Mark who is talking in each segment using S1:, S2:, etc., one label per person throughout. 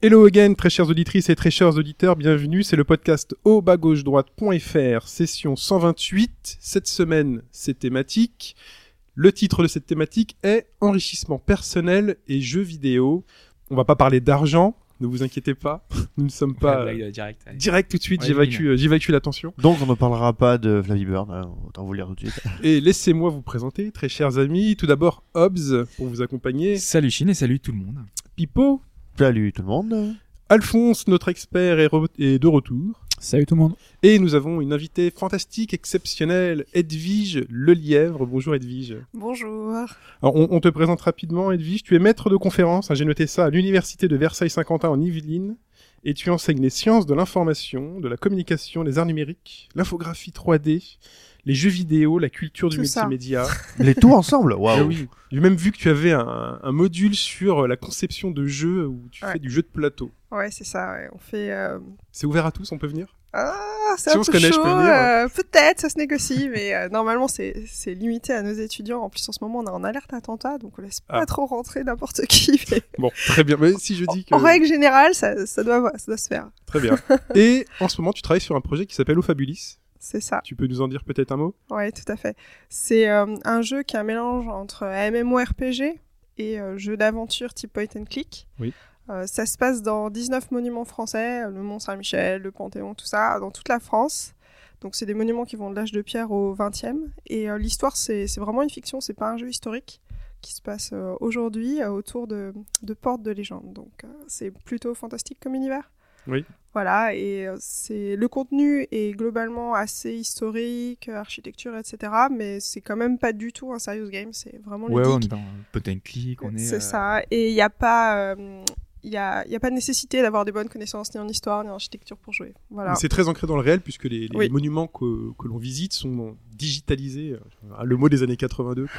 S1: Hello again, très chères auditrices et très chers auditeurs, bienvenue, c'est le podcast au bas gauche droite.fr, session 128. Cette semaine, c'est thématique. Le titre de cette thématique est Enrichissement personnel et jeux vidéo. On va pas parler d'argent, ne vous inquiétez pas, nous ne sommes pas
S2: euh, direct. allez.
S1: direct tout de suite,
S2: Ouais,
S1: j'évacue, euh, j'évacue l'attention.
S3: Donc on ne parlera pas de Flavie Bird, hein, autant vous le dire tout de suite.
S1: Et laissez-moi vous présenter, très chers amis. Tout d'abord, Hobbs, pour vous accompagner.
S2: Salut Chine et salut tout le monde.
S1: Pipo,
S3: Salut tout le monde.
S1: Alphonse, notre expert, est, re- est de retour.
S4: Salut tout le monde.
S1: Et nous avons une invitée fantastique, exceptionnelle, Edwige Lelièvre. Bonjour Edwige.
S5: Bonjour.
S1: Alors, on, on te présente rapidement, Edwige. Tu es maître de conférence, hein, j'ai noté ça, à l'université de Versailles-Saint-Quentin en Yvelines. Et tu enseignes les sciences de l'information, de la communication, les arts numériques, l'infographie 3D, les jeux vidéo, la culture du multimédia.
S3: Les tout ensemble,
S1: Ah
S3: waouh.
S1: oui. J'ai même vu que tu avais un, un module sur la conception de jeux où tu
S5: Ouais.
S1: fais du jeu de plateau.
S5: Ouais, c'est ça. ouais. On fait. euh,
S1: C'est ouvert à tous, on peut venir?
S5: Ah, c'est
S1: Si
S5: un
S1: on se
S5: peu
S1: connaît, je
S5: chaud.
S1: peux venir.
S5: euh, Peut-être, ça se négocie, mais euh, normalement, c'est c'est limité à nos étudiants. En plus, en ce moment, on est en alerte attentat, donc on laisse
S1: Ah.
S5: pas trop rentrer n'importe qui. mais
S1: Bon, très bien. Mais si je dis que...
S5: En règle générale, ça, ça, doit, ça doit se faire.
S1: Très bien. Et en ce moment, tu travailles sur un projet qui s'appelle Ophabulis.
S5: C'est ça.
S1: Tu peux nous en dire peut-être un mot?
S5: Ouais, tout à fait. C'est euh, un jeu qui est un mélange entre MMORPG et euh, jeu d'aventure type point and click.
S1: Oui.
S5: Euh, ça se passe dans 19 monuments français, le Mont Saint-Michel, le Panthéon, tout ça, dans toute la France. Donc c'est des monuments qui vont de l'âge de pierre au 20e. Et l'histoire, c'est vraiment une fiction, c'est pas un jeu historique qui se passe aujourd'hui autour de, de portes de légende. Donc c'est plutôt fantastique comme univers.
S1: Oui.
S5: Voilà, et euh, c'est le contenu est globalement assez historique, architecture, etc. Mais c'est quand même pas du tout un serious game, c'est vraiment
S2: Ouais, ouais, on est dans Pot and Click, on est.
S5: C'est
S2: euh,
S5: ça, et il n'y a pas, euh, il y a, y a pas de nécessité d'avoir des bonnes connaissances ni en histoire ni en architecture pour jouer. Voilà.
S1: C'est très ancré dans le réel puisque les, les
S5: Oui.
S1: monuments que, que l'on visite sont digitalisés. euh, Le mot des années 82.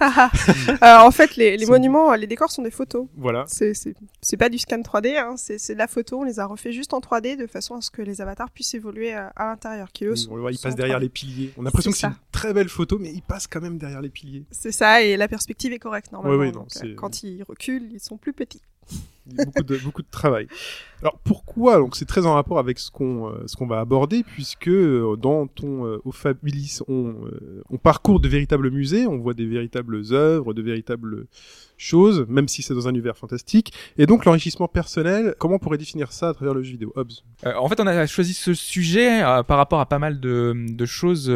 S5: Euh, en fait, les, monuments, les décors sont des photos.
S1: Voilà.
S5: C'est pas du scan 3D, hein, c'est de la photo. On les a refait juste en 3D de façon à ce que les avatars puissent évoluer à, à l'intérieur, qui eux
S1: Oui,
S5: sont.
S1: on le voit, il
S5: sont
S1: passe
S5: en
S1: derrière
S5: 3D.
S1: les piliers. On a l'impression que
S5: C'est
S1: une très belle photo, mais il passe quand même derrière les piliers.
S5: C'est ça, et la perspective est correcte normalement.
S1: Ouais, ouais, non,
S5: donc, euh,
S1: c'est-
S5: quand ils reculent, ils sont plus petits.
S1: Beaucoup de, travail. Alors pourquoi Donc c'est très en rapport avec ce qu'on euh, ce va aborder puisque euh, dans ton euh, on euh, on parcourt de véritables musées, on voit des véritables œuvres, de véritables choses, même si c'est dans un univers fantastique. Et donc l'enrichissement personnel, comment on pourrait définir ça à travers le jeu vidéo Hobbes?
S2: En fait, on a choisi ce sujet par rapport à pas mal de, choses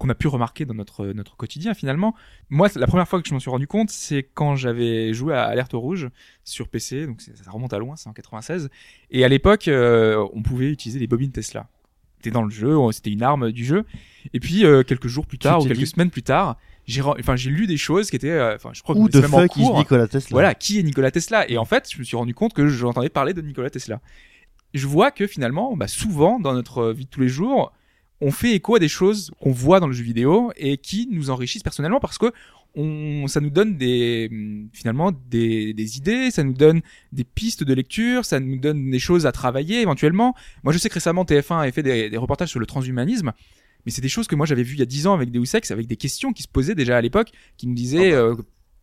S2: qu'on a pu remarquer dans notre notre quotidien finalement. Moi, la première fois que je m'en suis rendu compte, c'est quand j'avais joué à Alerte Rouge sur PC, donc ça remonte à loin, c'est en 96. Et à l'époque, euh, on pouvait utiliser les bobines Tesla. C'était dans le jeu, c'était une arme du jeu. Et puis euh, quelques jours plus tard ou quelques
S3: dit-
S2: semaines plus tard, j'ai enfin j'ai lu des choses qui étaient, euh, enfin je crois que
S3: de
S2: même en cours.
S3: Nikola Tesla?
S2: Voilà, qui est Nikola Tesla? Et en fait, je me suis rendu compte que j'entendais parler de Nikola Tesla. Je vois que finalement, bah, souvent dans notre vie de tous les jours, on fait écho à des choses qu'on voit dans le jeu vidéo et qui nous enrichissent personnellement parce que on, ça nous donne des hum, finalement des, des idées, ça nous donne des pistes de lecture, ça nous donne des choses à travailler éventuellement. Moi, je sais que récemment TF1 avait fait des, des reportages sur le transhumanisme. Mais c'est des choses que moi j'avais vues il y a 10 ans avec Deus Ex, avec des questions qui se posaient déjà à l'époque, qui nous disaient, euh,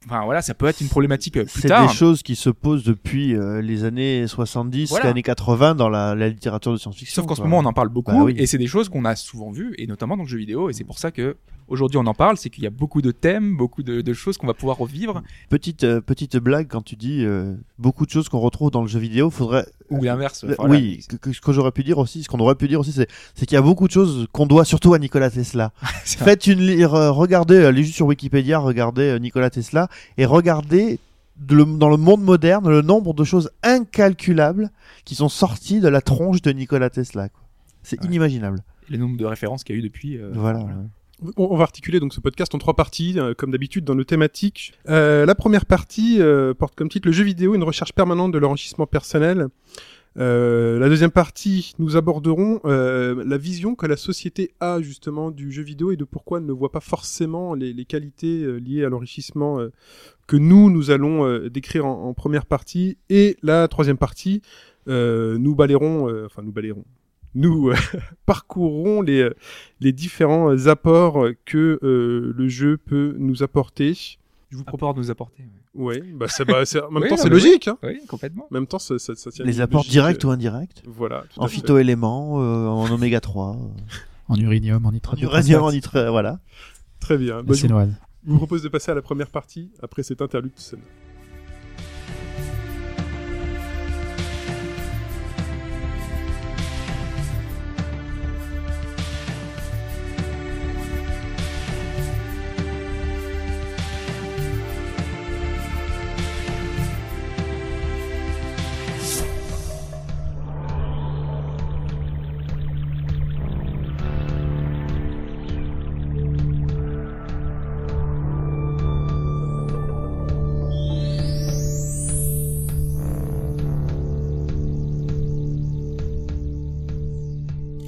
S2: enfin voilà, ça peut être une problématique euh, plus
S3: C'est
S2: tard.
S3: des choses qui se posent depuis euh, les années 70,
S2: Voilà.
S3: les années 80 dans la, la littérature de science-fiction.
S2: Sauf qu'en ce moment, on en parle beaucoup,
S3: Bah oui.
S2: et c'est des choses qu'on a souvent vues, et notamment dans le jeu vidéo, et c'est pour ça que aujourd'hui on en parle, c'est qu'il y a beaucoup de thèmes, beaucoup de, de choses qu'on va pouvoir revivre,
S3: Petite, euh, petite blague quand tu dis euh, beaucoup de choses qu'on retrouve dans le jeu vidéo, faudrait.
S2: ou l'inverse.
S3: Euh,
S2: voilà.
S3: oui, que- ce que j'aurais pu dire aussi, ce qu'on aurait pu dire aussi, c'est qu'il y a beaucoup de choses qu'on doit surtout à Nikola Tesla. Faites une, li- re- regardez, allez juste sur Wikipédia, regardez Nikola Tesla et regardez dans le monde moderne le nombre de choses incalculables qui sont sorties de la tronche de Nikola Tesla. C'est
S2: Ouais.
S3: inimaginable.
S2: Le nombre de références qu'il y a eu depuis. euh,
S3: voilà.
S1: On, on va articuler donc ce podcast en trois parties, euh, comme d'habitude dans nos thématiques. Euh, la première partie euh, porte comme titre le jeu vidéo, une recherche permanente de l'enrichissement personnel. Euh, la deuxième partie, nous aborderons euh, la vision que la société a justement du jeu vidéo et de pourquoi elle ne voit pas forcément les, qualités liées à l'enrichissement que nous, nous allons décrire en, en première partie. Et la troisième partie, nous balayerons, enfin nous balayerons, nous euh, parcourrons les, euh, les différents euh, apports que euh, le jeu peut nous apporter. Je vous propose.
S2: Apport nous apporter.
S1: Ouais, bah, c'est, bah, c'est- en même
S2: Oui,
S1: temps c'est logique. Hein.
S2: Oui, complètement.
S1: En même temps, ça, ça, ça tient
S3: Les apports
S1: logique,
S3: directs ou indirects
S1: Voilà. tout
S3: En phytoéléments, euh, en oméga 3, euh,
S4: En uranium, en
S3: en
S4: nitrate. de
S3: uranium, en nitrate, voilà.
S1: Très bien. Bah, je, vous, je vous propose de passer à la première partie après cet interlude sonore.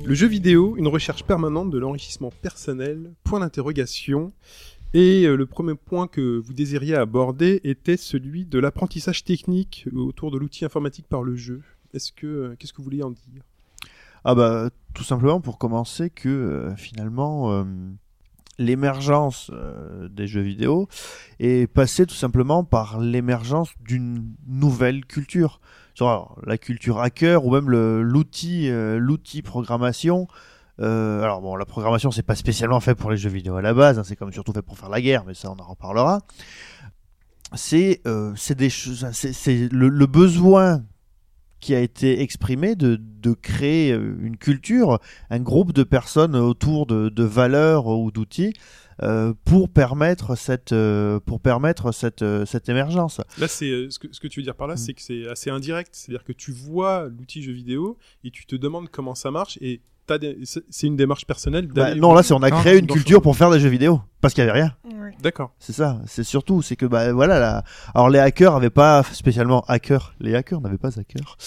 S1: Le jeu vidéo, une recherche permanente de l'enrichissement personnel, point d'interrogation. Et euh, le premier point que vous désiriez aborder était celui de l'apprentissage technique autour de l'outil informatique par le jeu. Est-ce que euh, qu'est-ce que vous voulez en dire?
S3: Ah bah tout simplement pour commencer que euh, finalement euh, l'émergence euh, des jeux vidéo est passée tout simplement par l'émergence d'une nouvelle culture. Genre la culture hacker ou même euh, l'outil programmation. Euh, alors bon, la programmation c'est pas spécialement fait pour les jeux vidéo à la base, hein, c'est comme surtout fait pour faire la guerre, mais ça on en reparlera. C'est euh, le, le besoin qui a été exprimé de, créer une culture, un groupe de personnes autour de valeurs ou d'outils euh, pour permettre cette euh, pour permettre cette euh, cette émergence.
S1: Là, c'est ce que ce que tu veux dire par là,
S3: Mm.
S1: c'est que c'est assez indirect. C'est-à-dire que tu vois l'outil jeu vidéo et tu te demandes comment ça marche et c'est une démarche personnelle.
S3: Bah, non, là c'est on a créé une culture pour faire des jeux vidéo parce qu'il y avait rien.
S1: D'accord.
S3: C'est ça, c'est surtout, c'est que bah voilà, là, alors les hackers avaient pas spécialement hackers, les hackers n'avaient pas hackers,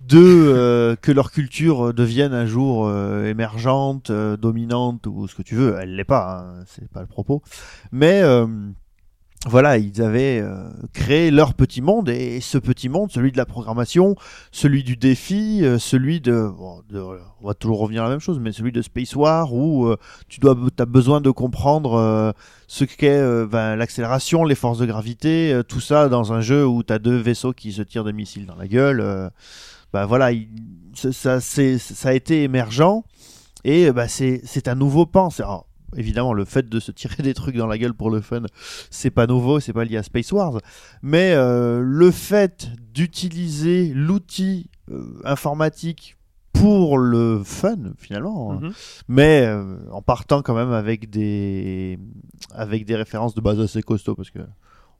S3: de euh, que leur culture devienne un jour euh, émergente, euh, dominante ou ce que tu veux, elle l'est pas, hein, c'est pas le propos, mais euh, voilà, ils avaient euh, créé leur petit monde et ce petit monde, celui de la programmation, celui du défi, euh, celui de, de- on va toujours revenir à la même chose, mais celui de Space War où euh, tu as besoin de comprendre ce qu'est ben, l'accélération, les forces de gravité, tout ça dans un jeu où tu as deux vaisseaux qui se tirent des missiles dans la gueule. ben voilà, il- ça, a été émergent et ben, c'est un nouveau pan. Évidemment, le fait de se tirer des trucs dans la gueule pour le fun, c'est pas nouveau, c'est pas lié à Space Wars. Mais euh, le fait d'utiliser l'outil euh, informatique pour le fun, finalement,
S1: Mhm.
S3: mais euh, en partant quand même avec des avec des références de base assez costauds parce que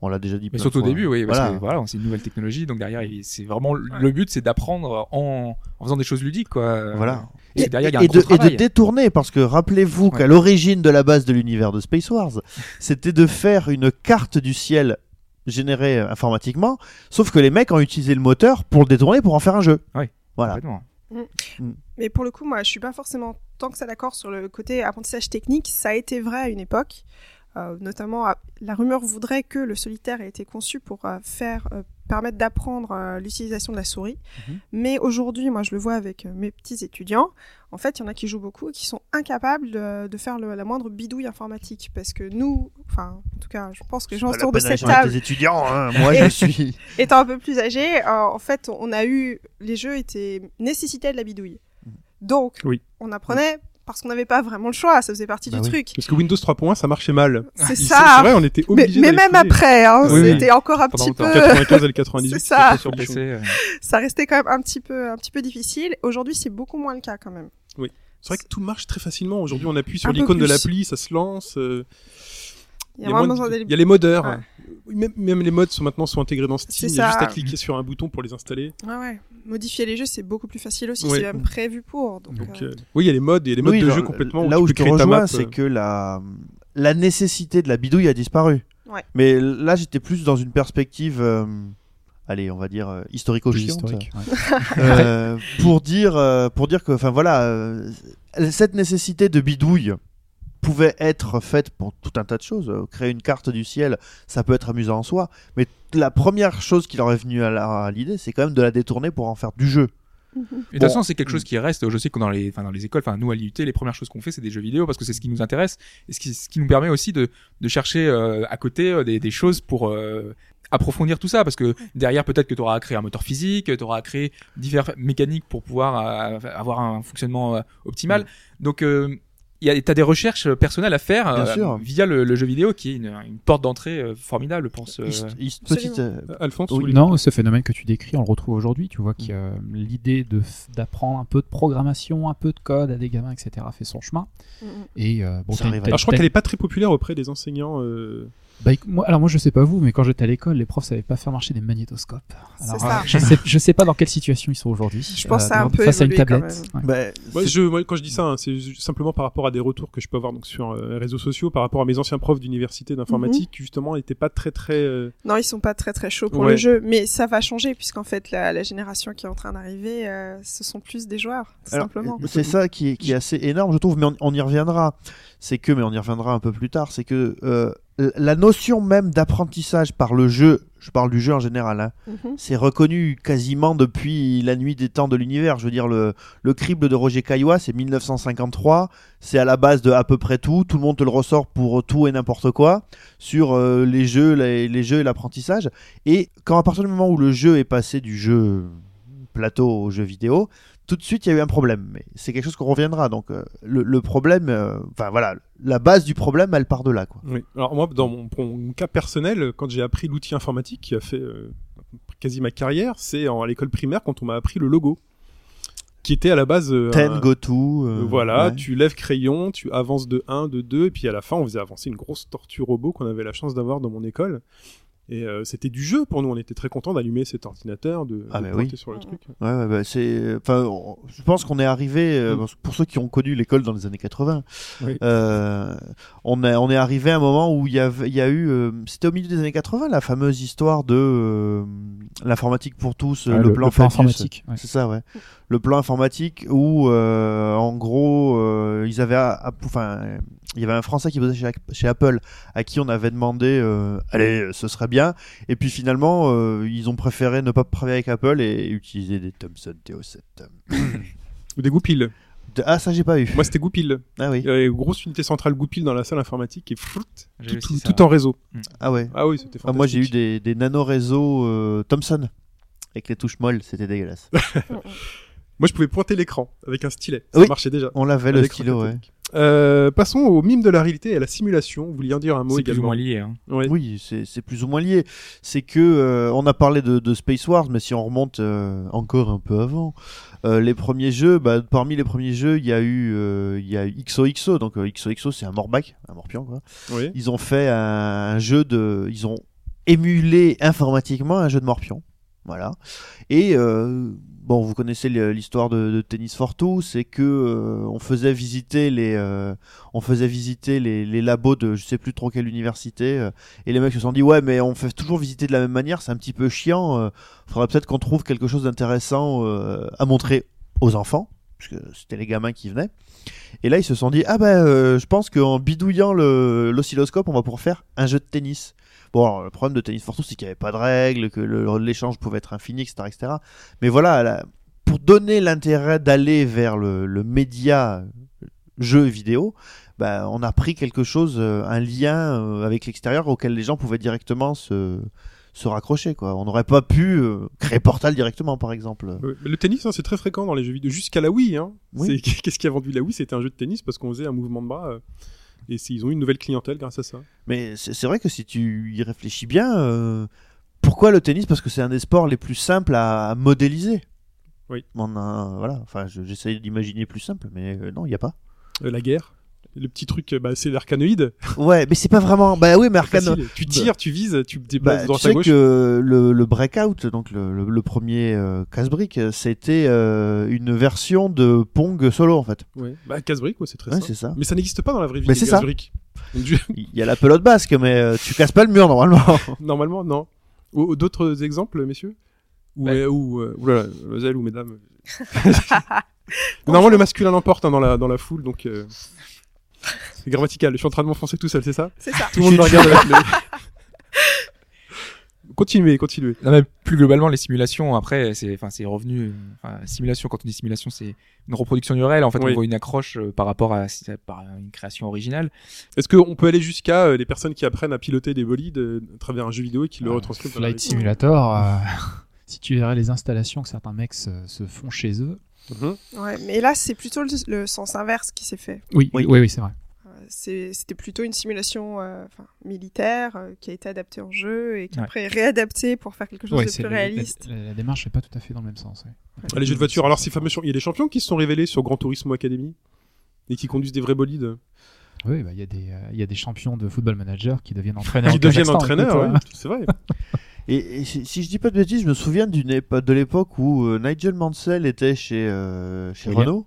S3: on l'a déjà dit.
S2: Mais surtout au début, oui, parce
S3: Voilà.
S2: que voilà, c'est une nouvelle technologie, donc derrière, c'est vraiment le but, c'est d'apprendre en, en faisant des choses ludiques, quoi.
S3: Voilà.
S2: Et,
S3: Et,
S2: derrière, il y a un
S3: et
S2: gros
S3: de, et de
S2: travail.
S3: détourner, parce que rappelez-vous
S2: Ouais.
S3: qu'à l'origine de la base de l'univers de Space Wars, c'était de faire une carte du ciel générée informatiquement, sauf que les mecs ont utilisé le moteur pour le détourner pour en faire un jeu.
S2: Ouais.
S3: Voilà.
S2: Complètement.
S5: Mais pour le coup, moi, je suis pas forcément tant que ça d'accord sur le côté apprentissage technique. Ça a été vrai à une époque. Euh, notamment, à- la rumeur voudrait que le solitaire ait été conçu pour euh, faire euh, permettre d'apprendre l'utilisation de la souris.
S3: Mhm.
S5: Mais aujourd'hui, moi, je le vois avec mes petits étudiants. En fait, il y en a qui jouent beaucoup et qui sont incapables de, de faire le- la moindre bidouille informatique. Parce que nous, enfin, en tout cas, je pense que les gens autour de cette table
S3: les étudiants, hein. moi je suis.
S5: étant un peu plus âgé, euh, en fait, on a eu les jeux étaient nécessitaient de la bidouille. Donc,
S1: Oui.
S5: on apprenait parce qu'on n'avait pas vraiment le choix, ça faisait partie
S3: Bah
S5: du
S3: oui.
S5: truc.
S1: Parce que Windows 3.1, ça marchait mal.
S5: C'est ça.
S1: C'est vrai, on était
S5: Mais,
S1: obligé
S5: mais même après, hein,
S1: Oui, oui.
S5: c'était encore un
S2: Pendant
S5: petit peu,
S1: 95 et le 98,
S5: C'est ça.
S2: Sur. PC, euh,
S5: ça restait quand même un petit peu, un petit peu difficile. Aujourd'hui, c'est beaucoup moins le cas quand même.
S1: C'est vrai que tout marche très facilement. Aujourd'hui, on appuie sur l'icône de l'appli, ça se lance. euh,
S5: Il y a vraiment
S1: moins
S5: besoin
S1: de-
S5: d'aller.
S1: il y a les modeurs.
S5: Ouais.
S1: Oui, Même, même les modes sont maintenant sont intégrés dans Steam. Il y a juste à cliquer sur un bouton pour les installer.
S5: Ouais, ouais. Modifier les jeux, c'est beaucoup plus facile aussi.
S1: Ouais.
S5: C'est même prévu pour. Donc,
S1: Donc,
S5: euh,
S1: euh, oui, il y a les modes et les modes
S3: Oui,
S1: de jeu complètement.
S3: Là où
S1: peux
S3: je te rejoins, c'est
S1: euh,
S3: que la, la nécessité de la bidouille a disparu.
S5: Ouais.
S3: Mais là, j'étais plus dans une perspective euh, allez, on va dire euh, historico-chiante,
S4: historique. ouais.
S3: euh, pour dire, euh, pour dire que, enfin voilà, euh, cette nécessité de bidouille pouvait être faite pour tout un tas de choses. Euh, Créer une carte du ciel, ça peut être amusant en soi, mais la première chose qui leur est venue à l'idée, c'est quand même de la détourner pour en faire du jeu.
S2: Et de toute
S3: Bon.
S2: façon, c'est quelque chose qui reste. Je sais que dans les, enfin, dans les écoles, enfin, nous à l'IUT, les premières choses qu'on fait, c'est des jeux vidéo parce que c'est ce qui nous intéresse et ce qui, ce qui nous permet aussi de, de chercher euh, à côté euh, des, des choses pour euh, approfondir tout ça parce que derrière, peut-être que tu auras à créer un moteur physique, tu auras à créer diverses mécaniques pour pouvoir euh, avoir un fonctionnement euh, optimal. Donc, euh, il y a, t'as des recherches personnelles à faire
S3: Bien
S2: euh,
S3: sûr.
S2: via le, le jeu vidéo qui est une, une porte d'entrée euh, formidable, je pense. euh.
S5: Absolument.
S3: petite, euh,
S1: Euh, Alphonse,
S3: Oui,
S4: Non, ce phénomène que tu décris, on le retrouve aujourd'hui. Tu vois que euh, l'idée de d'apprendre un peu de programmation, un peu de code à des gamins, etc., fait son chemin.
S5: Mhm.
S4: Et euh, bon,
S1: Alors je crois qu'elle est pas très populaire auprès des enseignants. Euh,
S4: Bah, moi, alors moi je sais pas vous, mais quand j'étais à l'école, les profs savaient pas faire marcher des magnétoscopes. Alors,
S5: ça.
S4: euh, je sais, je sais pas dans quelle situation ils sont aujourd'hui.
S5: Je pense ça a un peu
S4: face à une
S5: quand
S4: tablette. Ouais.
S3: bah,
S1: je, moi, quand je dis ça, hein, c'est simplement par rapport à des retours que je peux avoir donc sur euh, les réseaux sociaux, par rapport à mes anciens profs d'université d'informatique, qui justement n'étaient pas très très. euh,
S5: Non, ils sont pas très très chauds pour
S1: Ouais.
S5: le jeu, mais ça va changer puisqu'en fait la, la génération qui est en train d'arriver, euh, ce sont plus des joueurs, tout
S3: Alors,
S5: simplement.
S3: C'est ça qui est, qui est assez énorme, je trouve, mais on, on y reviendra. C'est que, mais on y reviendra un peu plus tard, c'est que euh, la notion même d'apprentissage par le jeu, je parle du jeu en général, hein,
S5: Mhm.
S3: c'est reconnu quasiment depuis la nuit des temps de l'univers. Je veux dire, le, le crible de Roger Caillois, c'est 1953, c'est à la base de à peu près tout, tout le monde te le ressort pour tout et n'importe quoi, sur euh, les jeux, les, les jeux et l'apprentissage. Et quand à partir du moment où le jeu est passé du jeu plateau au jeu vidéo, tout de suite il y a eu un problème. Mais c'est quelque chose qu'on reviendra. Donc euh, le, le problème, euh, enfin voilà, la base du problème, elle part de là. Quoi.
S1: Oui. Alors moi, dans mon, cas personnel, quand j'ai appris l'outil informatique qui a fait euh, quasi ma carrière, c'est en- à l'école primaire quand on m'a appris le logo, qui était à la base.
S3: Ten, go to.
S1: voilà,
S3: ouais.
S1: tu lèves crayon, tu avances de 1, de 2, et puis à la fin, on faisait avancer une grosse tortue robot qu'on avait la chance d'avoir dans mon école. Et euh, c'était du jeu pour nous, on était très contents d'allumer cet ordinateur, de,
S3: Ah,
S1: de
S3: oui.
S1: sur le truc.
S3: Ouais, ouais, bah, c'est. Enfin, on- je pense qu'on est arrivé. euh,
S1: Mm.
S3: Pour ceux qui ont connu l'école dans les années 80,
S1: Oui.
S3: euh, on, est, on est arrivé à un moment où il y, avait, il y a eu. euh, C'était au milieu des années 80, la fameuse histoire de euh, l'informatique pour tous,
S4: Ouais,
S3: le, plan, Fabius.
S4: informatique. ouais.
S3: C'est ça, ouais. Le plan informatique où, euh, en gros, euh, ils avaient, à- à- enfin, il y avait un Français qui bossait chez, chez Apple à qui on avait demandé, euh, allez, ce serait bien. Et puis finalement, euh, ils ont préféré ne pas travailler avec Apple et utiliser des Thomson TO7.
S1: Ou des goupilles.
S3: De- Ah, ça j'ai pas eu.
S1: Moi, c'était goupilles.
S3: Ah oui.
S1: Il y avait une grosse unité centrale goupille dans la salle informatique et tout,
S2: aussi
S1: tout-
S2: ça.
S1: tout en réseau.
S3: Ah ouais.
S1: Ah oui, c'était
S3: Ah, moi j'ai eu des, des nano-réseaux euh, Thomson avec les touches molles, c'était dégueulasse.
S1: Moi, je pouvais pointer l'écran avec un stylet. Ça
S3: Oui.
S1: marchait déjà.
S3: On l'avait le stylo, ouais.
S1: Euh, passons au mime de la réalité et à la simulation. Vous vouliez en dire un mot
S2: C'est plus ou
S1: également
S2: moins lié. Hein.
S1: Ouais.
S3: Oui, c'est plus ou moins lié. C'est que euh, on a parlé de, de Space Wars, mais si on remonte euh, encore un peu avant, euh, les premiers jeux, bah, parmi les premiers jeux, il y a eu, il y a eu XOXO. Donc euh, XOXO, c'est un morbac, un morpion quoi.
S1: Oui.
S3: Ils ont fait un, un jeu de, ils ont émulé informatiquement un jeu de morpion. Voilà. Et euh, bon, vous connaissez l'histoire de, Tennis for Two, c'est que euh, on faisait visiter les, euh, on faisait visiter les, labos de je sais plus trop quelle université, euh, et les mecs se sont dit ouais, mais on fait toujours visiter de la même manière, c'est un petit peu chiant. faudrait peut-être qu'on trouve quelque chose d'intéressant à montrer aux enfants, puisque c'était les gamins qui venaient. Et là, ils se sont dit ah ben, je pense qu'en bidouillant l'oscilloscope, on va pouvoir faire un jeu de tennis. Bon, alors, le problème de Tennis for Two, c'est qu'il n'y avait pas de règles, que l'échange pouvait être infini, etc., etc. Mais voilà, la- pour donner l'intérêt d'aller vers le, le média euh, jeu vidéo, bah, on a pris quelque chose, euh, un lien euh, avec l'extérieur auquel les gens pouvaient directement se, se raccrocher. Quoi. On n'aurait pas pu euh, créer Portal directement, par exemple.
S1: Mais Le tennis, hein, c'est très fréquent dans les jeux vidéo, jusqu'à la Wii. Hein.
S3: Oui.
S1: Qu'est-ce qui a vendu la Wii? C'était un jeu de tennis parce qu'on faisait un mouvement de bras. Et ils ont une nouvelle clientèle grâce à ça.
S3: Mais c'est vrai que si tu y réfléchis bien, euh, pourquoi le tennis? Parce que c'est un des sports les plus simples à, à modéliser.
S1: Oui.
S3: On a, voilà, enfin, d'imaginer plus simple, mais euh, non, il n'y a pas.
S1: Euh, la guerre. Le petit truc, bah, c'est l'arcanoïde.
S3: Ouais, mais c'est pas vraiment. Bah oui, mais Arcane.
S1: Facile. Tu tires, tu vises, tu te déplaces
S3: Bah,
S1: droite
S3: tu
S1: à
S3: sais
S1: gauche.
S3: que le, le Breakout, donc le, le, le premier euh, casse-brique, c'était euh, une version de Pong solo en fait.
S1: Ouais. Bah, casse-brique, ouais, c'est très
S3: Ouais,
S1: simple.
S3: c'est ça.
S1: Mais ça n'existe pas dans la vraie vie.
S3: Mais c'est ça.
S1: du-
S3: Il y a la pelote basque, mais euh, tu casses pas le mur normalement.
S1: Normalement, non. Ou- D'autres exemples, messieurs? Ou,
S2: Bah.
S1: euh, ou, euh, oulala, mesdames Normalement, le masculin l'emporte hein, dans, la, dans la foule, donc euh, c'est grammatical. Je suis en train de m'enfoncer tout seul, c'est ça
S5: C'est ça.
S1: Tout le monde me regarde avec les... Continuez, continuez.
S2: Non, mais plus globalement, les simulations, après, c'est, enfin, c'est revenu, enfin, simulation, quand on dit simulation, c'est une reproduction du réel. En fait,
S1: Oui.
S2: on voit une accroche euh, par rapport à, par une création originale.
S1: Est-ce qu'on peut aller jusqu'à euh, les personnes qui apprennent à piloter des bolides euh, à travers un jeu vidéo et qui le retranscrivent
S4: Flight Simulator, euh, si tu verrais les installations que certains mecs se, se font chez eux.
S1: Mhm.
S5: Ouais, mais là, c'est plutôt le, le sens inverse qui s'est fait.
S4: Oui,
S3: Oui.
S4: oui, oui, c'est vrai.
S5: Euh, C'était plutôt une simulation euh, enfin, militaire euh, qui a été adaptée en jeu et qui
S2: Ouais.
S5: après est réadaptée pour faire quelque chose
S4: Ouais,
S5: de plus réaliste.
S4: La, la démarche n'est pas tout à fait dans le même sens. ouais.
S1: Les jeux de voiture. Alors, ces fameux il y a des champions qui se sont révélés sur Gran Turismo Academy et qui conduisent des vrais bolides?
S4: Oui, bah, il y, a des, euh, il y a des champions de football manager qui deviennent entraîneurs.
S1: Qui
S4: au
S1: deviennent entraîneurs, ouais, c'est vrai.
S3: Et, et si, si je dis pas de bêtises, je me souviens de l'époque où euh, Nigel Mansell était chez, euh, chez
S4: William.
S3: Renault,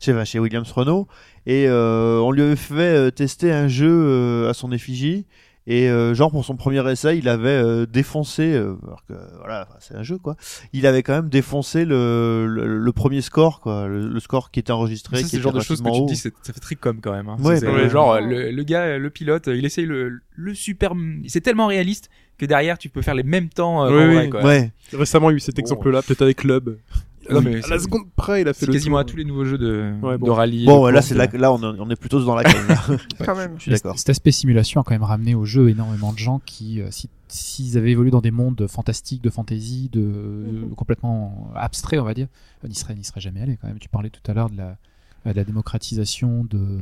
S3: chez, chez Williams Renault, et euh, on lui avait fait tester un jeu euh, à son effigie. Et euh, genre pour son premier essai, il avait euh, défoncé, euh, alors que voilà, c'est un jeu quoi. Il avait quand même défoncé le, le, le premier score quoi, le, le score qui était enregistré.
S2: C'est le genre de choses que tu te dis, ça fait très comme quand même. Hein.
S3: Ouais, bah ouais.
S2: genre, le, le gars, le pilote, il essaye le, le super, c'est tellement réaliste que derrière, tu peux faire les mêmes temps euh,
S1: Oui, oui.
S2: vrai, quoi.
S3: Ouais.
S1: Récemment, il y a eu cet
S2: Bon.
S1: exemple-là, peut-être avec Club.
S2: Non, mais
S1: à la seconde près, il a fait le
S2: quasiment
S1: tour.
S2: à tous les nouveaux jeux de,
S1: Ouais, bon.
S2: de rallye.
S3: Bon, là c'est là, là on, on est plutôt dans la cale. là.
S5: Quand même.
S3: Je suis d'accord.
S4: Cet aspect simulation a quand même ramené au jeu énormément de gens qui, euh, si- s'ils avaient évolué dans des mondes fantastiques, de fantasy, de,
S5: Mhm.
S4: complètement abstraits, on va dire, euh, n'y seraient, n'y seraient jamais allés quand même. Tu parlais tout à l'heure de la, la démocratisation de,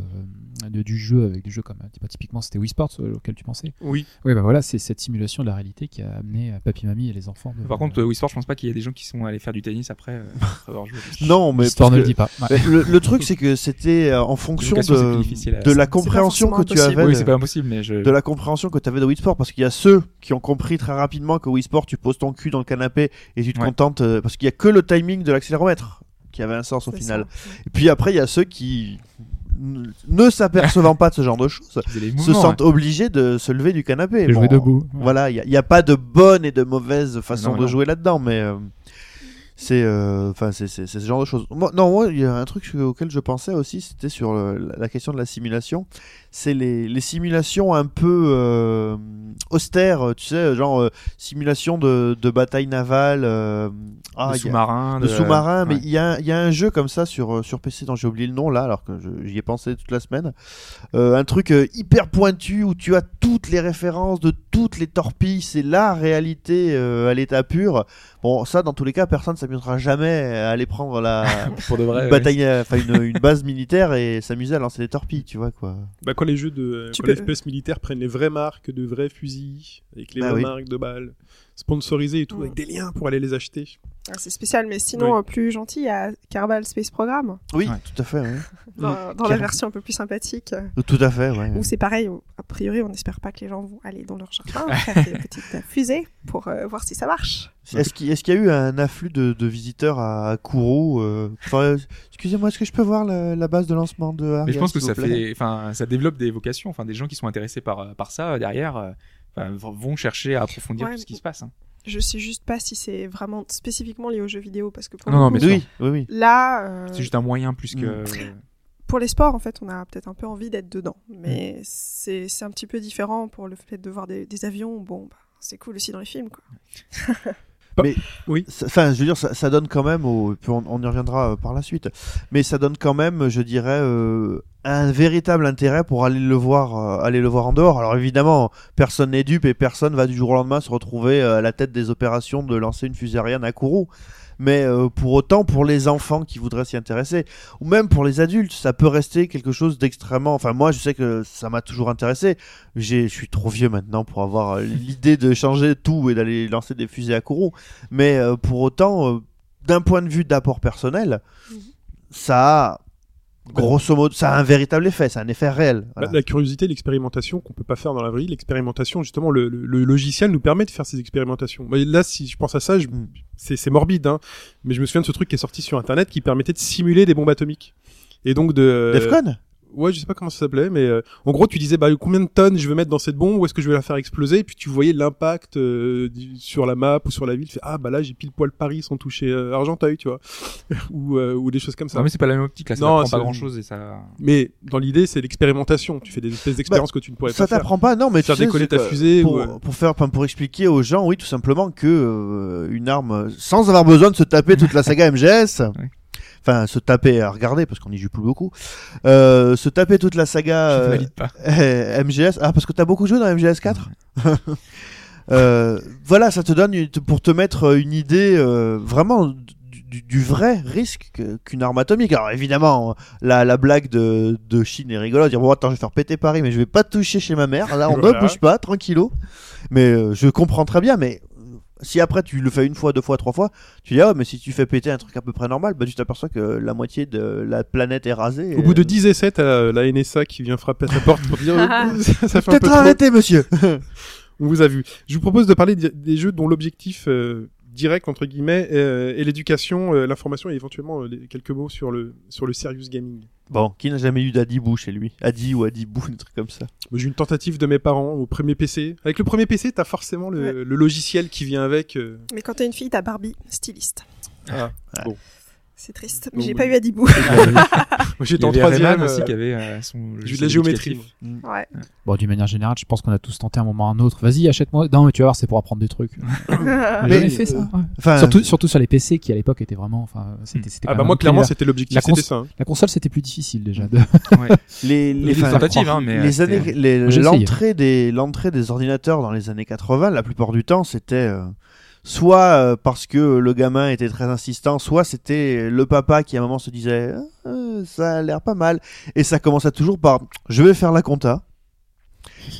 S4: de- du jeu avec des jeux comme euh, typiquement c'était Wii Sports euh, auquel tu pensais.
S1: Oui.
S4: Oui, bah voilà, c'est cette simulation de la réalité qui a amené euh, papy mamie et les enfants. de-
S2: Par contre, euh, Wii Sport, je pense pas qu'il y ait des gens qui sont allés faire du tennis après, euh, après avoir joué.
S3: Non, mais parce
S4: ne le dit pas. Ouais.
S3: Le, le truc, c'est que c'était en fonction de,
S2: à-
S3: de la compréhension que tu avais.
S2: Oui,
S3: de-
S2: c'est pas impossible, mais je.
S3: de la compréhension que tu avais de Wii Sport parce qu'il y a ceux qui ont compris très rapidement que Wii Sport tu poses ton cul dans le canapé et tu te
S2: Ouais.
S3: contentes parce qu'il y a que le timing de l'accéléromètre qui avait un sens au final.
S5: ça.
S3: Et puis après il y a ceux qui ne s'apercevant pas de ce genre de choses se sentent obligés de se lever du canapé.
S4: Jouer debout.
S3: Voilà, il n'y a, pas de bonne et de mauvaise façon
S2: Non,
S3: de
S2: non.
S3: jouer là-dedans, mais euh, c'est euh, enfin c'est c'est c'est ce genre de choses. Moi, non, moi il y a un truc auquel je pensais aussi, c'était sur le- la- la question de la simulation. C'est les, les simulations un peu euh, austères, tu sais, genre euh, simulation de, de bataille navale, euh, ah,
S2: sous-marin,
S3: de sous-marin, mais il y, a, il y a un jeu comme ça sur, euh, sur PC dont j'ai oublié le nom là, alors que j'y ai pensé toute la semaine. Euh, un truc euh, hyper pointu où tu as toutes les références de toutes les torpilles, c'est la réalité euh, à l'état pur. Bon, ça, dans tous les cas, personne ne s'amusera jamais à aller prendre la
S2: pour de vrai.
S3: une bataille, enfin une, une base militaire et s'amuser à lancer des torpilles, tu vois quoi.
S1: Bah, quand les jeux de
S5: Tu
S1: quand les
S5: peux-
S1: FPS militaires prennent les vraies marques de vrais fusils, avec les
S3: Bah
S1: vraies
S3: oui.
S1: marques de balles, sponsorisées et tout,
S5: Mm.
S1: avec des liens pour aller les acheter.
S5: Ah, C'est spécial, mais sinon,
S1: Oui.
S5: euh, plus gentil, il y a Carbal Space Program,
S3: Oui,
S2: Ouais.
S3: tout à fait. ouais.
S5: dans, dans la version un peu plus sympathique, euh,
S3: Tout à fait, ouais.
S5: où c'est pareil, où, a priori, on n'espère pas que les gens vont aller dans leur jardin faire des petites fusées pour euh, voir si ça marche.
S3: Est-ce qu'il est-ce qu'il y a eu un afflux de, de visiteurs à Kourou euh, enfin, Excusez-moi, est-ce que je peux voir la, la base de lancement de Ariel
S2: Mais je pense que ça fait, enfin, ça développe des vocations. Enfin, des gens qui sont intéressés par par ça derrière, euh, vont chercher à approfondir
S5: Ouais,
S2: tout ce qui se passe. hein.
S5: Je sais juste pas si c'est vraiment spécifiquement lié aux jeux vidéo, parce que pour
S2: Non, non,
S5: coup,
S2: mais sûr.
S3: Oui, oui, oui.
S5: là, euh,
S2: C'est juste un moyen plus que.
S3: Mm.
S5: pour les sports, en fait, on a peut-être un peu envie d'être dedans. Mais
S3: Mm.
S5: c'est c'est un petit peu différent pour le fait de voir des, des avions. Bon, bah, c'est cool aussi dans les films, quoi.
S3: Enfin, je veux dire, ça, ça donne quand même, au, puis on, on y reviendra euh, par la suite, mais ça donne quand même, je dirais, euh, un véritable intérêt pour aller le voir, euh, aller le voir en dehors. Alors évidemment, personne n'est dupe et personne va du jour au lendemain se retrouver à la tête des opérations de lancer une fusée Ariane à Kourou. Mais euh, pour autant, pour les enfants qui voudraient s'y intéresser, ou même pour les adultes, ça peut rester quelque chose d'extrêmement. Enfin, moi, je sais que ça m'a toujours intéressé. J'ai, je suis trop vieux maintenant pour avoir euh, l'idée de changer tout et d'aller lancer des fusées à Kourou. Mais euh, pour autant, d'un point de vue d'apport personnel,
S5: Mhm.
S3: ça a grosso modo, ça a un véritable effet, c'est un effet réel. Voilà.
S1: La, la curiosité, l'expérimentation qu'on peut pas faire dans la vraie vie, l'expérimentation, justement, le, le- le logiciel nous permet de faire ces expérimentations. Mais là, si je pense à ça, je- c'est morbide, hein, mais je me souviens de ce truc qui est sorti sur Internet qui permettait de simuler des bombes atomiques. Et donc de...
S3: Defcon?
S1: Ouais, je sais pas comment ça s'appelait, mais euh, en gros, tu disais bah combien de tonnes je veux mettre dans cette bombe, où est-ce que je vais la faire exploser, et puis tu voyais l'impact euh, sur la map ou sur la ville. Tu fais, ah bah là j'ai pile poil Paris sans toucher euh, Argenteuil, tu vois, ou euh, ou des choses comme ça.
S2: Non mais c'est pas la même optique là, ça
S1: Non,
S2: pas grand chose et ça.
S1: Mais dans l'idée, c'est l'expérimentation. Tu fais des espèces d'expériences que tu ne pourrais
S3: Bah, Ça
S1: pas faire.
S3: t'apprend pas, non, mais
S1: Faire
S3: tu sais,
S1: décoller ta fusée
S3: pour,
S1: ou, euh,
S3: pour faire, pour expliquer aux gens, oui, tout simplement que euh, une arme, sans avoir besoin de se taper toute la saga MGS, enfin se taper à regarder parce qu'on y joue plus beaucoup, euh, se taper toute la saga
S2: Je
S3: euh,
S2: valide pas.
S3: MGS, ah parce que t'as beaucoup joué dans MGS 4 Euh, voilà, ça te donne une- pour te mettre une idée euh, vraiment du, du- vrai risque que- qu'une arme atomique. Alors évidemment, la, la blague de, de Chine est rigolote, dire bon attends, je vais faire péter Paris, mais je vais pas toucher chez ma mère. Là, on
S1: Voilà.
S3: ne bouge pas, tranquillo. Mais euh, je comprends très bien, mais si après tu le fais une fois, deux fois, trois fois, tu dis ah ouais, mais si tu fais péter un truc à peu près normal, bah tu t'aperçois que la moitié de la planète est rasée.
S1: Au
S3: et-
S1: bout de 10 essais, t'as la NSA qui vient frapper à ta porte pour dire euh, ça, fait un peu trop.
S3: arrêter, monsieur.
S1: On vous a vu. Je vous propose de parler des jeux dont l'objectif euh, direct entre guillemets euh, est l'éducation, euh, l'information et éventuellement euh, les- quelques mots sur le sur le serious gaming.
S3: Bon, qui n'a jamais eu d'Adibou chez lui? Adi ou Adibou, un truc comme ça.
S1: J'ai eu une tentative de mes parents au premier PC. Avec le premier PC, t'as forcément le,
S5: Ouais.
S1: le logiciel qui vient avec. euh,
S5: Mais quand t'es une fille, t'as Barbie, styliste.
S1: Ah, bon.
S5: C'est triste. Mais j'ai pas eu Adibou.
S1: Moi, j'étais en troisième.
S2: Aussi
S1: euh,
S2: qui avait euh, son.
S1: J'ai eu de la géométrie.
S5: ouais.
S4: Bon, d'une manière générale, je pense qu'on a tous tenté un moment ou un autre. Vas-y, achète-moi. Non, mais tu vas voir, c'est pour apprendre des trucs. J'ai fait ça. Surtout, surtout sur les PC qui à l'époque étaient vraiment. Enfin, c'était.
S1: Ah bah moi clairement c'était l'objectif,
S4: La
S1: hein.
S4: La console, c'était plus difficile déjà. De...
S3: les, les,
S2: tentatives, hein, mais,
S3: les
S2: euh,
S3: années,
S4: essayé.
S3: l'entrée des, l'entrée des ordinateurs dans les années 80, la plupart du temps, c'était euh, soit euh, parce que le gamin était très insistant, soit c'était le papa qui à un moment se disait euh, ça a l'air pas mal, et ça commençait toujours par je vais faire la compta.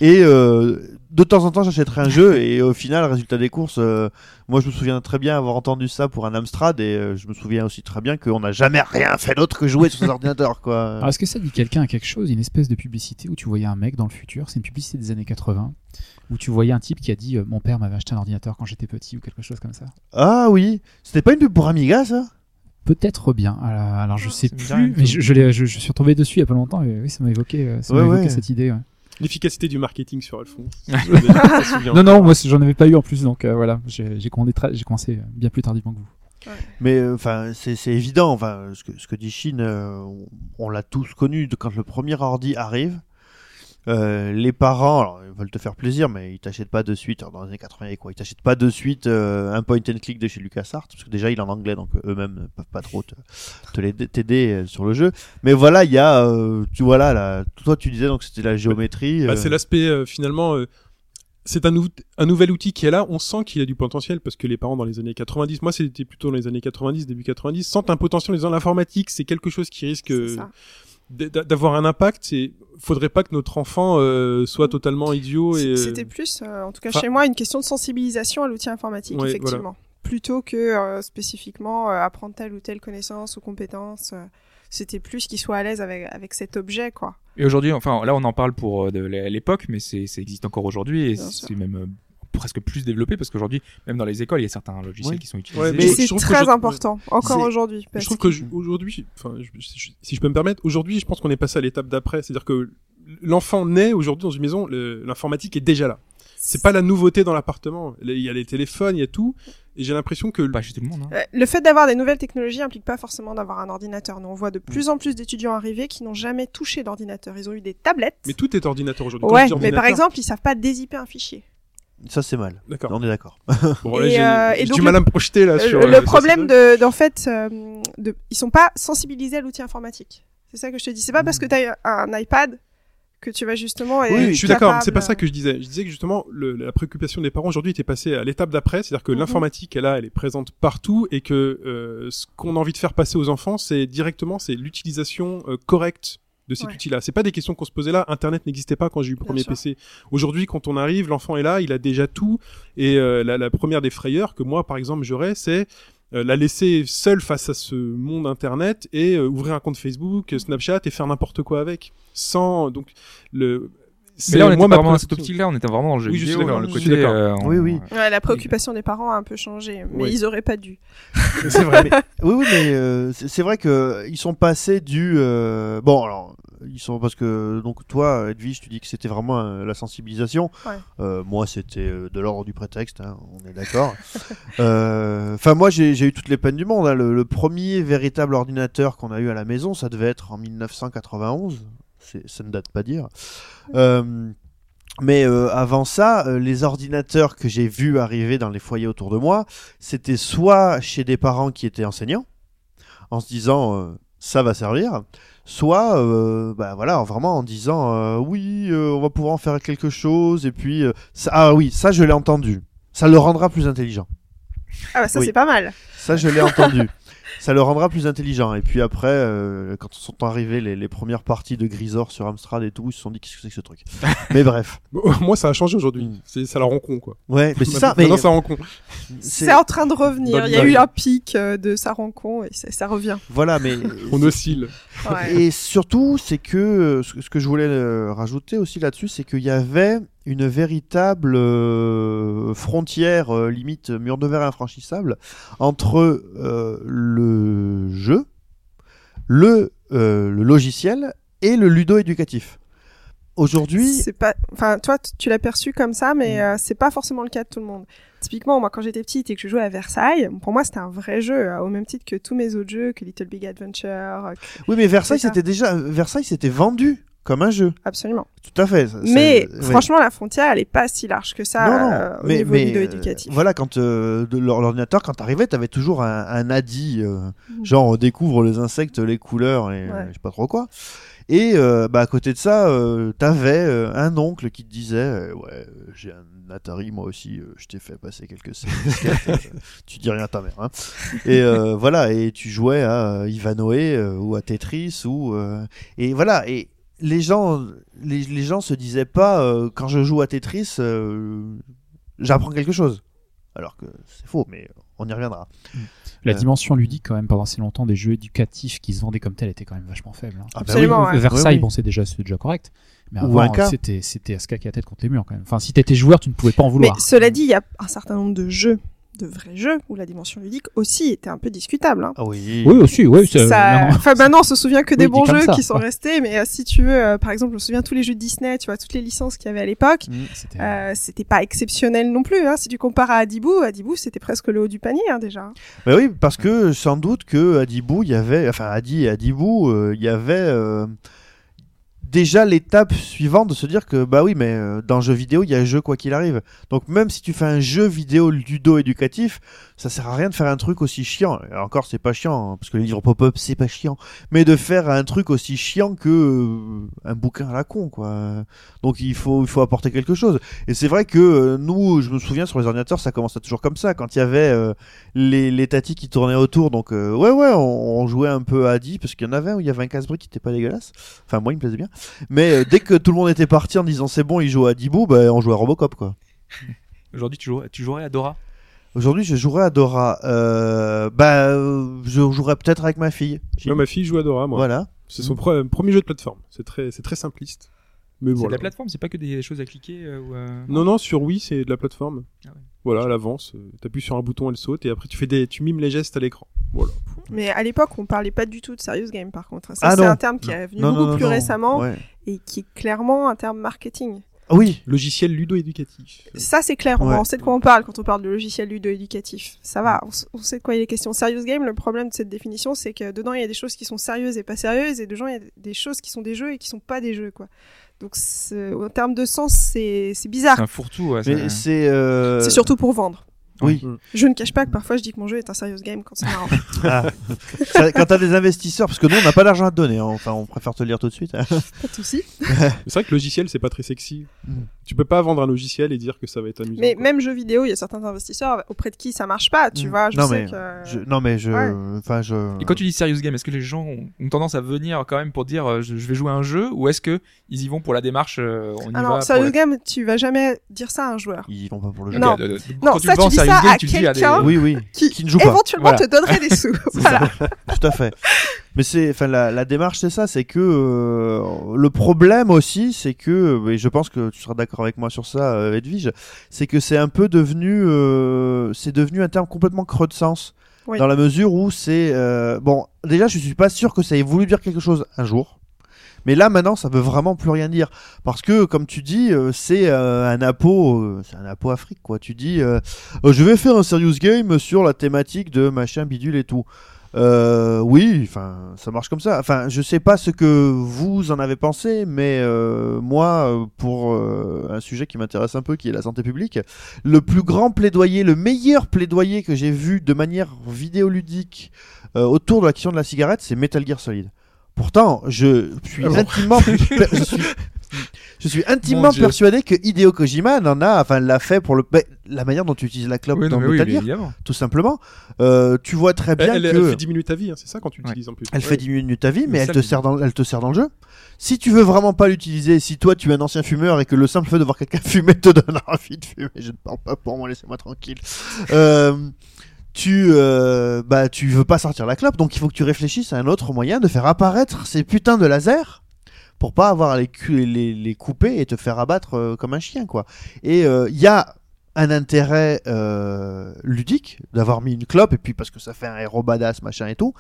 S3: Et euh, de temps en temps, j'achèterai un jeu et au final, résultat des courses, euh, moi je me souviens très bien avoir entendu ça pour un Amstrad et je me souviens aussi très bien qu'on n'a jamais rien fait d'autre que jouer sur ces ordinateurs, quoi.
S4: Alors, est-ce que ça dit quelqu'un à quelque chose Une espèce de publicité où tu voyais un mec dans le futur, c'est une publicité des années 80, où tu voyais un type qui a dit euh, Mon père m'avait acheté un ordinateur quand j'étais petit ou quelque chose comme ça.
S3: Ah oui, c'était pas une pub pour Amiga ça?
S4: Peut-être bien. Alors, alors, je sais
S2: me dit
S4: plus, mais je, je, l'ai- je- je suis retombé dessus il y a pas longtemps et oui, ça m'a évoqué, euh, ça m'a
S3: Ouais,
S4: évoqué
S3: ouais.
S4: cette idée. ouais.
S1: L'efficacité du marketing sur Alphonse.
S4: Non, non, moi j'en avais pas eu en plus, donc euh, voilà, j'ai commencé bien plus tardivement que vous.
S3: Mais enfin, c'est c'est évident. Enfin, ce que ce que dit Chine, euh, on, on l'a tous connu. Quand le premier ordi arrive, euh, les parents, alors, ils veulent te faire plaisir, mais ils t'achètent pas de suite. alors, dans les années 80, quoi, ils t'achètent pas de suite euh, un point and click de chez LucasArts, parce que déjà il est en anglais, donc eux-mêmes ne peuvent pas trop te, te t'aider euh, sur le jeu. Mais voilà, il y a, euh, tu vois là, là, toi tu disais donc c'était la géométrie.
S1: Bah,
S3: euh,
S1: c'est l'aspect euh, finalement. euh, c'est un, nou- un nouvel outil qui est là. On sent qu'il a du potentiel parce que les parents dans les années 90, moi c'était plutôt dans les années 90, début 90, sentent un potentiel en disant l'informatique, c'est quelque chose qui risque D'avoir un impact. C'est faudrait pas que notre enfant euh, soit totalement idiot et. euh,
S5: C'était plus, euh, en tout cas
S1: enfin-
S5: chez moi, une question de sensibilisation à l'outil informatique,
S1: Ouais,
S5: effectivement. Plutôt que euh, spécifiquement euh, apprendre telle ou telle connaissance ou compétence. euh, C'était plus qu'il soit à l'aise avec, avec cet objet, quoi.
S2: Et aujourd'hui, enfin là on en parle pour euh, de l'époque, mais c'est ça existe encore aujourd'hui et c'est même euh, presque plus développé parce qu'aujourd'hui, même dans les écoles, il y a certains logiciels qui sont utilisés.
S1: Ouais,
S5: Mais c'est très important, encore aujourd'hui.
S1: Je trouve
S5: que-
S1: que je- aujourd'hui, si je- peux me permettre, aujourd'hui, je pense qu'on est passé à l'étape d'après. C'est-à-dire que l'enfant naît aujourd'hui dans une maison, le- l'informatique est déjà là. C'est pas la nouveauté dans l'appartement. Il y a les téléphones, il y a tout. Et j'ai l'impression que
S2: Pas chez tout le monde. Hein.
S5: Euh, Le fait d'avoir des nouvelles technologies implique pas forcément d'avoir un ordinateur. Nous, on voit de
S1: Mm.
S5: plus en plus d'étudiants arriver qui n'ont jamais touché d'ordinateur. Ils ont eu des tablettes.
S1: Mais tout est ordinateur aujourd'hui.
S5: Ouais, mais par exemple, ils savent pas dézipper un fichier.
S3: Ça c'est mal.
S1: D'accord.
S3: On est d'accord.
S1: Bon, là,
S5: Et,
S1: j'ai
S5: euh, et donc
S1: du mal à me projeter là
S5: Euh,
S1: sur.
S5: le
S1: euh,
S5: problème de, d'en fait, euh, de, ils sont pas sensibilisés à l'outil informatique. C'est ça que je te dis. C'est pas parce que tu as un iPad que tu vas justement.
S1: Oui, je suis d'accord. C'est pas ça que je disais. Je disais que justement, le- la préoccupation des parents aujourd'hui était passée à l'étape d'après, c'est-à-dire que
S5: Mhm.
S1: l'informatique, elle, a, elle est présente partout et que euh, ce qu'on a envie de faire passer aux enfants, c'est directement, c'est l'utilisation euh, correcte de cet
S5: Ouais.
S1: outil-là. C'est pas des questions qu'on se posait là. Internet n'existait pas quand j'ai eu le premier. PC. Aujourd'hui, quand on arrive, l'enfant est là, il a déjà tout. Et euh, la, la première des frayeurs que moi, par exemple, j'aurais, c'est euh, la laisser seule face à ce monde internet et euh, ouvrir un compte Facebook, Snapchat et faire n'importe quoi avec, sans donc le.
S2: Mais là, on était vraiment dans cette optique-là, on était vraiment dans le jeu
S1: Oui, je suis
S2: vidéo, dans le
S1: je
S2: côté. euh, on-
S3: Oui, oui.
S5: Ouais, la préoccupation des parents a un peu changé, mais
S1: Oui.
S5: ils auraient pas dû.
S1: C'est vrai.
S3: Oui, oui, mais euh, c'est vrai que ils sont passés du. euh, Bon, alors ils sont parce que donc toi, Edwige, tu dis que c'était vraiment euh, la sensibilisation.
S5: Ouais.
S3: Euh, moi, c'était euh, de l'ordre du prétexte. hein, on est d'accord. Euh, Enfin, moi, j'ai j'ai eu toutes les peines du monde. hein. Le, le premier véritable ordinateur qu'on a eu à la maison, ça devait être en 1991. Ça ne date pas dire. Euh, mais euh, avant ça, euh, les ordinateurs que j'ai vus arriver dans les foyers autour de moi, c'était soit chez des parents qui étaient enseignants, en se disant euh, ça va servir, soit bah voilà vraiment en disant oui on va pouvoir en faire quelque chose et puis ça, ah oui ça je l'ai entendu, ça le rendra plus intelligent,
S5: Ah bah ça
S3: Oui.
S5: c'est pas mal.
S3: ça je l'ai entendu. Ça le rendra plus intelligent. Et puis après, euh, quand sont arrivées les, les premières parties de Grisor sur Amstrad et tout, ils se sont dit qu'est-ce que c'est que ce truc? Mais bref.
S1: Moi, ça a changé aujourd'hui.
S3: Mm.
S1: C'est, ça la rend con, quoi.
S3: Ouais, mais c'est ça. Mais
S1: Maintenant, ça rend con.
S3: c'est-
S5: C'est en train de revenir. Il y a eu un pic euh, de ça rend con et ça revient.
S3: voilà, mais
S1: On oscille.
S5: Ouais.
S3: Et surtout, c'est que euh, ce ce que je voulais euh, rajouter aussi là-dessus, c'est qu'il y avait une véritable euh, frontière, euh, limite mur de verre infranchissable, entre euh, le jeu, le, le logiciel et le ludo-éducatif. Aujourd'hui,
S5: C'est pas, enfin, toi, tu- tu l'as perçu comme ça, mais
S3: Mm.
S5: euh, c'est pas forcément le cas de tout le monde. Typiquement, moi, quand j'étais petite et que je jouais à Versailles, pour moi, c'était un vrai jeu, euh, au même titre que tous mes autres jeux, que Little Big Adventure, euh, que-
S3: oui, mais Versailles, c'était déjà Versailles, c'était vendu comme un jeu.
S5: absolument.
S3: Tout à fait. ça-
S5: Mais
S3: ça- oui.
S5: franchement, la frontière, elle est pas si large que ça
S3: non, non.
S5: euh, au
S3: mais,
S5: niveau
S3: mais,
S5: ludo-éducatif.
S3: euh, voilà, quand euh, l'ordinateur, quand t'arrivais, t'avais toujours un, un ADI, euh,
S5: Mhm.
S3: genre on découvre les insectes, les couleurs et
S5: Ouais.
S3: je sais pas trop quoi. Et euh, bah à côté de ça, euh, t'avais euh, un oncle qui te disait, ouais, j'ai un Atari, moi aussi, je t'ai fait passer quelques séries tu dis rien à ta mère. Hein. Et voilà, et tu jouais à Ivanoé ou à Tetris ou et voilà et les gens, les, les gens se disaient pas quand je joue à Tetris, j'apprends quelque chose. Alors que c'est faux, mais on y reviendra.
S4: La dimension ludique, quand même, pendant si longtemps, des jeux éducatifs qui se vendaient comme tels était quand même vachement faible. hein.
S3: Ah bah
S5: Absolument,
S4: Euh,
S5: ouais.
S4: Versailles,
S3: Oui, oui.
S4: bon, c'est déjà, c'est déjà correct. Mais avant, c'était, c'était à se caquer la tête contre les murs, quand même. Enfin, si t'étais joueur, tu ne pouvais pas en
S5: Mais
S4: vouloir.
S5: cela dit, il y a un certain nombre de jeux, de vrais jeux, où la dimension ludique aussi était un peu discutable. Hein.
S3: Ah oui.
S4: Oui, aussi, oui. c'est-
S5: Ça...
S4: non.
S5: Enfin, maintenant, on se souvient que
S4: Oui,
S5: des bons jeux
S4: ça,
S5: qui sont restés, mais euh, si tu veux, euh, par exemple, je me souviens tous les jeux Disney, tu vois, toutes les licences qu'il y avait à l'époque,
S3: Mm.
S4: C'était-
S5: euh, pas exceptionnel non plus. Hein. Si tu compares à Adibou, Adibou, c'était presque le haut du panier hein, déjà.
S3: Bah oui, parce que sans doute que Adibou, il y avait, enfin Adi et Adibou, euh, il y avait euh, déjà l'étape suivante de se dire que bah oui, mais euh, dans jeu vidéo, il y a jeu quoi qu'il arrive. Donc même si tu fais un jeu vidéo ludo éducatif, ça sert à rien de faire un truc aussi chiant. Et encore, c'est pas chiant hein, parce que les livres pop-up, c'est pas chiant, mais de faire un truc aussi chiant que euh, un bouquin à la con quoi. Donc il faut il faut apporter quelque chose. Et c'est vrai que euh, nous, je me souviens sur les ordinateurs, ça commençait toujours comme ça quand il y avait les, les tatis qui tournaient autour. Donc, ouais, ouais, on, jouait un peu à Adi parce qu'il y en avait un où il y avait un casse-brique qui était pas dégueulasse. Enfin, moi, il me plaisait bien. Mais euh, dès que tout le monde était parti en disant c'est bon, il joue à Dibou, bah, on jouait à Robocop, quoi.
S2: Aujourd'hui, tu jouerais, tu jouerais à Dora?
S3: Aujourd'hui, je jouerais à Dora. Euh, bah, je jouerais peut-être avec ma fille.
S1: Ma fille joue à Dora, moi.
S3: Voilà.
S1: C'est son pre- premier jeu de plateforme. C'est très, c'est très simpliste. Mais
S2: C'est de
S1: voilà.
S2: la plateforme, c'est pas que des choses à cliquer euh, ou, euh,
S1: Non, non, sur Wii, c'est de la plateforme.
S2: Ah ouais.
S1: Voilà, elle avance. euh, T'appuies sur un bouton, elle saute, et après tu fais des, tu mimes les gestes à l'écran. Voilà.
S5: Mais à l'époque, on parlait pas du tout de serious game par contre. Ça,
S3: Ah
S5: c'est un terme qui est venu beaucoup plus récemment
S3: Ouais.
S5: et qui est clairement un terme marketing.
S3: Ah Oui.
S1: Logiciel ludo-éducatif.
S5: Ça, c'est clair. On,
S3: Ouais.
S5: on sait de quoi on parle quand on parle de logiciel ludo-éducatif. Ça va, on sait de quoi il est question. Serious game, le problème de cette définition, c'est que dedans, il y a des choses qui sont sérieuses et pas sérieuses, et dedans, il y a des choses qui sont des jeux et qui sont pas des jeux, quoi. Donc, en termes de sens, c'est c'est bizarre.
S2: C'est un fourre-tout. ouais,
S3: euh,
S5: C'est surtout pour vendre.
S3: Oui.
S5: Je ne cache pas que parfois, je dis que mon jeu est un serious game quand c'est marrant.
S3: Ah. Ça, quand t'as des investisseurs, parce que nous, on n'a pas d'argent à te donner. hein. Enfin, on préfère te le dire tout de suite. hein.
S5: pas de souci.
S1: C'est vrai que logiciel, c'est pas très sexy.
S3: Mm.
S1: Tu peux pas vendre un logiciel et dire que ça va être amusant.
S5: Mais
S1: quoi.
S5: même jeux vidéo, il y a certains investisseurs auprès de qui ça marche pas, tu
S3: Mm.
S5: vois. Je
S3: non,
S5: sais
S3: mais
S5: que...
S3: je, non, mais je.
S5: Ouais.
S3: Enfin, je.
S2: Et quand tu dis serious game, est-ce que les gens ont, ont tendance à venir quand même pour dire euh, je, je vais jouer à un jeu ou est-ce que ils y vont pour la démarche euh, on y va
S5: non,
S2: pour
S5: serious
S2: la-
S5: game, tu vas jamais dire ça à un joueur.
S3: Ils vont pas pour le jeu.
S5: Non. Non, ça, tu dis
S2: serious
S5: ça à
S2: à des-
S5: quelqu'un
S3: Oui, oui.
S5: Qui,
S3: Qui ne joue pas.
S5: éventuellement
S2: Voilà.
S5: te donnerait des sous. voilà.
S3: Tout à fait. Mais c'est, enfin, la, la démarche, c'est ça, c'est que euh, le problème aussi, c'est que, et je pense que tu seras d'accord avec moi sur ça, euh, Edwige, c'est que c'est un peu devenu, euh, c'est devenu un terme complètement creux de sens,
S5: Oui.
S3: dans la mesure où c'est, euh, bon, déjà, je suis pas sûr que ça ait voulu dire quelque chose un jour. Mais là maintenant, ça veut vraiment plus rien dire parce que, comme tu dis, euh, c'est euh, un apo, euh, c'est un Afrique quoi. Tu dis, euh, euh, je vais faire un serious game sur la thématique de machin bidule et tout. Euh, oui, enfin, ça marche comme ça. Enfin, je sais pas ce que vous en avez pensé, mais euh, moi, euh, pour euh, un sujet qui m'intéresse un peu, qui est la santé publique, le plus grand plaidoyer, le meilleur plaidoyer que j'ai vu de manière vidéoludique euh, autour de la question de la cigarette, c'est Metal Gear Solid. Pourtant, je suis
S1: bon
S3: intimement, je suis, je suis intimement
S2: Mon Dieu.
S3: persuadé que Hideo Kojima en a, enfin, l'a fait pour le, ben, la manière dont tu utilises la clope
S2: Oui, non,
S3: dans
S2: mais oui,
S3: Metal Gear, tout simplement. Euh, tu vois très bien
S1: Elle,
S3: que
S1: elle- fait diminuer ta vie, hein, c'est ça quand tu
S2: Ouais.
S1: l'utilises en plus.
S3: elle
S1: Ouais.
S3: fait diminuer ta vie, mais
S1: Mais
S3: elle
S1: ça,
S3: te
S1: le-
S3: sert dans, elle te sert dans le jeu. Si tu veux vraiment pas l'utiliser, si toi tu es un ancien fumeur et que le simple fait de voir quelqu'un fumer te donne envie de fumer, je ne parle pas pour moi, laissez-moi tranquille. Euh, tu, euh, bah, tu veux pas sortir la clope, donc il faut que tu réfléchisses à un autre moyen de faire apparaître ces putains de lasers pour pas avoir à les, les, les couper et te faire abattre euh, comme un chien, quoi. Et euh, il y a un intérêt euh, ludique d'avoir mis une clope et puis parce que ça fait un héros badass machin et tout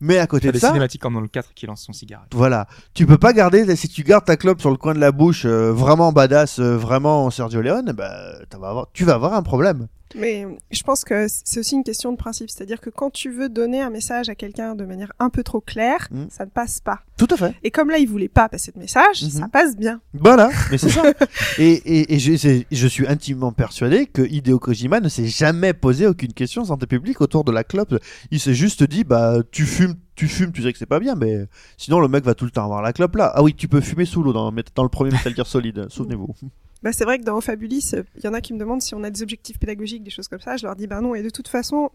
S3: mais à côté de
S2: des
S3: ça
S2: cinématiques comme dans le 4 qui lance son cigarette.
S3: voilà, tu peux pas garder si tu gardes ta clope sur le coin de la bouche euh, vraiment badass, euh, vraiment Sergio Leone, bah vas avoir- tu vas avoir un problème.
S5: Mais je pense que c'est aussi une question de principe. C'est-à-dire que quand tu veux donner un message à quelqu'un de manière un peu trop claire,
S3: Mm.
S5: ça ne passe pas.
S3: Tout à fait.
S5: Et comme là, il voulait pas passer de message,
S3: Mhm.
S5: ça passe bien.
S3: Voilà, mais c'est ça. et et, et je, je suis intimement persuadé que Hideo Kojima ne s'est jamais posé aucune question santé publique autour de la clope. Il s'est juste dit bah tu fumes, tu fumes, tu sais que c'est pas bien, mais sinon le mec va tout le temps avoir la clope là. Ah oui, tu peux fumer sous l'eau dans, dans le premier Metal Gear Solid, souvenez-vous.
S5: Bah, c'est vrai que dans Fabulis, il y en a qui me demandent si on a des objectifs pédagogiques, des choses comme ça. Je leur dis bah non. Et de toute façon,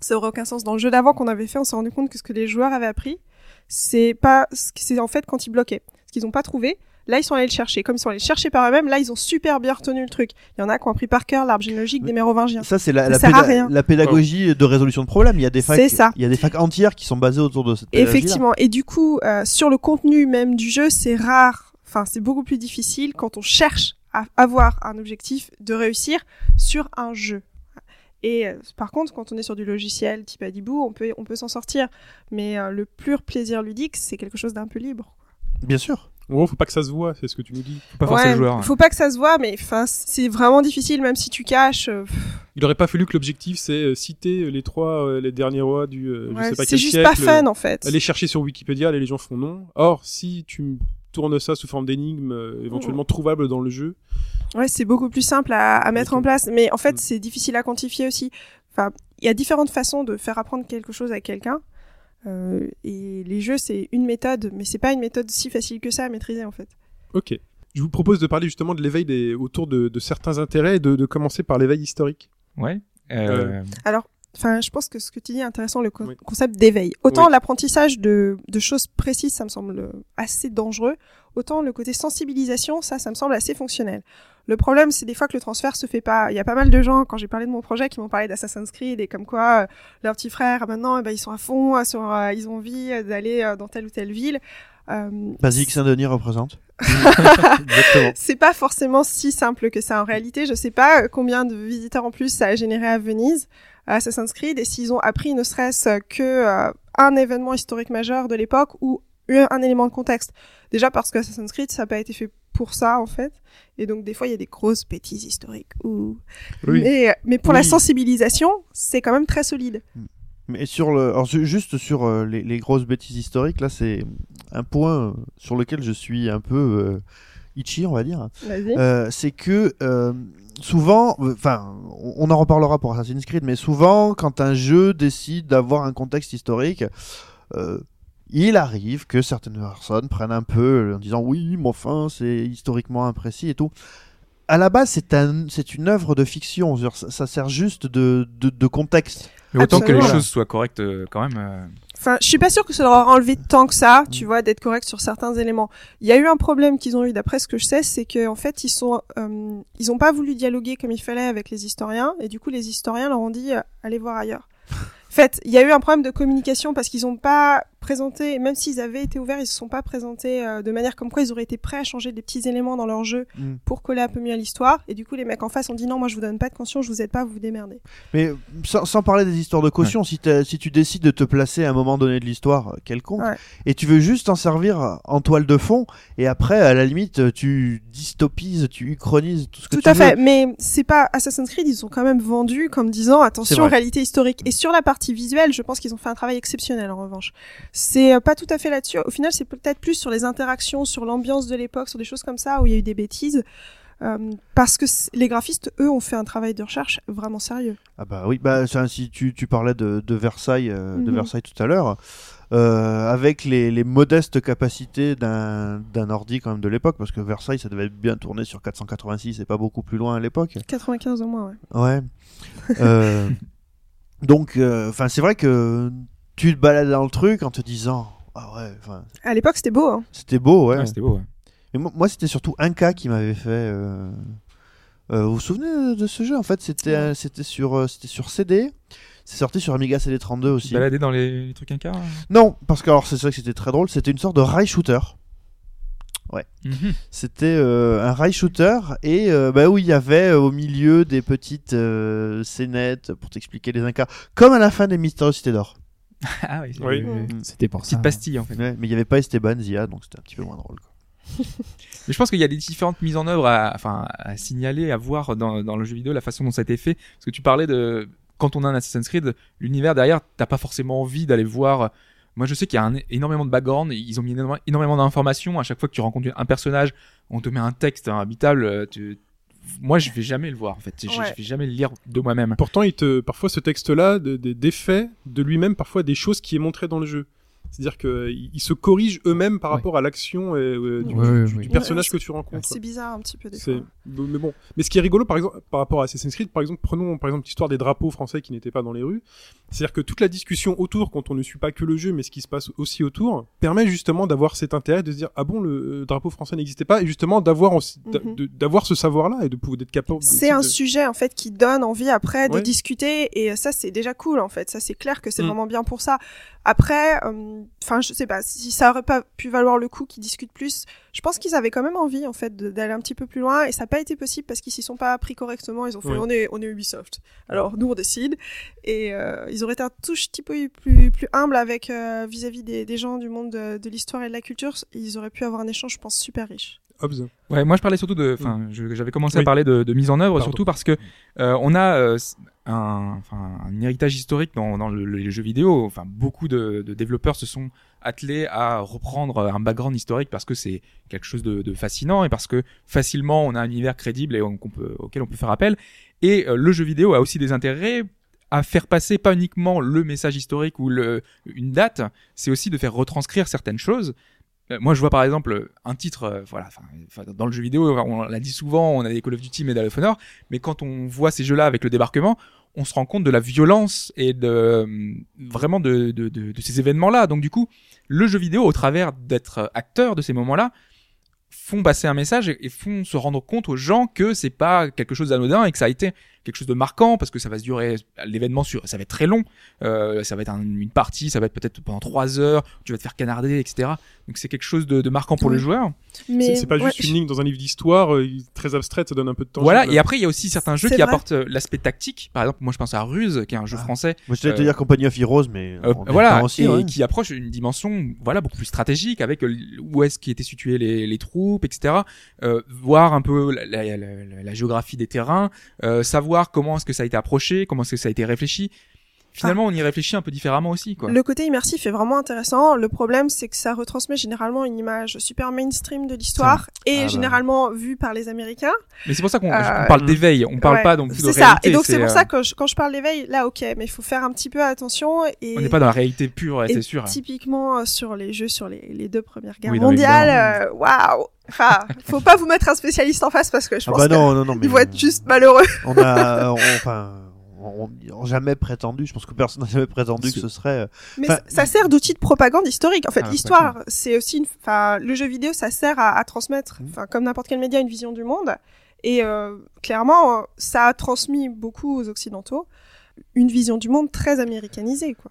S5: ça aurait aucun sens. Dans le jeu d'avant qu'on avait fait, on s'est rendu compte que ce que les joueurs avaient appris, c'est pas, c'est en fait quand ils bloquaient, ce qu'ils n'ont pas trouvé. Là, ils sont allés le chercher. Comme ils sont allés le chercher par eux-mêmes, là, ils ont super bien retenu le truc. Il y en a qui ont appris par cœur l'arbre généalogique des mérovingiens.
S3: Ça c'est la, la, péda- la pédagogie de résolution de problème. Il y a des facs,
S5: ça.
S3: il y a des facs entières qui sont basées autour de cette.
S5: Effectivement. Et du coup, euh, sur le contenu même du jeu, c'est rare. Enfin, c'est beaucoup plus difficile quand on cherche avoir un objectif de réussir sur un jeu. Et euh, par contre, quand on est sur du logiciel type Adibou, on peut, on peut s'en sortir. Mais euh, le pur plaisir ludique, c'est quelque chose d'un peu libre.
S3: Bien sûr.
S1: En gros, faut pas que ça se voit, c'est ce que tu nous dis.
S2: Faut pas forcer
S5: Ouais,
S2: le joueur. hein.
S5: Faut pas que ça se voit, mais c'est vraiment difficile, même si tu caches. euh,
S1: Il aurait pas fallu que l'objectif c'est citer les trois, euh, les derniers rois du, euh, je
S5: ouais,
S1: sais pas
S5: c'est juste
S1: siècle.
S5: pas fun en fait.
S1: Aller chercher sur Wikipédia, les gens font non. Or, si tu tournes ça sous forme d'énigmes, euh, éventuellement trouvables dans le jeu,
S5: Ouais, c'est beaucoup plus simple à, à mettre en place, mais en fait,
S1: Mm.
S5: c'est difficile à quantifier aussi. Enfin, il y a différentes façons de faire apprendre quelque chose à quelqu'un. Euh, et les jeux, c'est une méthode, mais c'est pas une méthode si facile que ça à maîtriser en fait.
S1: ok. Je vous propose de parler justement de l'éveil des... autour de, de certains intérêts et de, de commencer par l'éveil historique.
S2: Ouais. Euh,
S5: Enfin, je pense que ce que tu dis est intéressant, le co-
S1: Oui.
S5: concept d'éveil. Autant
S1: Oui.
S5: l'apprentissage de, de choses précises, ça me semble assez dangereux. Autant le côté sensibilisation, ça, ça me semble assez fonctionnel. Le problème, c'est des fois que le transfert se fait pas. Il y a pas mal de gens, quand j'ai parlé de mon projet, qui m'ont parlé d'Assassin's Creed et comme quoi euh, leurs petits frères, maintenant, eh ben, ils sont à fond, euh, sur, euh, ils ont envie euh, d'aller euh, dans telle ou telle ville. Euh,
S3: Basique Saint-Denis représente.
S5: C'est pas forcément si simple que ça en réalité. Je sais pas euh, combien de visiteurs en plus ça a généré à Venise, à Assassin's Creed, et s'ils ont appris ne serait-ce que euh, un événement historique majeur de l'époque ou un, un élément de contexte. Déjà parce que Assassin's Creed ça n'a pas été fait pour ça en fait, et donc des fois il y a des grosses bêtises historiques. Ou...
S1: Oui.
S5: Mais, mais pour la sensibilisation, c'est quand même très solide.
S3: Mais sur le, alors juste sur euh, les, les grosses bêtises historiques, là c'est un point euh, sur lequel je suis un peu euh, itchy, on va dire. Euh, c'est que euh, souvent, enfin, on on en reparlera pour Assassin's Creed, mais souvent quand un jeu décide d'avoir un contexte historique, euh, il arrive que certaines personnes prennent un peu en disant oui, mais enfin c'est historiquement imprécis et tout. À la base, c'est un, c'est une œuvre de fiction. Ça, ça sert juste de, de, de contexte.
S2: mais autant que les choses soient correctes quand même.
S5: Enfin, je suis pas sûre que ça leur aura enlevé tant que ça, tu vois, d'être correct sur certains éléments. Il y a eu un problème qu'ils ont eu, d'après ce que je sais, c'est que en fait, ils sont, euh, ils ont pas voulu dialoguer comme il fallait avec les historiens, et du coup, les historiens leur ont dit, euh, allez voir ailleurs. En fait, il y a eu un problème de communication parce qu'ils ont pas présenté, même s'ils avaient été ouverts, ils se sont pas présentés euh, de manière comme quoi ils auraient été prêts à changer des petits éléments dans leur jeu
S3: Mm.
S5: pour coller un peu mieux à l'histoire. Et du coup, les mecs en face ont dit non, moi je vous donne pas de caution, je vous aide pas, vous vous démerdez.
S3: Mais sans, sans parler des histoires de caution, si, t'as- si tu décides de te placer à un moment donné de l'histoire euh, quelconque,
S5: Ouais.
S3: et tu veux juste t'en servir en toile de fond, et après, à la limite, tu dystopises, tu uchronises tout ce que
S5: Tout
S3: tu
S5: à
S3: veux.
S5: fait, mais c'est pas Assassin's Creed, ils sont quand même vendus comme disant attention réalité historique. Et sur la partie visuelle, je pense qu'ils ont fait un travail exceptionnel en revanche. C'est euh, pas tout à fait là-dessus. Au final, c'est peut-être plus sur les interactions, sur l'ambiance de l'époque, sur des choses comme ça où il y a eu des bêtises. Euh, parce que les graphistes, eux, ont fait un travail de recherche vraiment sérieux.
S3: Ah bah oui, bah si tu, tu parlais de, de Versailles, euh, de
S5: Mhm.
S3: Versailles tout à l'heure, euh, avec les, les modestes capacités d'un ordi quand même de l'époque, parce que Versailles ça devait être bien tourné sur 486 et pas beaucoup plus loin à l'époque.
S5: 95 au moins, ouais.
S3: Ouais. Donc, enfin c'est vrai que tu te balades dans le truc en te disant ah ouais, enfin
S5: À l'époque, c'était beau. Hein.
S3: c'était beau ouais.
S2: Ouais, c'était beau. ouais.
S3: Mais moi, moi, c'était surtout un cas qui m'avait fait. euh, euh, vous vous souvenez de ce jeu En fait, c'était c'était sur euh, c'était sur CD. C'est sorti sur Amiga CD32
S2: Tu
S3: aussi.
S2: baladais dans les, les trucs inca
S3: Non, parce que alors c'est vrai que c'était très drôle. C'était une sorte de rail shooter.
S2: Mhm.
S3: C'était euh, un rail shooter et euh, bah, où il y avait euh, au milieu des petites euh, scénettes pour t'expliquer les incas, comme à la fin des Mystérieuses Cités d'Or.
S2: Ah oui,
S5: Mm.
S4: C'était pour ça.
S2: petite pastille en fait.
S3: Ouais, mais il n'y avait pas Esteban Zia, donc c'était un petit peu moins drôle. quoi.
S2: Mais je pense qu'il y a des différentes mises en œuvre à, enfin, à signaler, à voir dans, dans le jeu vidéo, la façon dont ça a été fait. Parce que tu parlais de, quand on a un Assassin's Creed, l'univers derrière, t'as pas forcément envie d'aller voir. Moi, je sais qu'il y a un, énormément de background, ils ont mis énormément, énormément d'informations. À chaque fois que tu rencontres un personnage, on te met un texte habitable. Tu... Moi, je vais jamais le voir, en fait. Je,
S5: Ouais.
S2: je vais jamais le lire de moi-même.
S1: Pourtant, il te, parfois, ce texte-là, de- de- défait de lui-même parfois des choses qui est montré dans le jeu. C'est-à-dire qu'ils ils se corrigent eux-mêmes par
S4: Ouais.
S1: rapport à l'action euh, euh, du,
S4: Ouais,
S1: du-
S4: ouais,
S1: du
S4: ouais.
S1: personnage
S5: Ouais,
S1: que tu rencontres.
S5: C'est bizarre un petit peu des fois.
S1: mais bon. Mais ce qui est rigolo, par exemple, par rapport à Assassin's Creed, par exemple, prenons par exemple l'histoire des drapeaux français qui n'étaient pas dans les rues. C'est-à-dire que toute la discussion autour, quand on ne suit pas que le jeu, mais ce qui se passe aussi autour, permet justement d'avoir cet intérêt de se dire ah bon le euh, drapeau français n'existait pas et justement d'avoir
S5: Mhm.
S1: de- d'avoir ce savoir-là et de pouvoir d'être capable.
S5: C'est un
S1: de-
S5: sujet en fait qui donne envie après de
S1: Ouais.
S5: discuter et ça c'est déjà cool en fait. Ça c'est clair que c'est
S1: Mm.
S5: vraiment bien pour ça. Après, euh, enfin je sais pas si ça aurait pas pu valoir le coup qu'ils discutent plus. Je pense qu'ils avaient quand même envie en fait d'aller un petit peu plus loin et ça n'a pas été possible parce qu'ils s'y sont pas pris correctement. Ils ont fait on est on est Ubisoft. Alors nous on décide et euh, ils auraient été un touche petit peu plus plus humble avec euh, vis-à-vis des, des gens du monde de, de l'histoire et de la culture. Ils auraient pu avoir un échange je pense super riche.
S1: Hobbes.
S2: Ouais, moi je parlais surtout de, enfin, j'avais commencé à parler de, de mise en œuvre
S1: Pardon.
S2: surtout parce que euh, on a euh, un, enfin, un héritage historique dans, dans le, les jeux vidéo. Enfin, beaucoup de, de développeurs se sont attelés à reprendre un background historique parce que c'est quelque chose de, de fascinant et parce que facilement on a un univers crédible et on, peut, auquel on peut faire appel. Et euh, le jeu vidéo a aussi des intérêts à faire passer pas uniquement le message historique ou le, une date, c'est aussi de faire retranscrire certaines choses. Euh, Moi, je vois par exemple un titre, euh, voilà, dans le jeu vidéo, on l'a dit souvent, on a des Call of Duty, Medal of Honor, mais quand on voit ces jeux-là avec le débarquement, on se rend compte de la violence et de euh, vraiment de, de, de, de ces événements-là. Donc du coup, le jeu vidéo, au travers d'être acteur de ces moments-là, font passer un message et, et font se rendre compte aux gens que c'est pas quelque chose d'anodin et que ça a été quelque chose de marquant parce que ça va se durer l'événement sur ça va être très long euh, ça va être un- une partie ça va être peut-être pendant trois heures tu vas te faire canarder etc donc c'est quelque chose de, de marquant pour le joueur
S5: Mais
S1: C'est pas
S5: ouais,
S1: juste une ligne dans un livre d'histoire euh, très abstraite, ça donne un peu de temps.
S2: voilà et après il y a aussi certains jeux qui
S5: vrai.
S2: apportent euh, l'aspect tactique par exemple moi je pense à Ruse qui est un jeu
S3: Ah.
S2: français
S3: Moi, je vais te
S2: Euh,
S3: dire Company of Heroes, mais
S2: Euh, voilà,
S3: dedans aussi,
S2: et
S3: ouais.
S2: qui approche une dimension voilà beaucoup plus stratégique avec où est-ce qui étaient situées les, les troupes, etc. Euh, voir un peu la, la- la- la- géographie des terrains, euh, savoir comment est-ce que ça a été approché, comment est-ce que ça a été réfléchi. Finalement, on y réfléchit un peu différemment aussi, quoi.
S5: Le côté immersif est vraiment intéressant. Le problème, c'est que ça retransmet généralement une image super mainstream de l'histoire et
S3: Ah bah.
S5: généralement vue par les Américains.
S2: Mais c'est pour ça qu'on
S5: Euh,
S2: parle d'éveil, on parle
S5: Ouais,
S2: pas donc de
S5: C'est ça.
S2: réalité.
S5: Et donc c'est pour
S2: euh,
S5: ça que je- quand je parle d'éveil, là, ok, mais il faut faire un petit peu attention. Et
S2: on n'est pas dans la réalité pure, c'est sûr.
S5: Typiquement euh, sur les jeux sur les, les deux premières guerres
S2: Oui,
S5: mondiales, waouh. Enfin, faut pas vous mettre un spécialiste en face parce que je
S3: Ah
S5: pense
S3: bah
S5: que
S3: non, non, non, mais
S5: ils vont être juste malheureux.
S3: On a, on- enfin, on, on- jamais prétendu. Je pense que personne n'a jamais prétendu que ce serait. euh,
S5: Mais ça ça sert d'outil de propagande historique. En fait,
S2: Ah,
S5: l'histoire, c'est aussi une. Enfin, le jeu vidéo, ça sert à, à transmettre,
S3: Mhm.
S5: enfin, comme n'importe quel média, une vision du monde. Et euh, clairement, euh, ça a transmis beaucoup aux occidentaux une vision du monde très américanisée, quoi.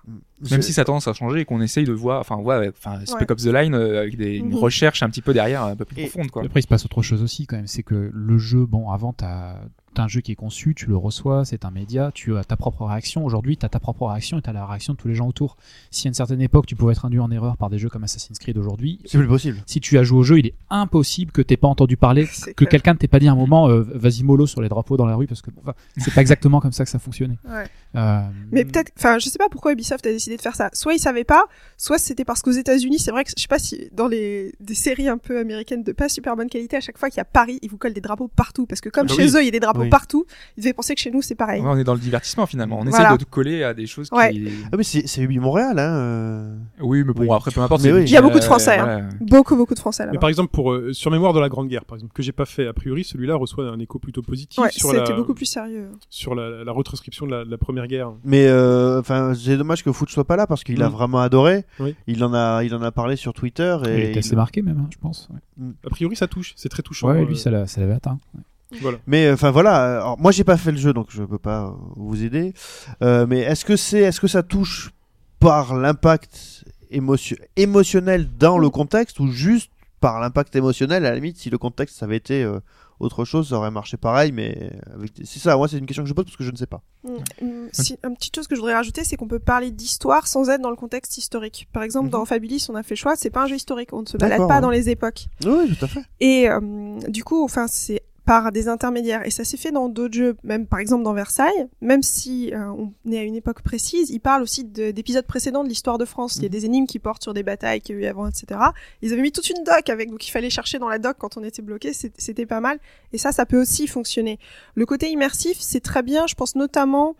S2: Même si ça a tendance à changer et qu'on essaye de voir, enfin, ouais, enfin, Spec
S5: Ouais.
S2: Ops The Line euh, avec des, une
S5: Mhm.
S2: recherche un petit peu derrière, un peu plus
S3: Et-
S2: profonde, quoi.
S4: Après, il se passe autre chose aussi quand même. C'est que le jeu, bon, avant, t'as as un jeu qui est conçu, tu le reçois, c'est un média, tu as ta propre réaction. Aujourd'hui, tu as ta propre réaction et tu as la réaction de tous les gens autour. Si à une certaine époque, tu pouvais être induit en erreur par des jeux comme Assassin's Creed aujourd'hui,
S3: C'est plus possible.
S4: si tu as joué au jeu, il est impossible que t'aies pas entendu parler, que quelqu'un ne t'ait pas dit à un moment, euh, vas-y mollo sur les drapeaux dans la rue, parce que enfin, c'est pas exactement comme ça que ça fonctionnait.
S5: Ouais.
S4: Euh,
S5: Mais peut-être, enfin, je sais pas pourquoi Ubisoft a décidé de faire ça. Soit ils savaient pas, soit c'était parce qu'aux États-Unis, c'est vrai que je sais pas si dans les des séries un peu américaines de pas super bonne qualité, à chaque fois qu'il y a Paris, ils vous collent des drapeaux partout parce que comme
S1: Ah
S5: chez
S1: oui.
S5: eux, il y a des drapeaux
S3: Oui.
S5: partout, ils devaient penser que chez nous c'est pareil.
S2: Ouais, on est dans le divertissement finalement. On
S5: Voilà.
S2: essaie de coller à des choses
S5: Ouais.
S2: qui.
S3: Ah mais c'est Ubi Montréal, hein. euh.
S2: Oui, mais bon,
S3: Oui.
S2: après peu importe.
S3: Mais
S2: c'est-
S3: oui.
S5: Il y a beaucoup de Français, hein. Beaucoup, beaucoup de Français
S1: Mais par exemple, pour euh, sur Mémoire de la Grande Guerre, par exemple, que j'ai pas fait a priori, celui-là reçoit un écho plutôt positif
S5: Ouais,
S1: sur, la,
S5: c'était beaucoup plus sérieux.
S1: sur la, la retranscription de la, de la Première Guerre.
S3: Mais euh, enfin, c'est dommage que Foot soit pas là parce qu'il a
S1: Mm.
S3: vraiment adoré.
S1: Oui.
S3: Il en a, il en a parlé sur Twitter
S4: il
S3: et
S4: était assez marqué même, hein, je pense. Ouais,
S1: A priori, ça touche, c'est très touchant.
S4: Ouais,
S1: euh,
S4: lui, ça l'a- ça l'avait atteint.
S1: Voilà.
S3: Mais euh, enfin voilà, euh, alors, moi j'ai pas fait le jeu donc je peux pas vous aider. Euh, mais est-ce que c'est, est-ce que ça touche par l'impact émotion- émotionnel dans le contexte ou juste par l'impact émotionnel à la limite si le contexte ça avait été euh, autre chose ça aurait marché pareil mais avec c'est ça moi c'est une question que je pose parce que je ne sais pas.
S5: Mm, mm, Si, une petite chose que je voudrais rajouter, c'est qu'on peut parler d'histoire sans être dans le contexte historique. Par exemple,
S3: Mhm.
S5: dans Fabilis, on a fait le choix, c'est pas un jeu historique, on ne se balade pas
S3: ouais.
S5: dans les époques.
S3: Oui tout à fait.
S5: Et euh, du coup, enfin, c'est par des intermédiaires. Et ça s'est fait dans d'autres jeux, même par exemple dans Versailles, même si euh, on est à une époque précise, ils parlent aussi de- d'épisodes précédents de l'histoire de France. Il y a des énigmes qui portent sur des batailles qu'il y a eu avant, etc. Ils avaient mis toute une doc avec, donc il fallait chercher dans la doc quand on était bloqué, c'était pas mal. Et ça, ça peut aussi fonctionner. Le côté immersif, c'est très bien, je pense notamment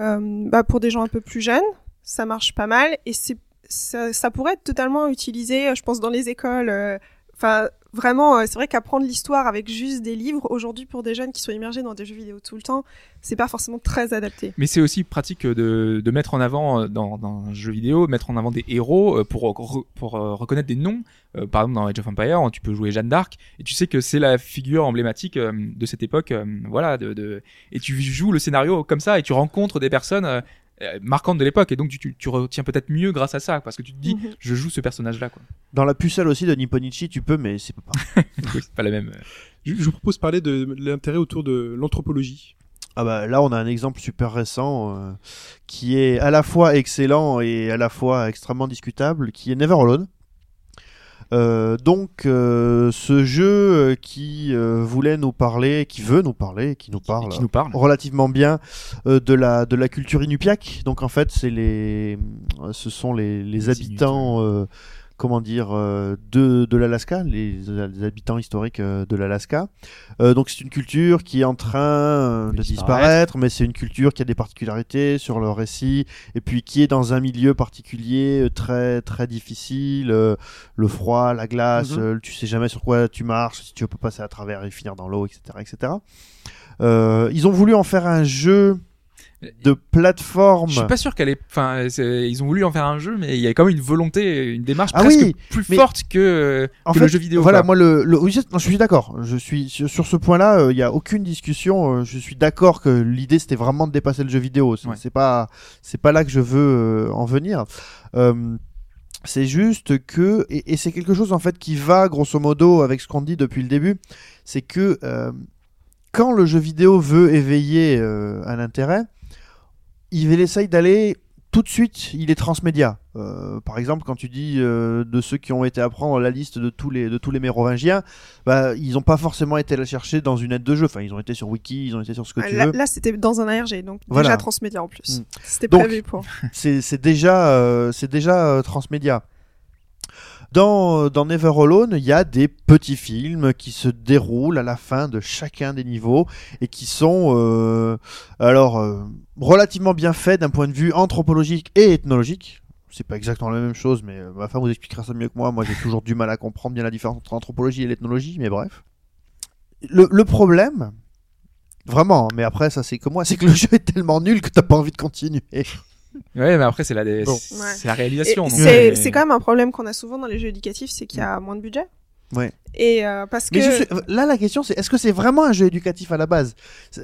S5: euh, bah, pour des gens un peu plus jeunes, ça marche pas mal. Et c'est ça, ça pourrait être totalement utilisé, je pense, dans les écoles. euh, Enfin, vraiment, euh, c'est vrai qu'apprendre l'histoire avec juste des livres, aujourd'hui, pour des jeunes qui sont immergés dans des jeux vidéo tout le temps, c'est pas forcément très adapté.
S2: Mais c'est aussi pratique de, de mettre en avant euh, dans, dans un jeu vidéo, mettre en avant des héros euh, pour, re- pour euh, reconnaître des noms. Euh, par exemple, dans Age of Empires, tu peux jouer Jeanne d'Arc et tu sais que c'est la figure emblématique euh, de cette époque. euh, voilà, et tu joues le scénario comme ça et tu rencontres des personnes euh, marquantes de l'époque et donc tu, tu, tu retiens peut-être mieux grâce à ça parce que tu te dis,
S5: Mhm.
S2: je joue ce personnage-là. quoi.
S3: Dans la pucelle aussi de Nipponichi tu peux mais c'est pas.
S2: Oui, c'est pas la même. euh.
S1: Je, je vous propose de parler de l'intérêt autour de l'anthropologie.
S3: Ah bah là on a un exemple super récent euh, qui est à la fois excellent et à la fois extrêmement discutable qui est Never Alone. Euh, donc euh, ce jeu euh, qui euh, voulait nous parler, qui veut nous parler, qui nous parle
S2: Qui nous parle.
S3: relativement bien euh, de la de la culture inupiaq. Donc en fait c'est les ce sont les, les
S4: Les
S3: habitants euh, comment dire euh, de de l'Alaska, les, les habitants historiques euh, de l'Alaska. Euh, donc c'est une culture qui est en train de disparaître, mais c'est une culture qui a des particularités sur le récit et puis qui est dans un milieu particulier très très difficile, le froid, la glace,
S1: Mhm.
S3: euh, tu sais jamais sur quoi tu marches, si tu peux passer à travers et finir dans l'eau, etc., etc. Euh, ils ont voulu en faire un jeu de plateforme.
S2: Je suis pas sûr qu'elle est. Enfin, ils ont voulu en faire un jeu, mais il y a quand même une volonté, une démarche
S3: Ah
S2: presque
S3: oui,
S2: plus forte que, euh,
S3: En
S2: que
S3: fait,
S2: le jeu vidéo.
S3: Voilà,
S2: quoi.
S3: moi le, le oui, non, je suis d'accord. Je suis sur, ce point-là, il n'y a aucune discussion. euh, je suis d'accord que l'idée c'était vraiment de dépasser le jeu vidéo. C'est
S2: Ouais.
S3: pas c'est pas là que je veux euh, en venir. Euh, c'est juste que et, et c'est quelque chose en fait qui va grosso modo avec ce qu'on dit depuis le début, c'est que euh, quand le jeu vidéo veut éveiller euh, un intérêt, il essaye d'aller tout de suite, il est transmédia. Euh, par exemple, quand tu dis euh, de ceux qui ont été à prendre la liste de tous les de tous les mérovingiens, bah ils n'ont pas forcément été la chercher dans une aide de jeu. Enfin, ils ont été sur Wiki, ils ont été sur ce que tu
S5: là,
S3: veux.
S5: là, c'était dans un ARG, donc
S3: Voilà.
S5: déjà transmédia en plus.
S3: Mm.
S5: C'était prévu pour.
S3: c'est c'est déjà euh, c'est déjà euh, transmédia. Dans, dans Never Alone, il y a des petits films qui se déroulent à la fin de chacun des niveaux et qui sont euh, alors euh, relativement bien faits d'un point de vue anthropologique et ethnologique. C'est pas exactement la même chose, mais euh, ma femme vous expliquera ça mieux que moi. Moi, j'ai toujours du mal à comprendre bien la différence entre l'anthropologie et l'ethnologie, mais bref. Le, le problème, vraiment, mais après ça c'est que moi, c'est que le jeu est tellement nul que t'as pas envie de continuer.
S2: Ouais, mais après c'est la,
S3: Bon.
S2: c'est la réalisation.
S5: C'est quand même un problème qu'on a souvent dans les jeux éducatifs, c'est qu'il y a moins de budget.
S3: Ouais.
S5: Et euh, parce que
S3: Mais je suis- là, la question, c'est est-ce que c'est vraiment un jeu éducatif à la base?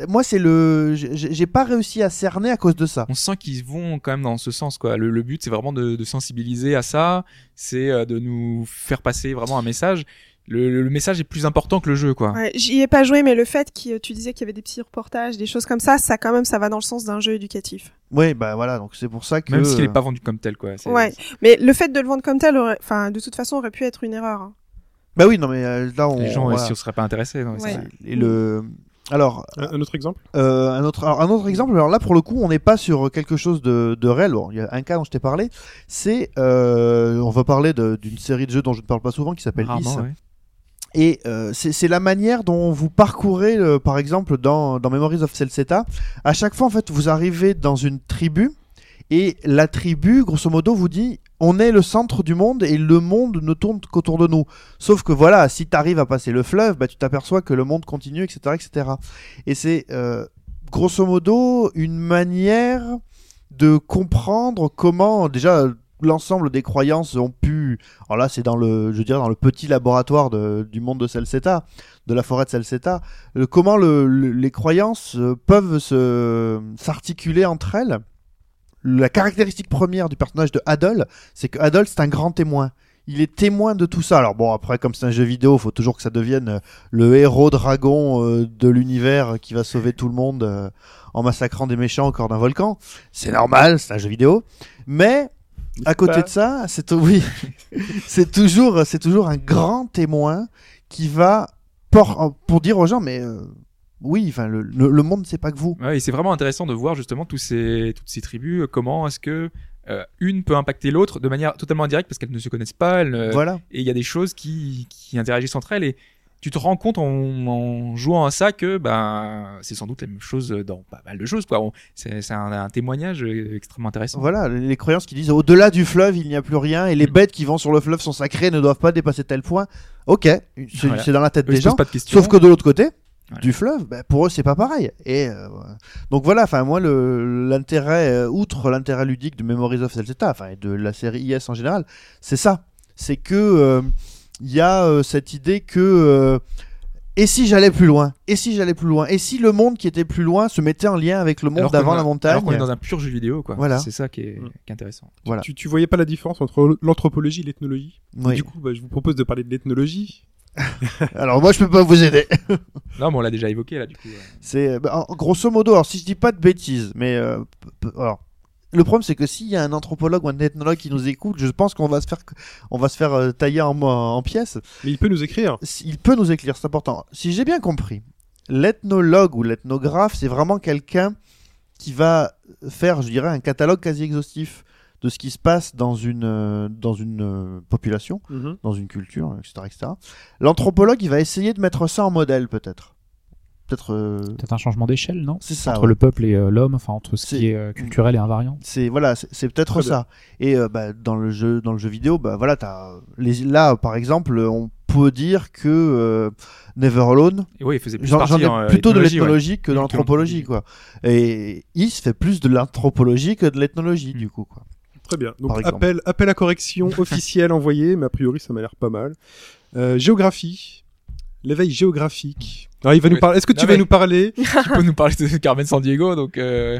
S3: Moi, c'est le. j'ai- pas réussi à cerner à cause de ça.
S2: On sent qu'ils vont quand même dans ce sens, quoi. Le, le but, c'est vraiment de, de sensibiliser à ça, c'est euh, de nous faire passer vraiment un message. Le, le message est plus important que le jeu, quoi.
S5: Ouais, j'y ai pas joué, mais le fait que tu disais qu'il y avait des petits reportages, des choses comme ça, ça quand même, ça va dans le sens d'un jeu éducatif.
S3: Oui, bah voilà, donc c'est pour ça que.
S2: Même s'il
S3: euh,
S2: est pas vendu comme tel, quoi.
S5: Ouais. Mais le fait de le vendre comme tel, aurait- enfin, de toute façon, aurait pu être une erreur. hein.
S3: Bah oui, non, mais euh, là, on.
S2: Les gens,
S3: voilà.
S2: si on serait pas intéressés, non,
S5: Ouais.
S3: Et le. Alors,
S1: Un, un autre exemple?
S3: Euh, un autre, alors, un autre exemple. Alors là, pour le coup, on n'est pas sur quelque chose de, de réel. Bon, il y a un cas dont je t'ai parlé. C'est, euh, on va parler d'une série de jeux dont je ne parle pas souvent, qui s'appelle Is.
S2: ouais.
S3: Et euh, c'est la manière dont vous parcourez, euh, par exemple, dans, dans Memories of Celceta. À chaque fois, en fait, vous arrivez dans une tribu. Et la tribu, grosso modo, vous dit on est le centre du monde et le monde ne tourne qu'autour de nous. Sauf que voilà, si tu arrives à passer le fleuve, bah, tu t'aperçois que le monde continue, etc. etc. Et c'est euh, grosso modo une manière de comprendre comment déjà l'ensemble des croyances ont pu alors là c'est dans le je dans le petit laboratoire de- du monde de Celceta de la forêt de Celceta euh, comment le- le- les croyances euh, peuvent s'articuler entre elles la caractéristique première du personnage de Adol c'est que Adol c'est un grand témoin il est témoin de tout ça. Alors bon, après, comme c'est un jeu vidéo, faut toujours que ça devienne euh, le héros dragon de l'univers qui va sauver tout le monde en massacrant des méchants au corps d'un volcan. C'est normal, c'est un jeu vidéo. Mais à côté de ça, c'est oui, c'est toujours, c'est toujours un grand témoin qui va pour, pour dire aux gens, mais euh, oui, enfin, le, le, le monde c'est pas que vous.
S2: Ouais, et c'est vraiment intéressant de voir justement tous ces, toutes ces tribus, euh, comment est-ce que euh, une peut impacter l'autre de manière totalement indirecte parce qu'elles ne se connaissent pas, elles
S3: voilà.
S2: et il y a des choses qui, qui interagissent entre elles et tu te rends compte en, en jouant à ça que ben c'est sans doute la même chose dans pas mal de choses quoi. C'est un, un témoignage euh, extrêmement intéressant.
S3: Voilà, les les croyances qui disent au-delà du fleuve, il n'y a plus rien et les
S2: Mm.
S3: bêtes qui vont sur le fleuve sont sacrées, ne doivent pas dépasser tel point. Ok, c'est
S2: Voilà.
S3: dans la tête
S2: Eux,
S3: des gens.
S2: pas de.
S3: Sauf que de l'autre côté du fleuve, bah, pour eux c'est pas pareil. Et euh, donc voilà, enfin moi l'intérêt, euh, outre l'intérêt ludique de Memories of Celceta, enfin et de la série IS en général, c'est ça, c'est que euh, il y a euh, cette idée que euh, et si j'allais plus loin? Et si j'allais plus loin? Et si le monde qui était plus loin se mettait en lien avec le monde d'avant la montagne?
S2: Alors qu'on est dans un pur jeu vidéo quoi.
S3: Voilà.
S2: C'est ça qui est,
S1: Mm.
S2: qui est intéressant.
S3: Voilà.
S1: tu, tu voyais pas la différence entre l'anthropologie et l'ethnologie?
S3: Oui.
S1: Du coup, bah, je vous propose de parler de l'ethnologie.
S3: Alors moi je peux pas vous aider.
S2: Non, mais on l'a déjà évoqué là du coup.
S3: C'est bah, grosso modo, alors si je dis pas de bêtises, mais euh, alors le problème c'est que s'il y a un anthropologue ou un ethnologue qui nous écoute, je pense qu'on va se faire on va se faire euh, tailler en, en pièces.
S1: Mais il peut nous écrire.
S3: Il peut nous éclairer, c'est important. Si j'ai bien compris, l'ethnologue ou l'ethnographe, c'est vraiment quelqu'un qui va faire, je dirais, un catalogue quasi exhaustif de ce qui se passe dans une euh, dans une euh, population,
S1: Mhm.
S3: dans une culture, etc., etc. L'anthropologue, il va essayer de mettre ça en modèle, peut-être. Peut-être. euh,
S4: Peut-être un changement d'échelle, non?
S3: C'est ça.
S4: Entre
S3: ouais.
S4: le peuple et euh, l'homme, enfin entre ce qui est euh, culturel et invariant.
S3: C'est voilà, c'est peut-être ça. Et euh, bah, dans le jeu, dans le jeu vidéo, bah voilà, t'as les là par exemple, on peut dire que euh, Never Alone,
S2: Et oui, il faisait plus partie
S3: ai
S2: en,
S3: plutôt de
S2: ouais.
S3: l'ethnologie que de l'anthropologie quoi. Et Is fait plus de l'anthropologie que de l'ethnologie du coup quoi.
S1: Très bien. Donc appel, appel à correction officiel envoyé, mais a priori ça m'a l'air pas mal. Euh, géographie. L'éveil géographique. Alors, il va nous parler. Est-ce que tu
S2: Non,
S1: vas
S2: mais-
S1: nous parler
S2: tu peux nous parler de Carmen San Diego, donc euh,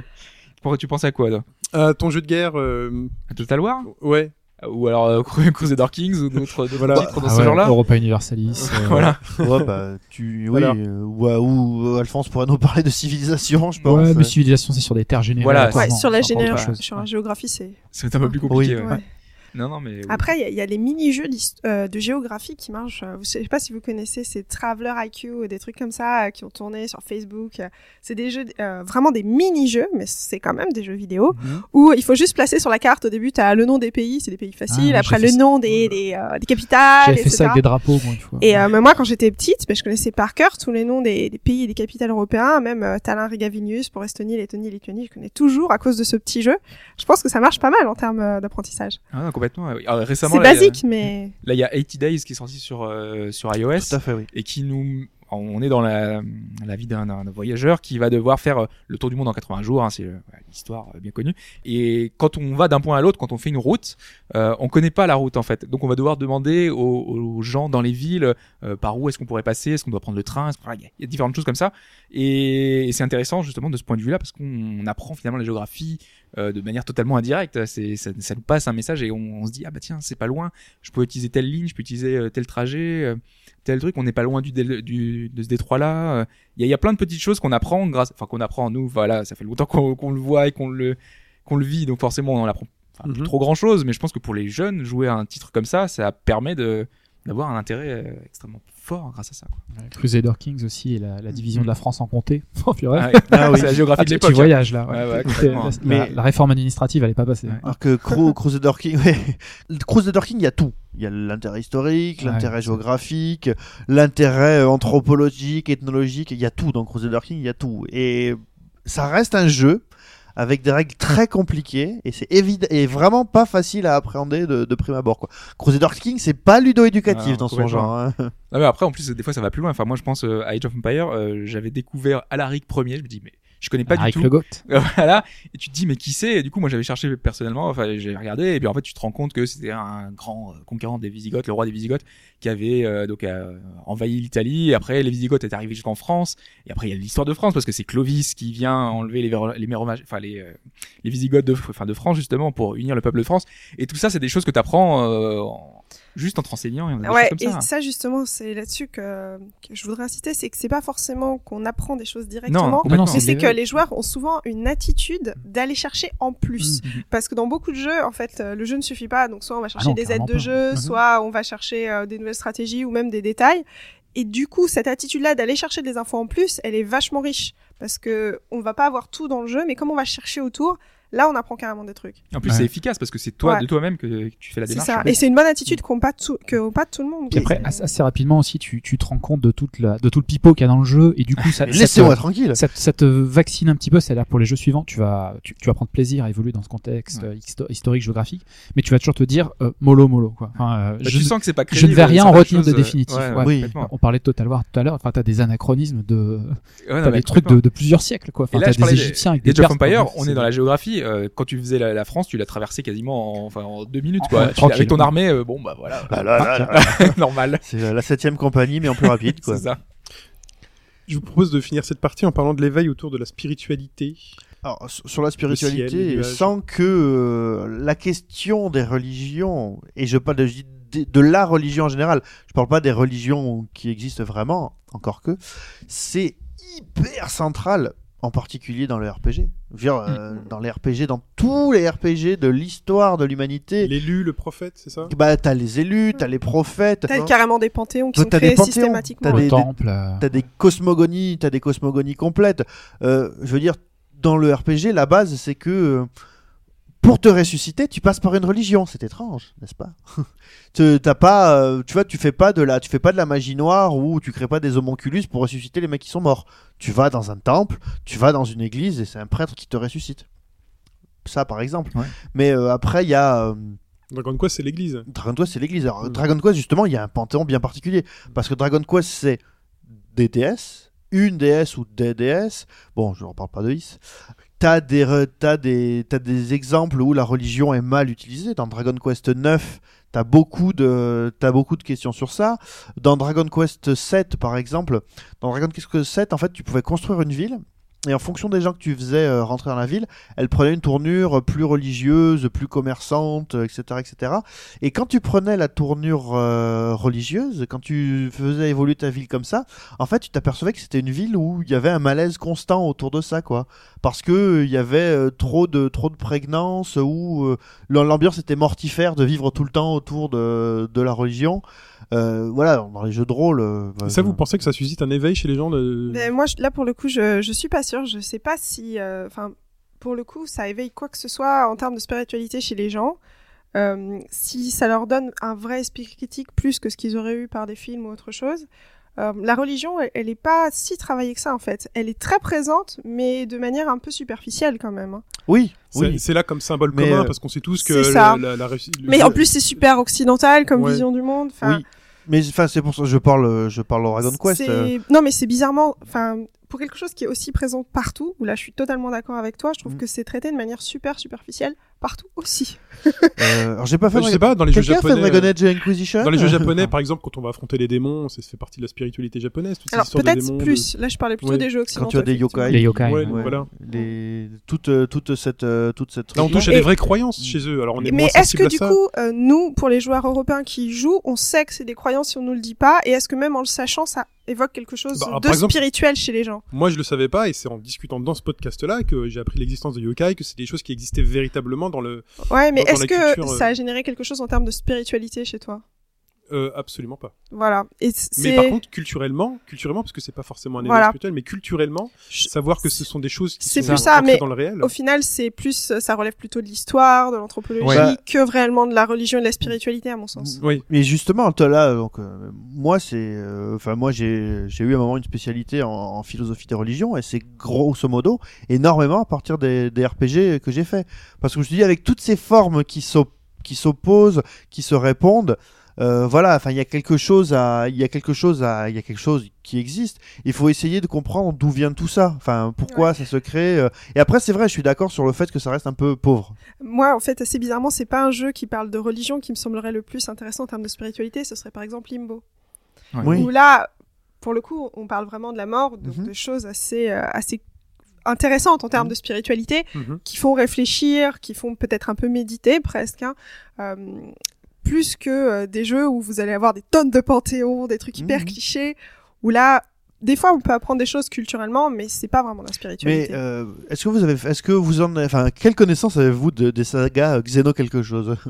S2: pourquoi tu penses à quoi toi?
S1: À ton jeu de guerre euh,
S2: À Total War?
S1: Ouais.
S2: Ou alors euh, Crusader Kings ou d'autres
S1: Voilà.
S2: titres dans
S4: Ah
S2: ce
S4: ouais,
S2: genre-là?
S4: Europa Universalis. euh,
S2: Voilà.
S3: Ouais bah tu oui
S1: Voilà.
S3: euh, ou, ou, euh, Alphonse pourrait nous parler de civilisation je pense.
S4: Ouais, mais civilisation, c'est sur des terres générales.
S2: Voilà,
S5: Ouais, sur la
S4: c'est encore autre
S5: généra-
S4: chose.
S5: sur la géographie, c'est.
S2: C'est un peu plus compliqué.
S3: Oui.
S2: ouais.
S5: Ouais.
S2: Non, non, mais. oui.
S5: Après, il y y, a les mini-jeux euh, de géographie qui marchent. Euh, Je sais pas si vous connaissez ces Traveler IQ ou des trucs comme ça euh, qui ont tourné sur Facebook. Euh, C'est des jeux, euh, vraiment des mini-jeux, mais c'est quand même des jeux vidéo
S2: Mhm.
S5: où il faut juste placer sur la carte. Au début, tu as le nom des pays, c'est des pays faciles.
S4: oui,
S5: Après,
S4: j'ai
S5: le nom des, des, euh, des capitales,
S4: J'avais fait ça avec des drapeaux, moi, une fois.
S5: Et euh, mais moi, quand j'étais petite, ben, je connaissais par cœur tous les noms des, des pays et des capitales européens, même euh, Tallinn, Riga, Vilnius pour Estonie, Lettonie, Lituanie, je connais toujours à cause de ce petit jeu. Je pense que ça marche pas mal en termes d'apprentissage.
S2: Ah, complètement. Alors, récemment,
S5: C'est
S2: là, il y a-
S5: basique, mais
S2: Là, il y a 80 Days qui est sorti sur, euh, sur iOS
S3: Tout à fait oui.
S2: et qui nous. on est dans la, la vie d'un d'un voyageur qui va devoir faire euh, le tour du monde en 80 jours, hein, c'est euh, l'histoire euh, bien connue. Et quand on va d'un point à l'autre, quand on fait une route, euh, on connaît pas la route en fait. Donc on va devoir demander aux, aux gens dans les villes euh, par où est-ce qu'on pourrait passer, est-ce qu'on doit prendre le train, il y, y a différentes choses comme ça. Et, et c'est intéressant justement de ce point de vue-là parce qu'on on apprend finalement la géographie euh, de manière totalement indirecte. C'est ça, ça nous passe un message et on, on se dit ah bah tiens c'est pas loin, je peux utiliser telle ligne, je peux utiliser euh, tel trajet, euh, tel truc. On n'est pas loin du, de ce détroit-là. Il y, a, il y a plein de petites choses qu'on apprend grâce, enfin qu'on apprend nous. Voilà, ça fait longtemps qu'on qu'on le voit et qu'on le qu'on le vit, donc forcément on en apprend enfin,
S1: Mhm.
S2: trop grand chose. Mais je pense que pour les jeunes, jouer à un titre comme ça, ça permet de d'avoir un intérêt extrêmement fort grâce à ça. Quoi.
S4: Crusader Kings aussi et la, la division de la France en comté. Oh, purée.
S2: Ah,
S3: Ah oui.
S2: c'est la géographie
S4: Ah,
S2: de l'époque.
S4: tu
S2: hein.
S4: voyages là. ouais.
S2: Ouais, ouais,
S4: La-
S3: Mais-
S4: la réforme administrative, elle est pas passée.
S2: Ouais.
S3: Alors que Cru- Crusader King, ouais. Crusader King, il y a tout. Il y a l'intérêt historique,
S4: Ouais,
S3: l'intérêt géographique, l'intérêt euh, anthropologique, ethnologique. Il y a tout dans Crusader King, il y a tout. Et ça reste un jeu avec des règles très compliquées et c'est évident et vraiment pas facile à appréhender de, de prime abord quoi. Crusader King c'est pas ludo-éducatif
S2: Ah,
S3: dans son genre. hein.
S2: Non, mais après, en plus, des fois, ça va plus loin. Enfin, moi, je pense euh, à Age of Empire, euh, j'avais découvert Alaric premier. Je me dis, mais je connais pas du tout.
S4: le GOAT.
S2: voilà. Et tu te dis, mais qui c'est? Et du coup, moi, j'avais cherché personnellement. Enfin, j'ai regardé. Et puis, en fait, tu te rends compte que c'était un grand euh, conquérant des Visigoths, le roi des Visigoths, qui avait euh, donc euh, envahi l'Italie. Après, les Visigoths étaient arrivés jusqu'en France. Et après, il y a l'histoire de France parce que c'est Clovis qui vient enlever les les Méromages, enfin les euh, les Visigoths de enfin de France justement pour unir le peuple de France. Et tout ça, c'est des choses que tu apprends juste en te renseignant. Et
S5: Ouais,
S2: choses
S5: et
S2: comme ça.
S5: ça justement, c'est là-dessus que, que je voudrais insister, c'est que c'est pas forcément qu'on apprend des choses directement.
S4: Non, non,
S5: mais
S4: c'est
S5: que les joueurs ont souvent une attitude d'aller chercher en plus.
S2: Mhm.
S5: Parce que dans beaucoup de jeux, en fait, euh, le jeu ne suffit pas. Donc soit on va chercher
S4: non,
S5: des aides de
S4: pas.
S5: jeu,
S4: Mhm.
S5: soit on va chercher euh, des nouvelles stratégies ou même des détails. Et du coup, cette attitude-là d'aller chercher des infos en plus, elle est vachement riche. Parce que on va pas avoir tout dans le jeu, mais comme on va chercher autour, là on apprend carrément des trucs.
S2: En plus,
S4: Ouais.
S2: c'est efficace parce que c'est toi
S5: Ouais.
S2: de toi-même que, que tu fais la
S5: C'est
S2: démarche.
S5: ça. Et c'est une bonne attitude qu'ont pas tout, que pas tout le monde.
S4: Puis après, assez, assez rapidement aussi, tu, tu te rends compte de, toute la, de tout le pipeau qu'il y a dans le jeu, et du coup, ça,
S3: Mais
S4: ça
S3: Laissez-moi
S4: te,
S3: tranquille.
S4: ça, te- ça te vaccine un petit peu, c'est-à-dire pour les jeux suivants, tu vas, tu, tu vas prendre plaisir à évoluer dans ce contexte
S2: Ouais.
S4: euh, histo- historique, géographique, mais tu vas toujours te dire euh, mollo mollo quoi. Enfin, euh,
S2: Bah,
S4: je,
S2: tu sens que c'est pas
S4: je ne
S2: crédible,
S4: vais rien en retenir de
S2: euh,
S4: définitif.
S2: ouais,
S4: ouais.
S3: Oui.
S4: On parlait de Total War tout à l'heure. Enfin, t'as des anachronismes de, t'as des trucs de, plusieurs siècles quoi. Enfin,
S2: Et
S4: t'as des Égyptiens avec des
S2: on est dans la géographie. Euh, quand tu faisais la, la France, tu l'as traversée quasiment en, enfin, en deux minutes, quoi.
S4: Tranquille.
S2: avec ton armée, euh, bon, bah voilà,
S3: Ah là là là.
S2: normal.
S3: C'est la septième compagnie mais en plus rapide quoi.
S2: C'est ça.
S1: Je vous propose de finir cette partie en parlant de l'éveil autour de la spiritualité.
S3: Alors, sur la spiritualité,
S1: ciel,
S3: sans que euh, la question des religions, et je parle de, de, de la religion en général, je parle pas des religions qui existent vraiment, encore que, c'est hyper central, en particulier dans le RPG. Je veux dire, euh, dans les RPG, dans tous les RPG de l'histoire de l'humanité,
S1: L'élu, le prophète, c'est ça?
S3: Bah, t'as les élus, t'as les prophètes,
S5: T'as carrément des panthéons qui sont
S3: t'as des
S5: créés
S3: panthéons,
S5: systématiquement.
S3: t'as des-
S4: temple. euh,
S3: T'as des cosmogonies, t'as des cosmogonies complètes. Euh, je veux dire, dans le RPG, la base, c'est que euh, pour te ressusciter, tu passes par une religion. C'est étrange, n'est-ce pas? Tu- T'as pas, euh, tu vois, tu fais pas de la, tu fais pas de la magie noire ou tu crées pas des homonculus pour ressusciter les mecs qui sont morts. Tu vas dans un temple, tu vas dans une église et c'est un prêtre qui te ressuscite. Ça, par exemple.
S2: Ouais.
S3: Mais euh, après, il y a euh,
S1: Dragon Quest, c'est l'église.
S3: Dragon Quest, c'est l'église. Alors. Dragon Quest, justement, il y a un panthéon bien particulier. Parce que Dragon Quest, c'est des déesses, une déesse ou des déesses. Bon, je ne reparle pas de Is. T'as des, des, des exemples où la religion est mal utilisée. Dans Dragon Quest 9, t'as beaucoup de, t'as beaucoup de questions sur ça. Dans Dragon Quest 7, par exemple, dans Dragon Quest 7, en fait, tu pouvais construire une ville. Et en fonction des gens que tu faisais euh, rentrer dans la ville, elle prenait une tournure plus religieuse, plus commerçante, euh, etc., etc. Et quand tu prenais la tournure euh, religieuse, quand tu faisais évoluer ta ville comme ça, en fait, tu t'apercevais que c'était une ville où il y avait un malaise constant autour de ça, quoi. Parce que euh, il y avait trop de trop de prégnance, où l'ambiance était mortifère de vivre tout le temps autour de, de la religion. Euh, voilà, dans les jeux de rôle. euh, bah,
S1: Et ça,
S3: je-
S1: vous pensez que ça suscite un éveil chez les gens de...
S5: Mais moi, je- là, pour le coup, je, je suis pas sûre. Je sais pas si, euh, enfin, pour le coup, ça éveille quoi que ce soit en termes de spiritualité chez les gens. Euh, si ça leur donne un vrai esprit critique plus que ce qu'ils auraient eu par des films ou autre chose. Euh, la religion, elle, elle est pas si travaillée que ça en fait. Elle est très présente, mais de manière un peu superficielle quand même. hein.
S3: Oui,
S1: C'est
S3: oui.
S1: c'est là comme symbole
S3: Mais,
S1: commun
S3: euh,
S1: parce qu'on sait tous que
S5: ça.
S1: la, la,
S5: Mais en plus, c'est super occidental comme
S1: Ouais.
S5: vision du monde. Enfin,
S3: Oui. Mais enfin, c'est pour ça que je parle, je parle Dragon Quest. Euh,
S5: Non, mais c'est bizarrement, enfin, pour quelque chose qui est aussi présent partout, où là je suis totalement d'accord avec toi, je trouve
S3: Mm.
S5: que c'est traité de manière super superficielle partout aussi.
S3: euh, alors j'ai pas fait.
S1: Je sais pas, dans les jeux
S3: Quelqu'un a fait
S1: japonais.
S3: Dragon Age Inquisition
S1: Dans les jeux japonais, par exemple, quand on va affronter les démons, ça fait partie de la spiritualité japonaise.
S5: Alors peut-être
S1: de-
S5: plus, là je parlais plutôt
S1: Ouais.
S5: des jeux
S3: Quand
S5: occidentaux.
S3: tu as des yokai.
S4: Les yokai.
S1: Ouais,
S4: ouais.
S1: voilà.
S3: les toute euh, toute cette euh, toute cette.
S1: Là, on touche à des vraies croyances chez eux. Alors, on est
S5: Mais est-ce que du coup, euh, nous, pour les joueurs européens qui y jouent, on sait que c'est des croyances si on nous le dit pas, et est-ce que même en le sachant, ça évoque quelque chose
S1: Bah,
S5: de
S1: exemple-
S5: spirituel chez les gens
S1: Moi, je le savais pas, et c'est en discutant dans ce podcast-là que j'ai appris l'existence de yokai, que c'est des choses qui existaient véritablement dans le.
S5: Ouais, mais est-ce que
S1: culture, euh,
S5: ça a généré quelque chose en termes de spiritualité chez toi?
S1: Euh, absolument pas.
S5: Voilà. Et
S1: Mais par contre, culturellement, culturellement, parce que c'est pas forcément un événement
S5: Voilà.
S1: spirituel, mais culturellement, savoir que ce sont des choses qui
S5: C'est
S1: sont
S5: plus ça, mais
S1: dans le réel.
S5: au final, c'est plus, euh, ça relève plutôt de l'histoire, de l'anthropologie,
S3: Ouais. Bah-
S5: que réellement de la religion et de la spiritualité, à mon sens.
S1: Oui.
S3: Mais justement, toi là, donc euh, moi c'est, euh, enfin moi j'ai j'ai eu à un moment une spécialité en, en philosophie des religions et c'est grosso modo énormément à partir des, des RPG que j'ai fait parce que je me suis dit avec toutes ces formes qui s'opposent, qui se répondent. Euh, voilà, enfin il y a quelque chose à, il y a quelque chose à, il y a quelque chose qui existe. Il faut essayer de comprendre d'où vient tout ça. Enfin pourquoi ça se crée. euh. Et après c'est vrai, je suis d'accord sur le fait que ça reste un peu pauvre.
S5: Moi, en fait, assez bizarrement, c'est pas un jeu qui parle de religion qui me semblerait le plus intéressant en termes de spiritualité. Ce serait par exemple Limbo.
S2: Ouais.
S3: Oui.
S5: Où là, pour le coup, on parle vraiment de la mort, donc
S3: Mhm.
S5: de choses assez, euh, assez intéressantes en termes
S3: Mhm.
S5: de spiritualité,
S1: Mhm.
S5: qui font réfléchir, qui font peut-être un peu méditer presque. Hein. Euh, plus que euh, des jeux où vous allez avoir des tonnes de panthéons, des trucs hyper
S3: Mhm.
S5: clichés, où là, des fois, on peut apprendre des choses culturellement, mais c'est pas vraiment la
S3: Mais
S5: spiritualité.
S3: euh, est-ce que vous avez, est-ce que vous en, avez- enfin, quelle connaissance avez-vous de, des sagas euh, Xeno quelque chose?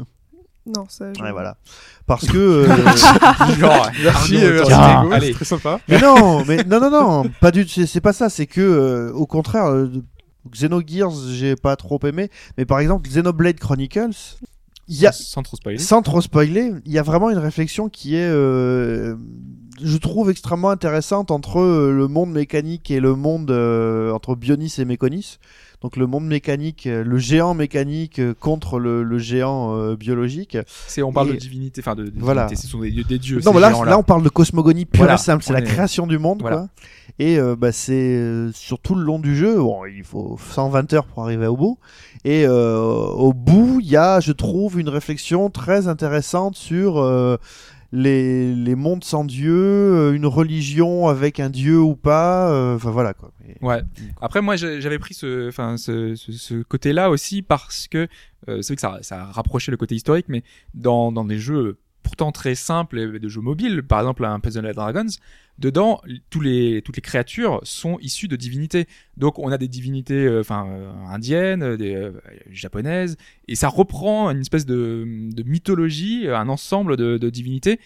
S5: Non, ça. je-
S3: Ouais, voilà. Parce que. euh,
S2: Genre,
S1: Merci,
S2: Arnaud,
S1: euh, merci. Diego,
S2: allez.
S1: c'est très sympa.
S3: mais non, mais non, non, non, pas du, c'est c'est pas ça. C'est que, euh, au contraire, euh, Xenogears, j'ai pas trop aimé. Mais par exemple, Xenoblade Chronicles, y a,
S2: sans trop spoiler.
S3: sans trop spoiler, il y a vraiment une réflexion qui est, euh, je trouve extrêmement intéressante entre euh, le monde mécanique et le monde euh, entre Bionis et Mekonis. Donc le monde mécanique, euh, le géant mécanique euh, contre le, le géant euh, biologique.
S2: C'est, on parle
S3: Et-
S2: de divinité, enfin de, de
S3: Voilà.
S2: divinité, ce sont des, des dieux.
S3: Non, mais là, là, on parle de cosmogonie pure
S2: Voilà,
S3: et simple. C'est la
S2: est-
S3: création du monde,
S2: Voilà.
S3: quoi. Et euh, bah, c'est euh, sur tout le long du jeu. Bon, il faut 120 heures pour arriver au bout. Et euh, au bout, il y a, je trouve, une réflexion très intéressante sur euh, les, les mondes sans Dieu, euh, une religion avec un Dieu ou pas. euh, Enfin voilà quoi. Et-
S2: Ouais. Après, moi, j'avais pris ce, enfin, ce, ce, ce côté-là aussi parce que euh, c'est vrai que ça, ça a rapproché le côté historique, mais dans, dans des jeux pourtant très simples, et des jeux mobiles, par exemple un Puzzle and Dragons, dedans, toutes les créatures sont issues de divinités. Donc, on a des divinités, euh, euh, indiennes, des euh, japonaises, et ça reprend une espèce de, de mythologie, un ensemble de, de divinités.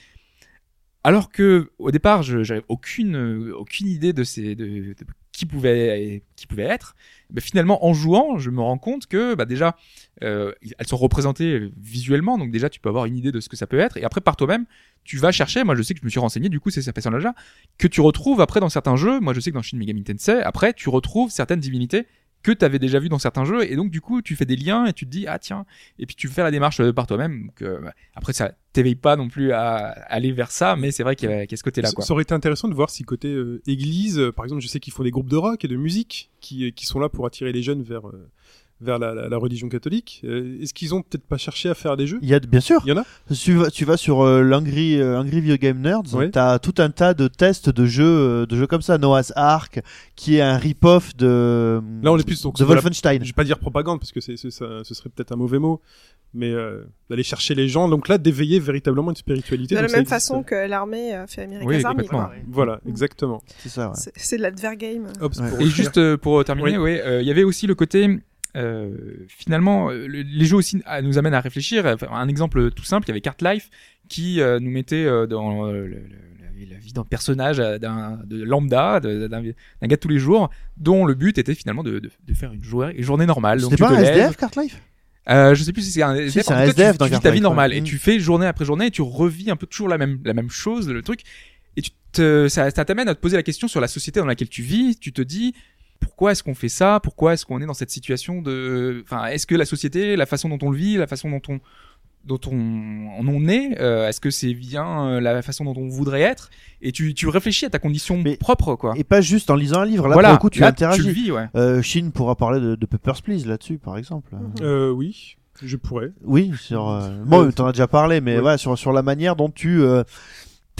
S2: Alors que au départ, je j'avais aucune idée de de, de qui pouvait qui pouvait être. Mais finalement, en jouant, je me rends compte que bah déjà euh, elles sont représentées visuellement, donc déjà tu peux avoir une idée de ce que ça peut être. Et après par toi-même, tu vas chercher. Moi, je sais que je me suis renseigné. Du coup, c'est ces personnages-là que tu retrouves après dans certains jeux. Moi, je sais que dans Shin Megami Tensei, après tu retrouves certaines divinités que tu avais déjà vu dans certains jeux et donc du coup tu fais des liens et tu te dis ah tiens et puis tu fais la démarche euh, par toi-même donc euh, après ça t'éveille pas non plus à aller vers ça mais c'est vrai qu'il y, a qu'il y a ce côté là
S1: Ça-
S2: quoi
S1: Ça aurait été intéressant de voir si côté euh, église, par exemple, je sais qu'ils font des groupes de rock et de musique qui, qui sont là pour attirer les jeunes vers, euh, vers la, la- la religion catholique. Euh, Est-ce qu'ils ont peut-être pas cherché à faire des jeux?
S3: Il y a bien sûr.
S1: Il y en a
S3: Tu vas, tu vas sur euh, l'Angry euh, Angry Video Game Nerds,
S1: Ouais.
S3: t'as tout un tas de tests de jeux, euh, de jeux comme ça. Noah's Ark, qui est un rip-off de
S1: Là, on est plus donc,
S3: de Wolfenstein.
S1: Je vais pas dire propagande parce que c'est, ce serait peut-être un mauvais mot, mais euh, d'aller chercher les gens. Donc là, d'éveiller véritablement une spiritualité.
S5: De la même façon que l'armée fait America's
S2: Oui,
S5: Army. quoi.
S1: Voilà, exactement.
S3: C'est ça. Ouais.
S5: C'est de l'advergame.
S3: Ouais.
S2: Et juste euh, pour terminer,
S1: Oui.
S2: ouais, euh, il y avait aussi le côté euh, finalement euh, le- les jeux aussi euh, nous amènent à réfléchir. Enfin, un exemple tout simple, il y avait Cart Life qui euh, nous mettait euh, dans le- le- la, vie d'un personnage d'un de lambda, d'un gars de tous les jours, dont le but était finalement de, de, de faire une journée, une journée normale.
S3: C'était pas un SDF Cart Life?
S2: Euh, je sais plus si c'est un SDF.
S3: c'est
S2: en
S3: un
S2: cas,
S3: SDF
S2: tu,
S3: dans
S2: tu vis ta vie normale et
S3: Mm.
S2: tu fais journée après journée et tu revis un peu toujours la même la même chose, le truc. Et tu te, ça, ça t'amène à te poser la question sur la société dans laquelle tu vis. Tu te dis pourquoi est-ce qu'on fait ça? Pourquoi est-ce qu'on est dans cette situation de Enfin, est-ce que la société, la façon dont on le vit, la façon dont on dont on, on est euh, Est-ce que c'est bien euh, la façon dont on voudrait être? Et tu, tu réfléchis à ta condition
S3: Mais-
S2: propre, quoi.
S3: Et pas juste en lisant un livre. Là,
S2: voilà,
S3: pour le coup, tu
S2: là,
S3: interagis.
S2: le vis, ouais.
S3: Euh, Shin pourra parler de, de Papers, Please là-dessus, par exemple.
S5: Mhm.
S1: Euh, oui, je pourrais.
S3: Oui, sur. Euh... Bon, t'en as déjà parlé, mais
S1: ouais.
S3: voilà, sur sur la manière dont tu euh,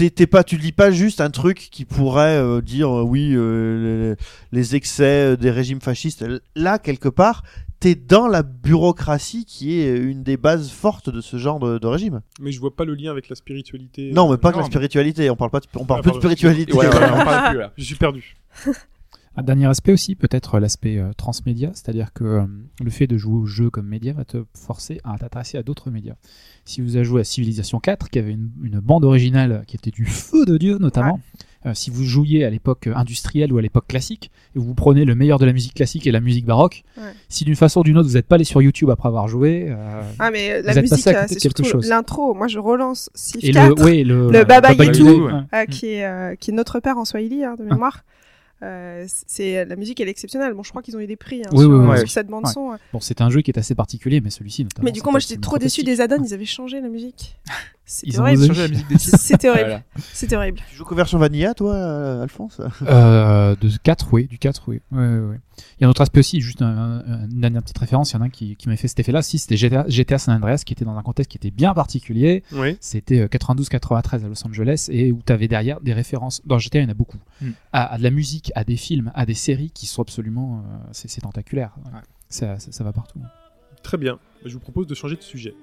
S3: t'es pas, tu lis pas juste un truc qui pourrait euh, dire euh, oui euh, les, les excès des régimes fascistes. Là, quelque part, t'es dans la bureaucratie qui est une des bases fortes de ce genre de, de régime.
S1: Mais je vois pas le lien avec la spiritualité.
S3: Non, mais pas que la spiritualité. On parle pas, de- on parle
S1: Ah,
S3: plus de spiritualité.
S2: Ouais, ouais, on parle plus là.
S1: Je suis perdu.
S4: Un dernier aspect aussi, peut-être l'aspect euh, transmédia, c'est-à-dire que euh, le fait de jouer au jeu comme média va te forcer à t'intéresser à d'autres médias. Si vous avez joué à Civilization 4, qui avait une, une bande originale qui était du feu de Dieu notamment, euh, si vous jouiez à l'époque industrielle ou à l'époque classique, et vous prenez le meilleur de la musique classique et la musique baroque,
S5: Ouais.
S4: si d'une façon ou d'une autre vous n'êtes pas allé sur YouTube après avoir joué,
S5: Ah mais la
S4: Vous êtes
S5: musique,
S4: passé à côté
S5: c'est
S4: de quelque chose.
S5: l'intro. Moi je relance Civ
S4: et
S5: 4,
S4: le, ouais, le,
S5: le Baba qui, est, qui est notre père en Swahili hein, de
S4: Ah.
S5: Euh, c'est la musique elle est exceptionnelle. Bon je crois qu'ils ont eu des prix hein,
S4: Oui,
S5: sur,
S4: oui, oui.
S5: sur cette bande son.
S4: Bon, c'est un jeu qui est assez particulier, mais celui-ci.
S5: Mais du coup moi j'étais trop déçu des add-ons. Ils avaient changé la musique. C'était
S4: Ils ont
S5: horrible.
S4: osé.
S2: Changer la musique des titres.
S5: C'était horrible.
S2: Voilà.
S5: C'était horrible.
S3: Tu joues qu'aux versions vanilla, toi, euh, Alphonse?
S4: Euh, de 4, oui, du 4, oui. Ouais, ouais, ouais. Il y a un autre aspect aussi, juste un- un- une dernière petite référence, il y en a un qui, qui m'a fait cet effet-là, si c'était GTA, GTA San Andreas qui était dans un contexte qui était bien particulier,
S1: Oui.
S4: c'était euh, 92-93 à Los Angeles et où tu avais derrière des références, dans GTA il y en a beaucoup,
S2: Hmm.
S4: à, à de la musique, à des films, à des séries qui sont absolument, euh, c'est c'est tentaculaire.
S2: Ouais.
S4: Ça, ça, ça va partout.
S1: Très bien. Je vous propose de changer de sujet.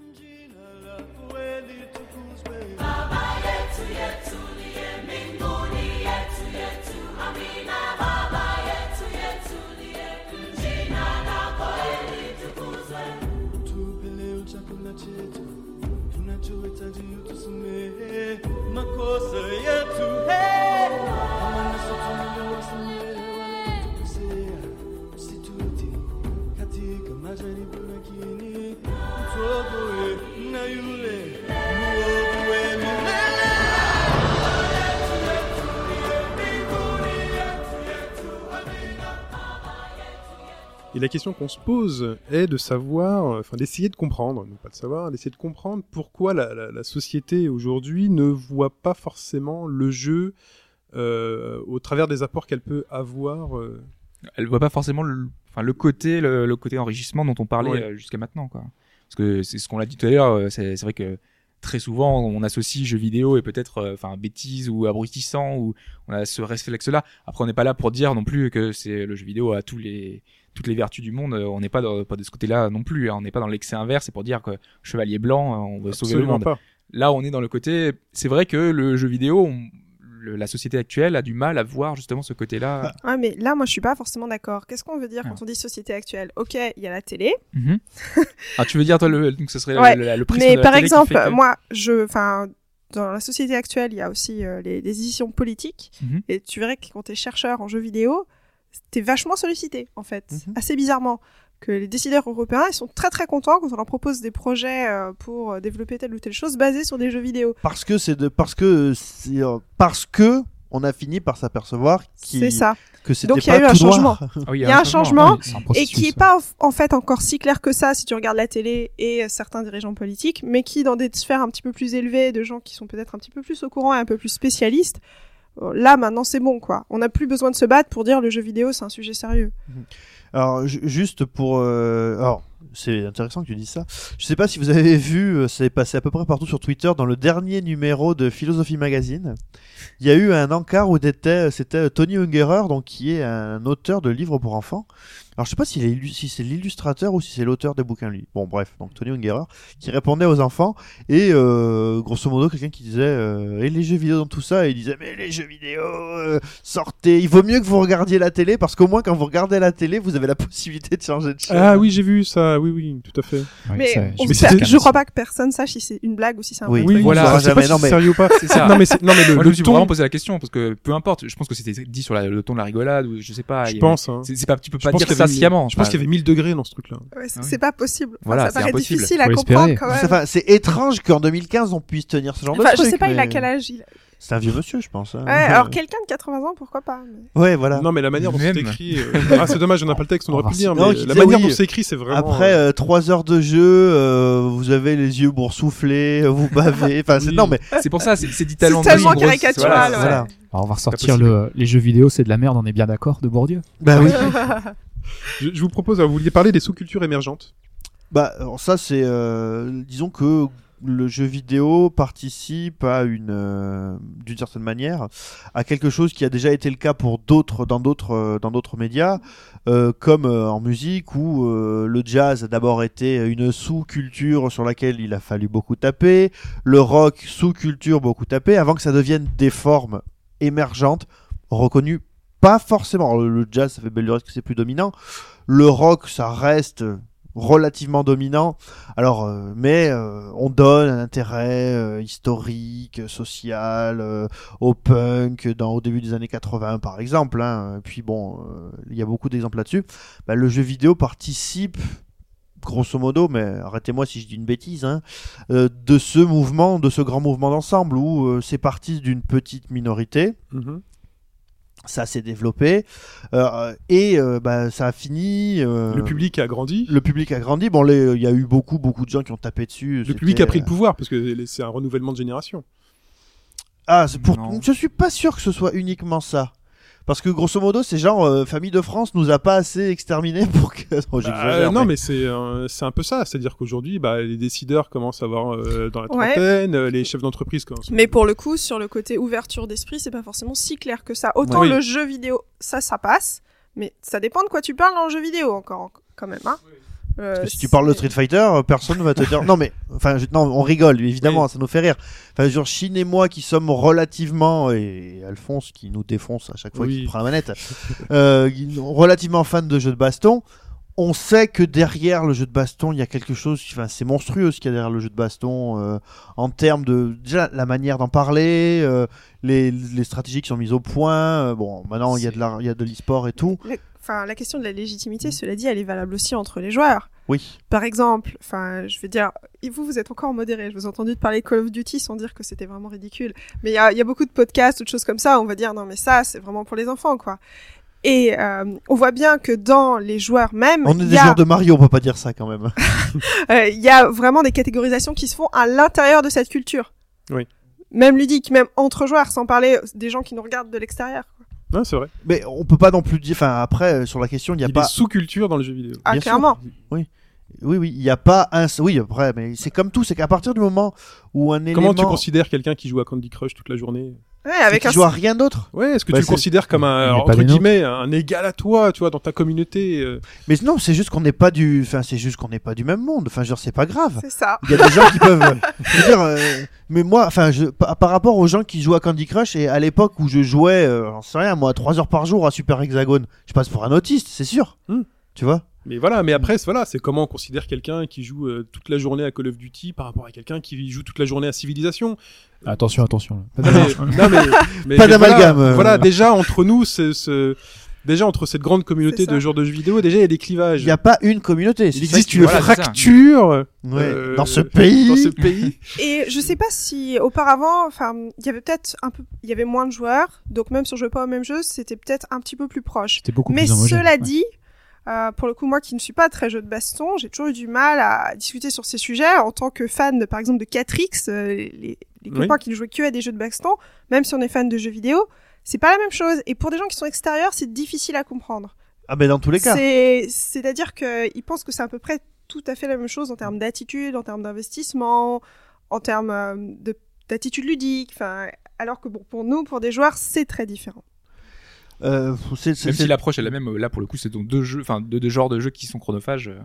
S1: Et la question qu'on se pose est de savoir, enfin d'essayer de comprendre, non pas de savoir, d'essayer de comprendre pourquoi la, la- la société aujourd'hui ne voit pas forcément le jeu euh, au travers des apports qu'elle peut avoir. euh.
S2: Elle voit pas forcément le, enfin, le côté, le, le côté enrichissement dont on parlait
S1: Ouais.
S2: euh, jusqu'à maintenant, quoi. Parce que c'est ce qu'on l'a dit tout à l'heure, euh, c'est vrai que très souvent on associe jeux vidéo et peut-être euh, enfin bêtise ou abrutissant ou on a ce réflexe là après on n'est pas là pour dire non plus que c'est le jeu vidéo a tous les toutes les vertus du monde euh, on n'est pas dans, pas de ce côté là non plus hein. on n'est pas dans l'excès inverse c'est pour dire que chevalier blanc euh, on veut sauver le monde
S1: pas.
S2: là on est dans le côté c'est vrai que le jeu vidéo on- le- la société actuelle a du mal à voir justement ce côté là
S5: Ouais, mais là, moi, je suis pas forcément d'accord. Qu'est-ce qu'on veut dire
S2: Ah.
S5: quand on dit société actuelle? Ok, il y a la télé,
S2: Mhm. ah tu veux dire toi le donc ce serait
S5: Ouais,
S2: le, le, prisme
S5: mais
S2: de la
S5: par
S2: télé
S5: exemple,
S2: que-
S5: moi, je, enfin, dans la société actuelle, il y a aussi euh, les, les éditions politiques,
S2: Mhm.
S5: et tu verrais que quand t'es chercheur en jeux vidéo, t'es vachement sollicité, en fait,
S3: Mhm.
S5: assez bizarrement. Que les décideurs européens, ils sont très très contents quand on leur propose des projets euh, pour euh, développer telle ou telle chose basée sur des jeux vidéo.
S3: Parce que c'est de, parce que c'est, euh, parce que on a fini par s'apercevoir qu'il-
S5: C'est ça.
S3: que c'était
S5: Donc, il y a eu un changement.
S2: Ah
S5: Il y a un changement. Et qui est
S4: ouais.
S5: pas en- fait encore si clair que ça si tu regardes la télé et euh, certains dirigeants politiques, mais qui dans des sphères un petit peu plus élevées de gens qui sont peut-être un petit peu plus au courant et un peu plus spécialistes, là maintenant c'est bon quoi. On n'a plus besoin de se battre pour dire le jeu vidéo c'est un sujet sérieux.
S3: Alors ju- juste pour euh, alors c'est intéressant que tu dises ça. Je sais pas si vous avez vu, euh, c'est passé à peu près partout sur Twitter dans le dernier numéro de Philosophie Magazine. Il y a eu un encart où était c'était Tony Ungerer donc qui est un auteur de livres pour enfants. Alors je sais pas si c'est l'illustrateur ou si c'est l'auteur des bouquins lui. Bon bref, donc Tony Ungerer qui répondait aux enfants et euh, grosso modo quelqu'un qui disait euh, et les jeux vidéo dans tout ça et il disait mais les jeux vidéo euh, sortez, il vaut mieux que vous regardiez la télé parce qu'au moins quand vous regardez la télé, vous avez la possibilité de changer de chaîne.
S1: Ah oui, j'ai vu ça. Oui, oui, tout à fait.
S4: Ouais,
S5: mais
S4: ça-
S5: on
S1: mais
S5: je crois pas que personne sache si c'est une blague ou si c'est un
S3: Oui.
S5: vrai truc.
S2: Voilà,
S1: je sais
S3: jamais,
S1: pas si
S3: non,
S1: c'est
S3: mais-
S1: sérieux ou pas.
S2: ça
S1: non mais non mais le,
S2: Moi,
S1: le
S2: je me suis
S1: ton,
S2: vraiment posé la question parce que peu importe, je pense que c'était dit sur la- le ton de la rigolade ou je sais pas. il
S1: je pense. hein.
S2: avait- C'est c'est pas, tu peux pas dire
S1: y
S2: ça sciemment.
S1: Je pense qu'il y avait 1000 degrés dans ce truc-là.
S5: Ouais, c'est
S2: Ah oui.
S5: c'est pas possible. Enfin,
S2: Voilà,
S5: ça
S2: c'est
S5: paraît
S2: impossible.
S5: difficile à comprendre quand même.
S3: Enfin, c'est étrange qu'en 2015 on puisse tenir ce genre
S5: Enfin,
S3: de
S5: je
S3: truc.
S5: sais pas, il a quel âge il...
S3: C'est un vieux monsieur, je pense. hein.
S5: Ouais, alors quelqu'un de 80 ans, pourquoi pas mais-
S3: Ouais, voilà.
S1: Non, mais la manière dont c'est écrit. euh, Ah, c'est dommage, on n'a pas le texte, on aurait pu le dire, mais
S3: Non,
S1: la manière
S3: oui.
S1: dont c'est écrit, c'est vraiment.
S3: Après
S1: euh,
S3: euh, trois heures de jeu, euh, vous avez les yeux boursouflés, euh, vous bavez. Enfin, c'est non mais
S2: C'est pour ça, c'est dit
S5: C'est
S2: tellement
S5: tellement caricatural,
S2: c'est-
S5: ouais.
S3: voilà.
S4: Alors on va ressortir le, les jeux vidéo, c'est de la merde, on est bien d'accord, de Bourdieu.
S3: bah oui.
S1: je, vous propose, vous vouliez parler des sous-cultures émergentes.
S3: Bah, alors ça, c'est. euh, disons que le jeu vidéo participe à une. euh, d'une certaine manière, à quelque chose qui a déjà été le cas pour d'autres. dans d'autres euh, dans d'autres médias, comme en musique, où le jazz a d'abord été une sous-culture sur laquelle il a fallu beaucoup taper, le rock, sous-culture, beaucoup taper, avant que ça devienne des formes émergentes, reconnues pas forcément. Le jazz, ça fait belle lurette que c'est plus dominant. Le rock, ça reste relativement dominant. Alors, euh, mais euh, on donne un intérêt euh, historique, social au punk dans au début des années 80 par exemple. Hein. Puis bon, il y a beaucoup d'exemples là-dessus. Bah, le jeu vidéo participe grosso modo, mais arrêtez-moi si je dis une bêtise, hein, de ce mouvement, de ce grand mouvement d'ensemble où c'est parti d'une petite minorité, ça s'est développé euh, et euh, bah, ça a fini. euh,
S1: Le public a grandi.
S3: le public a grandi. Bon, les- il y a eu beaucoup, beaucoup de gens qui ont tapé dessus.
S1: Le public a pris le pouvoir parce que c'est un renouvellement de génération.
S3: Ah, c'est pour.
S2: Non.
S3: Je suis pas sûr que ce soit uniquement ça. Parce que grosso modo, c'est genre euh, Famille de France nous a pas assez exterminés pour que. Oh,
S1: Bah, non, mais c'est euh, c'est un peu ça. C'est-à-dire qu'aujourd'hui, bah, les décideurs commencent à avoir euh, dans la
S5: Ouais.
S1: trentaine, euh, les chefs d'entreprise commencent.
S5: Mais pour le coup, sur le côté ouverture d'esprit, c'est pas forcément si clair que ça. Autant
S1: Oui.
S5: le jeu vidéo, ça, ça passe, mais ça dépend de quoi tu parles dans le jeu vidéo encore, quand même. Hein.
S3: Parce que si tu parles de Street Fighter, euh, personne va te dire. Non, mais enfin, je- non, on rigole, évidemment, ça nous fait rire. Enfin, genre Chine et moi qui sommes relativement et Alphonse qui nous défonce à chaque fois
S1: Oui.
S3: qu'il prend la manette, euh, relativement fans de jeux de baston. On sait que derrière le jeu de baston, il y a quelque chose. Enfin, c'est monstrueux ce qu'il y a derrière le jeu de baston euh, en termes de déjà la manière d'en parler, euh, les, les stratégies qui sont mises au point. euh, bon, maintenant il y a de l'e-sport et tout.
S5: La- Enfin, la question de la légitimité, cela dit, elle est valable aussi entre les joueurs.
S3: Oui.
S5: Par exemple, enfin, je veux dire, vous, vous êtes encore modéré. Je vous ai entendu parler Call of Duty sans dire que c'était vraiment ridicule. Mais il y a, il y a beaucoup de podcasts ou de choses comme ça. où On va dire non, mais ça, c'est vraiment pour les enfants, quoi. Et euh, on voit bien que dans les joueurs même,
S3: On est des
S5: a-
S3: joueurs de Mario, on peut pas dire ça quand même.
S5: euh, il y a vraiment des catégorisations qui se font à l'intérieur de cette culture.
S1: Oui.
S5: Même ludique, même entre joueurs, sans parler des gens qui nous regardent de l'extérieur.
S1: Non, c'est vrai.
S3: Mais on peut pas non plus dire. Enfin, après, euh, sur la question, il
S1: Il
S3: n'y
S1: y
S3: a
S1: a
S3: pas.
S1: des sous-cultures dans le jeu vidéo.
S5: Ah,
S3: Bien sûr.
S5: clairement.
S3: Oui, oui, il n'y a pas un. Oui, après, mais c'est comme tout, c'est qu'à partir du moment où un élément.
S1: Comment tu considères quelqu'un qui joue à Candy Crush toute la journée?
S5: Ouais, avec un
S3: joue à rien d'autre
S1: Ouais, est-ce que
S3: Bah,
S1: tu le considères comme un entre guillemets un égal à toi, tu vois, dans ta communauté euh,
S3: Mais non, c'est juste qu'on n'est pas du. Enfin, c'est juste qu'on n'est pas du même monde. Enfin, genre, c'est pas grave.
S5: C'est ça.
S3: Il y a des gens qui peuvent. je veux dire, euh, mais moi, enfin, je, par, rapport aux gens qui jouent à Candy Crush et à l'époque où je jouais, euh, j'en sais rien, moi, 3 heures par jour à Super Hexagone, je passe pour un autiste, c'est sûr.
S1: Hmm.
S3: Tu vois?
S1: Mais voilà, mais après, c'est- voilà, c'est comment on considère quelqu'un qui joue euh, toute la journée à Call of Duty par rapport à quelqu'un qui joue toute la journée à Civilisation.
S4: Attention, attention.
S1: mais-
S3: Pas
S1: mais
S3: d'amalgame,
S1: Voilà,
S3: euh.
S1: voilà, déjà entre nous, c'est ce, déjà entre cette grande communauté
S5: C'est
S1: de joueurs de jeux vidéo, déjà il y a des clivages.
S3: Il n'y a pas une communauté. c'est
S1: Il existe une
S2: voilà, c'est
S1: fracture
S3: Ouais,
S1: euh,
S3: dans ce pays.
S1: Dans ce pays.
S5: Et je sais pas si auparavant, enfin, il y avait peut-être un peu, il y avait moins de joueurs, donc même si on jouait pas au même jeu, c'était peut-être un petit peu plus proche.
S4: C'était beaucoup
S5: Mais
S4: plus
S5: cela
S4: ouais.
S5: Euh, pour le coup, moi qui ne suis pas très jeu de baston, j'ai toujours eu du mal à discuter sur ces sujets en tant que fan, de, par exemple, de 4X, euh, les, les
S1: Oui.
S5: copains qui ne jouaient que à des jeux de baston, même si on est fan de jeux vidéo, c'est pas la même chose. Et pour des gens qui sont extérieurs, c'est difficile à comprendre.
S3: Ah, ben dans tous les cas.
S5: C'est, c'est-à-dire qu'ils pensent que c'est à peu près tout à fait la même chose en termes d'attitude, en termes d'investissement, en termes euh, de, d'attitude ludique. Enfin, alors que bon, pour nous, pour des joueurs, c'est très différent.
S3: Euh, c'est- c'est-
S2: Même
S3: c'est-
S2: si l'approche est la même, euh, là pour le coup c'est donc deux jeux, enfin deux, deux genres de jeux qui sont chronophages. euh,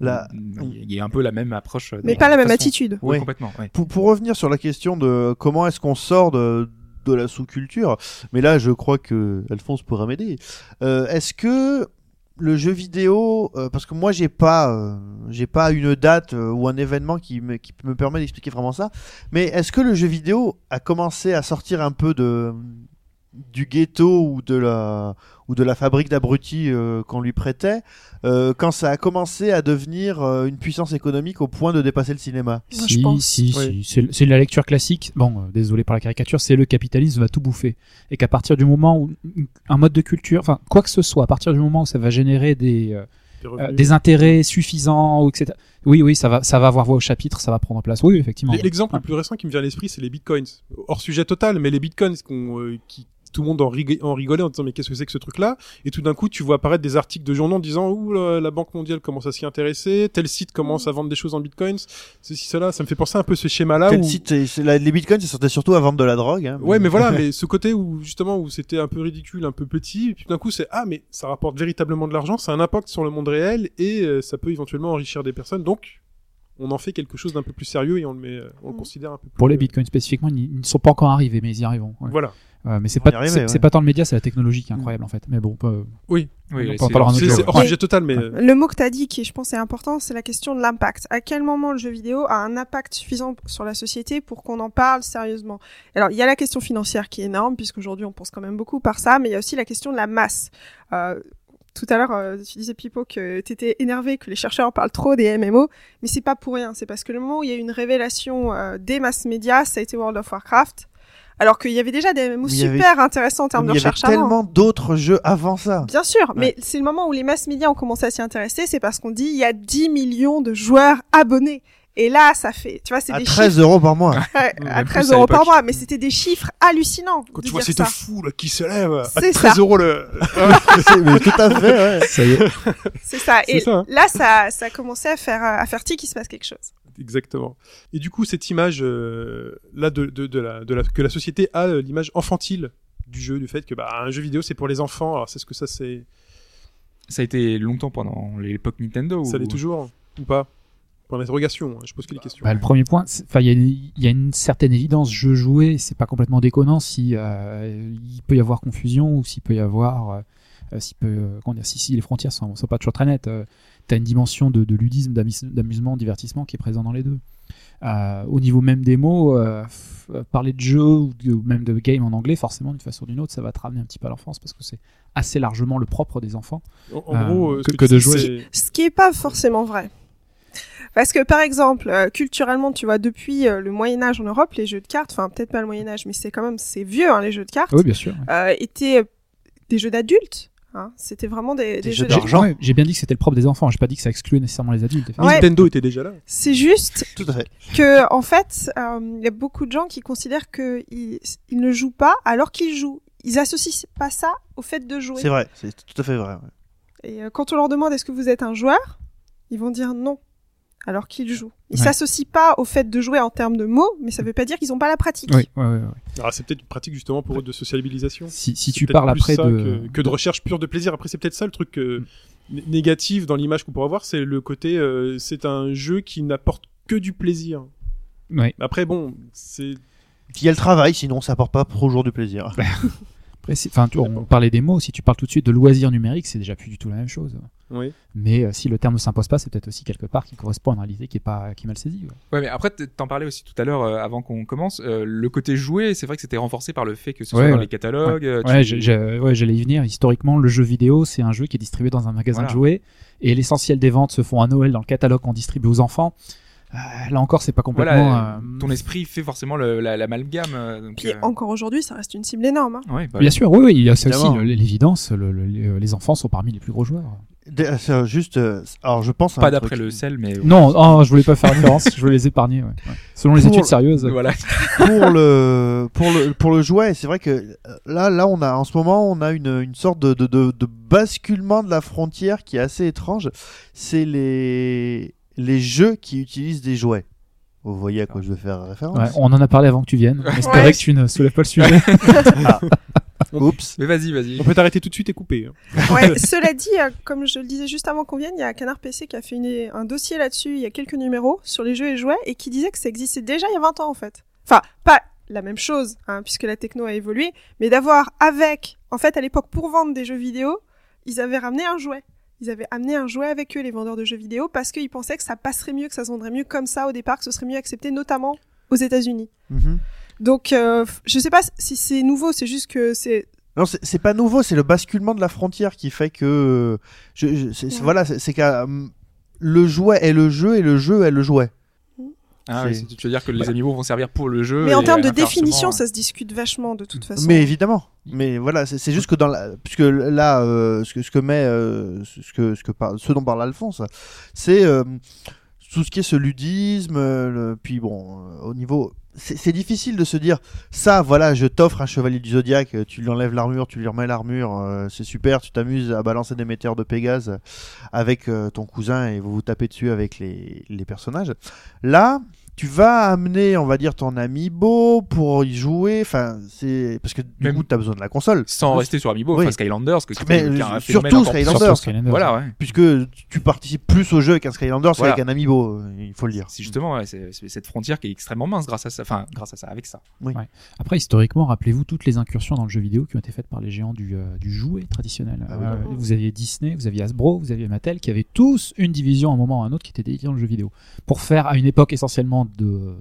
S3: La-
S2: Il y a un peu la même approche.
S5: Mais pas la même
S2: façon.
S5: attitude.
S2: Oui,
S3: Oui.
S2: complètement.
S3: pour, pour revenir sur la question de comment est-ce qu'on sort de, de la sous-culture, mais là je crois que Alphonse pourra m'aider. Euh, est-ce que le jeu vidéo, euh, parce que moi j'ai pas, euh, j'ai pas une date euh, ou un événement qui me, qui me permet d'expliquer vraiment ça, mais est-ce que le jeu vidéo a commencé à sortir un peu de du ghetto ou de la ou de la fabrique d'abrutis euh, qu'on lui prêtait euh, quand ça a commencé à devenir euh, une puissance économique au point de dépasser le cinéma.
S4: Si,
S5: pense.
S4: si,
S1: Ouais.
S4: si. C'est- C'est la lecture classique. Bon, euh, désolé pour la caricature, c'est le capitalisme va tout bouffer. Et qu'à partir du moment où un mode de culture, enfin, quoi que ce soit, à partir du moment où ça va générer des, euh,
S1: Des
S4: euh, des intérêts suffisants, ou etc. Oui, oui, ça va, ça va avoir voix au chapitre, ça va prendre place. Oui, effectivement.
S1: L'exemple
S4: Ouais.
S1: le plus récent qui me vient à l'esprit, c'est les bitcoins. Hors sujet total, mais les bitcoins qu'on, euh, qui tout le monde en, rig- en rigolait en disant mais qu'est-ce que c'est que ce truc-là? Et tout d'un coup, tu vois apparaître des articles de journaux en disant ouh la, la Banque mondiale commence à s'y intéresser, tel site commence à vendre des choses en bitcoins, ceci cela. Ça me fait penser un peu ce schéma-là. Où...
S3: site la- Les bitcoins, ça sortait surtout à vendre de la drogue. hein.
S1: Ouais, mais voilà, mais ce côté où justement où c'était un peu ridicule, un peu petit, et puis tout d'un coup c'est ah mais ça rapporte véritablement de l'argent, ça a un impact sur le monde réel et euh, ça peut éventuellement enrichir des personnes. Donc on en fait quelque chose d'un peu plus sérieux et on le met, euh, on le
S5: Mm.
S1: considère un peu plus.
S4: Pour les
S1: euh,
S4: bitcoins spécifiquement, ils ils ne sont pas encore arrivés, mais ils y arriveront. ouais.
S1: Voilà.
S4: Euh, mais c'est pas, c'est
S3: ouais.
S4: pas tant le média, c'est la technologie qui est incroyable en fait. Mais bon, euh,
S1: Oui.
S2: Oui,
S4: on
S2: c'est-
S4: parlera
S1: hors sujet total, mais euh,
S5: Le mot que tu as dit, qui je pense est important, c'est la question de l'impact. À quel moment le jeu vidéo a un impact suffisant sur la société pour qu'on en parle sérieusement? Alors, il y a la question financière qui est énorme, puisqu'aujourd'hui on pense quand même beaucoup par ça, mais il y a aussi la question de la masse. Euh, tout à l'heure, euh, tu disais, Pipo, que tu étais énervé que les chercheurs parlent trop des MMO, mais c'est pas pour rien. C'est parce que le moment où il y a eu une révélation euh, des masses médias, ça a été World of Warcraft. Alors qu'il y avait déjà des MMO
S3: il avait-
S5: super intéressants en termes de
S3: il y avait
S5: recherche
S3: tellement d'autres jeux avant ça.
S5: Bien sûr, mais c'est le moment où les masses médias ont commencé à s'y intéresser, c'est parce qu'on dit il y a 10 millions de joueurs abonnés. Et là, ça fait, tu vois, c'est
S3: À
S5: des
S3: 13
S5: chiffres
S3: euros par mois.
S5: ouais, à
S2: plus
S5: 13
S2: à
S5: euros par mois, mais c'était des chiffres hallucinants.
S1: quand
S5: de
S1: tu vois cette foule qui se lève à
S5: C'est
S1: 13
S5: ça.
S1: euros le.
S3: C'est- mais tout à fait, ouais.
S4: ça y est.
S5: C'est ça. Et
S1: ça, hein.
S5: là, ça, ça a commencé à faire, à faire tic qu'il se passe quelque chose.
S1: Exactement. Et du coup, cette image euh, là de, de, de la, de la, que la société a euh, l'image enfantile du jeu, du fait que bah, un jeu vidéo c'est pour les enfants. Alors c'est ce que ça c'est,
S2: Ça a été longtemps pendant l'époque Nintendo.
S1: ça
S2: où-
S1: l'est toujours ou pas Pour l'interrogation, hein, je pose que les questions.
S4: Bah, le premier point, il y, a une- il y a une certaine évidence. Jeu joué, c'est pas complètement déconnant si euh, il peut y avoir confusion ou s'il peut y avoir, euh, euh, s'il peut, euh, comment dire, si, si les frontières sont, sont pas toujours très nettes. Euh, T'as une dimension de, de ludisme, d'amus- d'amusement, de divertissement qui est présent dans les deux. Euh, au niveau même des mots, euh, parler de jeu ou, de- ou même de game en anglais, forcément d'une façon ou d'une autre, ça va te ramener un petit peu à l'enfance parce que c'est assez largement le propre des enfants.
S1: En, en
S4: Euh,
S1: gros,
S4: que-
S1: tu
S4: que de jouer.
S5: Ce qui est pas forcément vrai. Parce que par exemple, euh, culturellement, tu vois, depuis euh, le Moyen Âge en Europe, les jeux de cartes, enfin peut-être pas le Moyen Âge, mais c'est quand même c'est vieux hein, les jeux de cartes,
S4: Oui, bien sûr.
S5: euh, étaient des jeux d'adultes. Hein. C'était vraiment des, des
S3: jeux
S5: jeux
S3: d'argent.
S4: Ouais, J'ai bien dit que c'était le propre des enfants. J'ai pas dit que ça excluait nécessairement les adultes.
S5: Ouais.
S1: Nintendo était déjà là.
S5: C'est juste
S3: Tout à fait.
S5: que en fait, euh, il y a beaucoup de gens qui considèrent que ils, ils ne jouent pas alors qu'ils jouent. Ils associent pas ça au fait de jouer.
S3: C'est vrai, c'est tout à fait vrai. ouais.
S5: Et euh, quand on leur demande est-ce que vous êtes un joueur, ils vont dire non, alors qu'ils jouent. Ils
S4: Ouais.
S5: s'associent pas au fait de jouer en termes de mots, mais ça veut pas dire qu'ils ont pas la pratique.
S4: Oui, ouais, ouais, ouais.
S1: Alors c'est peut-être une pratique justement pour eux de sociabilisation.
S4: Si, si tu parles après de.
S1: que, que de recherche pure de plaisir. Après, c'est peut-être ça le truc euh, né- négatif dans l'image qu'on pourrait avoir, c'est le côté, euh, c'est un jeu qui n'apporte que du plaisir.
S4: Ouais.
S1: Après, bon, c'est
S3: il y a le travail, sinon ça apporte pas toujours du plaisir.
S4: Enfin, tu- on parlait des mots. Si tu parles tout de suite de loisirs numériques, c'est déjà plus du tout la même chose.
S1: oui.
S4: Mais euh, si le terme ne s'impose pas, c'est peut-être aussi quelque part qui correspond à une réalité qui est pas qui est mal saisie. ouais.
S2: Ouais, mais après, t'en parlais aussi tout à l'heure euh, avant qu'on commence. euh, le côté joué, c'est vrai que c'était renforcé par le fait que ce
S4: Ouais,
S2: soit dans les catalogues.
S4: Ouais,
S2: tu-
S4: j'allais y venir. Historiquement, le jeu vidéo, c'est un jeu qui est distribué dans un magasin
S2: Voilà.
S4: de jouets, et l'essentiel des ventes se font à Noël dans le catalogue qu'on distribue aux enfants. Euh, là encore, c'est pas complètement.
S2: Voilà,
S4: euh,
S2: ton esprit fait forcément la- l'amalgame. euh, donc,
S5: Puis
S2: euh,
S5: encore aujourd'hui, ça reste une cible énorme. hein.
S2: ouais, bah,
S4: Bien sûr, oui, oui, il y a ça aussi l'évidence. le- le- les- enfants sont parmi les plus gros joueurs.
S3: Euh, Juste, euh, alors je pense
S2: Pas d'après
S3: truc.
S2: le sel, mais.
S4: Non, oh, je voulais pas faire référence. je voulais les épargner. ouais. Ouais. Selon les études sérieuses.
S2: Voilà.
S3: pour le pour le pour le jouet c'est vrai que euh, là là on a en ce moment on a une, une sorte de, de, de, de basculement de la frontière qui est assez étrange c'est les les jeux qui utilisent des jouets vous voyez à quoi je veux faire référence
S4: Ouais, on en a parlé avant que tu viennes. On espérait
S5: Ouais.
S4: que tu ne soulèves pas le sujet.
S3: oups
S2: Mais vas-y, vas-y.
S1: On peut t'arrêter tout de suite et couper. hein.
S5: Ouais, cela dit, euh, comme je le disais juste avant qu'on vienne, il y a Canard PC qui a fait une- un dossier là-dessus, il y a quelques numéros sur les jeux et jouets, et qui disait que ça existait déjà il y a 20 ans en fait. Enfin, pas la même chose, hein, puisque la techno a évolué, mais d'avoir avec, en fait, à l'époque, pour vendre des jeux vidéo, ils avaient ramené un jouet. Ils avaient amené un jouet avec eux, les vendeurs de jeux vidéo, parce qu'ils pensaient que ça passerait mieux, que ça se vendrait mieux comme ça au départ, que ce serait mieux accepté, notamment aux États-Unis.
S3: Mhm.
S5: Donc, euh, je sais pas si c'est nouveau, c'est juste que c'est.
S3: Non, c'est pas nouveau, c'est le basculement de la frontière qui fait que. euh, Je,
S5: Ouais.
S3: Voilà, c'est qu'à. hum, Le jouet est le jeu et le jeu est le jouet.
S2: Ah oui, tu veux dire que les amiibo vont servir pour le jeu.
S5: Mais en termes de
S2: inversement,
S5: définition,
S2: euh,
S5: ça se discute vachement de toute façon.
S3: Mais évidemment. Mais voilà, c'est juste que dans la, puisque là, euh, ce que ce que met, euh, ce que ce que par- ce dont parle Alphonse, c'est euh, tout ce qui est ce ludisme. euh, le- puis bon, euh, au niveau, c'est difficile de se dire ça. Voilà, je t'offre un chevalier du zodiaque, tu lui enlèves l'armure, tu lui remets l'armure, euh, c'est super. Tu t'amuses à balancer des météores de Pégase avec euh, ton cousin et vous vous tapez dessus avec les les personnages. Là. Tu vas amener, on va dire, ton amiibo pour y jouer. Enfin, c'est parce que du
S2: Même-
S3: coup, t'as besoin de la console.
S2: Sans rester sur amiibo,
S3: Oui.
S2: enfin Skylanders, que
S3: Mais,
S2: un
S3: surtout Skylanders.
S4: Skylanders.
S2: Voilà, ouais.
S3: puisque tu participes plus au jeu qu'un Skylanders
S2: Voilà.
S3: qu'avec un amiibo, il faut le dire.
S2: C'est justement ouais, c'est c'est cette frontière qui est extrêmement mince grâce à ça, enfin grâce à ça, avec ça.
S4: Après, historiquement, rappelez-vous toutes les incursions dans le jeu vidéo qui ont été faites par les géants du, euh, du jouet traditionnel.
S3: Ah oui.
S4: Euh, vous aviez Disney, vous aviez Hasbro, vous aviez Mattel, qui avaient tous une division à un moment ou à un autre qui était dédiée dans le jeu vidéo. Pour faire à une époque essentiellement de,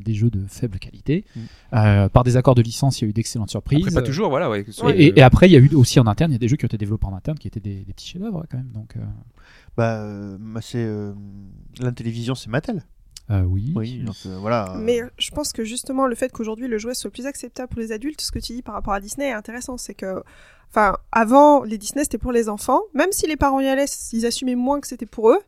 S4: des jeux de faible qualité.
S3: Mm.
S4: Euh, par des accords de licence, il y a eu d'excellentes surprises.
S2: Après, pas toujours, voilà. Ouais,
S4: Et,
S2: euh,
S4: après, il y a eu aussi en interne, il y a des jeux qui ont été développés en interne qui étaient des, des petits chefs-d'œuvre quand même. Donc, euh,
S3: Bah, euh, c'est euh, la télévision, c'est Mattel.
S4: euh, oui.
S3: Oui, donc euh, voilà.
S5: Mais je pense que justement le fait qu'aujourd'hui le jouet soit plus acceptable pour les adultes, ce que tu dis par rapport à Disney est intéressant. C'est que, enfin, avant les Disney c'était pour les enfants, même si les parents y allaient, ils assumaient moins que c'était pour eux.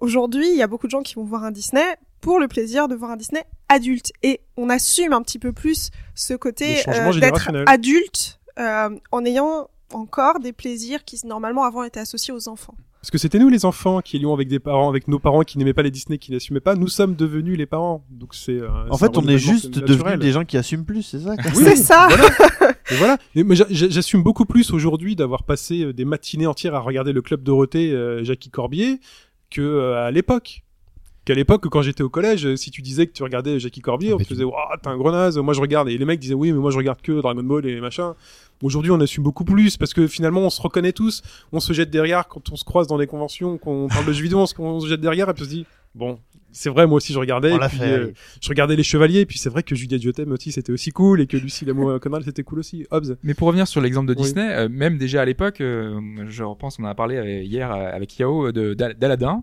S5: Aujourd'hui, il y a beaucoup de gens qui vont voir un Disney pour le plaisir de voir un Disney adulte, et on assume un petit peu plus ce côté euh, d'être adulte euh, en ayant encore des plaisirs qui normalement avant étaient associés aux enfants.
S1: Parce que c'était nous les enfants qui allions avec des parents, avec nos parents qui n'aimaient pas les Disney, qui n'assumaient pas. Nous sommes devenus les parents. Donc c'est. euh,
S3: en fait, on est juste devenus des gens qui assument plus, c'est ça
S1: Oui,
S5: c'est ça.
S1: Et voilà. Et- Mais j'a- j'a- j'assume beaucoup plus aujourd'hui d'avoir passé des matinées entières à regarder le club Dorothée, euh, Jackie Corbier, que euh, à l'époque. Qu'à l'époque, quand j'étais au collège, si tu disais que tu regardais Jackie Corbier,
S4: Ah,
S1: on te
S4: tu-
S1: faisait Waouh, t'es un gros naze, moi je regarde. Et les mecs disaient Oui, mais moi je regarde que Dragon Ball et machin. Aujourd'hui, on assume beaucoup plus parce que finalement, on se reconnaît tous. On se jette derrière quand on se croise dans des conventions, quand on parle de jeux vidéo, on se, on se jette derrière et puis on se dit Bon, c'est vrai, moi aussi je regardais.
S3: On
S1: et
S3: l'a
S1: puis,
S3: fait.
S1: euh, je regardais les chevaliers, et puis c'est vrai que Juliette Je t'aime aussi c'était aussi cool, et que Lucie l'amour canal c'était cool aussi. Hobbs.
S2: Mais pour revenir sur l'exemple de
S1: Oui.
S2: Disney, euh, même déjà à l'époque, euh, je repense, on en a parlé euh, hier euh, avec Yao d'Aladin.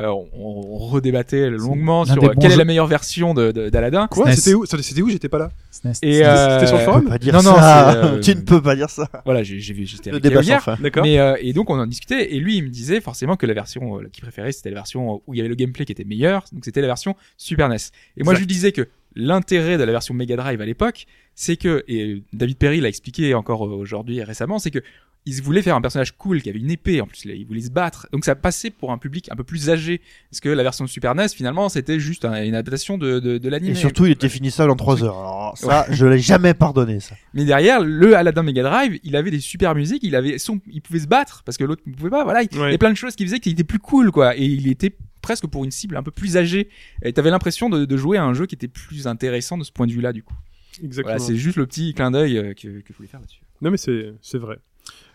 S2: Euh, on, on redébattait longuement sur euh, quelle est la meilleure version d'Aladin.
S1: Quoi. C'était où C'était où J'étais pas là. C'était-
S2: euh,
S1: sur le forum
S3: peux pas dire
S2: Non, non,
S3: ça.
S2: euh,
S3: tu ne peux pas dire ça.
S2: Voilà, j'ai vu, j'étais avec Yao hier.
S3: fin.
S1: D'accord.
S2: Euh, et donc on en discutait et lui il me disait forcément que la version euh, qu'il préférait c'était la version où il y avait le gameplay qui était meilleur donc c'était la version Super NES. Et moi je lui disais que l'intérêt de la version Mega Drive à l'époque c'est que et David Perry l'a expliqué encore aujourd'hui et récemment c'est que il voulait faire un personnage cool qui avait une épée en plus il voulait se battre donc ça passait pour un public un peu plus âgé parce que la version Super NES finalement c'était juste un- une adaptation de de, de l'anime.
S3: Et surtout, il était finissable en 3 heures. Alors, ça, je l'ai jamais pardonné, ça.
S2: Mais derrière, le Aladdin Mega Drive, il avait des super musiques, il avait son, il pouvait se battre parce que l'autre ne pouvait pas. Voilà, il il y avait plein de choses qui faisaient qu'il était plus cool, quoi. Et il était presque pour une cible un peu plus âgée. Et t'avais l'impression de, de jouer à un jeu qui était plus intéressant de ce point de vue-là, du coup.
S1: Exactement.
S2: Voilà, c'est juste le petit clin d'œil euh, que, que je voulais faire là-dessus.
S1: Non mais c'est vrai.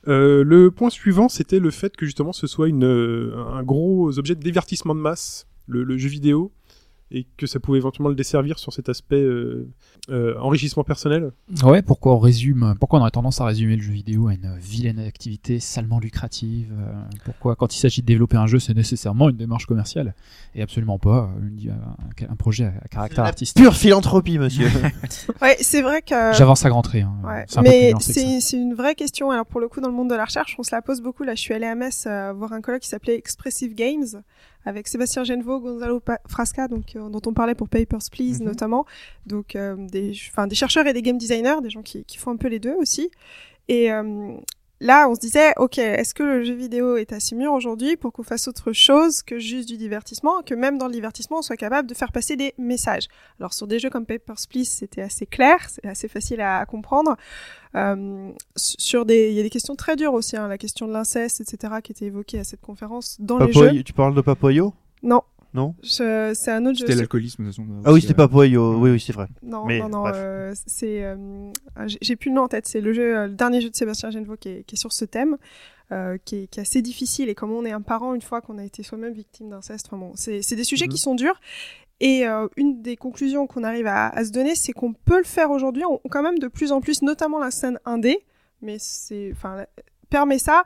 S1: Euh, le point suivant, c'était le fait que justement ce soit une, euh, un gros objet de divertissement de masse, le, le jeu vidéo, et que ça pouvait éventuellement le desservir sur cet aspect euh, euh, enrichissement personnel.
S4: Ouais, pourquoi on résume, pourquoi on aurait tendance à résumer le jeu vidéo à une vilaine activité salement lucrative euh, Pourquoi, quand il s'agit de développer un jeu, c'est nécessairement une démarche commerciale et absolument pas une- un, un projet à caractère
S3: La
S4: artistique
S3: pure philanthropie, monsieur.
S5: Ouais, c'est vrai que.
S4: J'avance à grands traits. hein.
S5: Ouais. Mais c'est c'est une vraie question. Alors pour le coup, dans le monde de la recherche, on se la pose beaucoup. Là, je suis allée à Metz euh, voir un colloque qui s'appelait Expressive Games avec Sébastien Genevaux, Gonzalo Frasca, donc euh, dont on parlait pour Papers Please
S3: Mhm.
S5: notamment. Donc euh, des, des chercheurs et des game designers, des gens qui, qui font un peu les deux aussi. Et euh, là, on se disait, ok, est-ce que le jeu vidéo est assez mûr aujourd'hui pour qu'on fasse autre chose que juste du divertissement, que même dans le divertissement, on soit capable de faire passer des messages. Alors sur des jeux comme Papers, Please, c'était assez clair, c'est assez facile à, à comprendre. Euh, sur des, il y a des questions très dures aussi, hein, la question de l'inceste, etc., qui était évoquée à cette conférence dans les jeux.
S3: Tu parles de Papoyo?
S5: Non.
S3: Non
S5: Je- C'est un autre jeu.
S2: C'était l'alcoolisme, de toute façon.
S3: Ah oui, c'était
S2: euh,
S3: Papoyo. Oui, oui, c'est vrai.
S5: Non,
S3: Mais
S5: non, non, euh, c'est, euh, j'ai- plus le nom en tête. C'est le jeu, le dernier jeu de Sébastien Genevaux qui est, qui est sur ce thème, euh, qui, est, qui est assez difficile. Et comme on est un parent une fois qu'on a été soi-même victime d'inceste, enfin bon, c'est, c'est des sujets
S1: Mhm.
S5: qui sont durs. Et euh, une des conclusions qu'on arrive à, à se donner, c'est qu'on peut le faire aujourd'hui, on, quand même de plus en plus, notamment la scène indé, mais c'est, enfin, permet ça.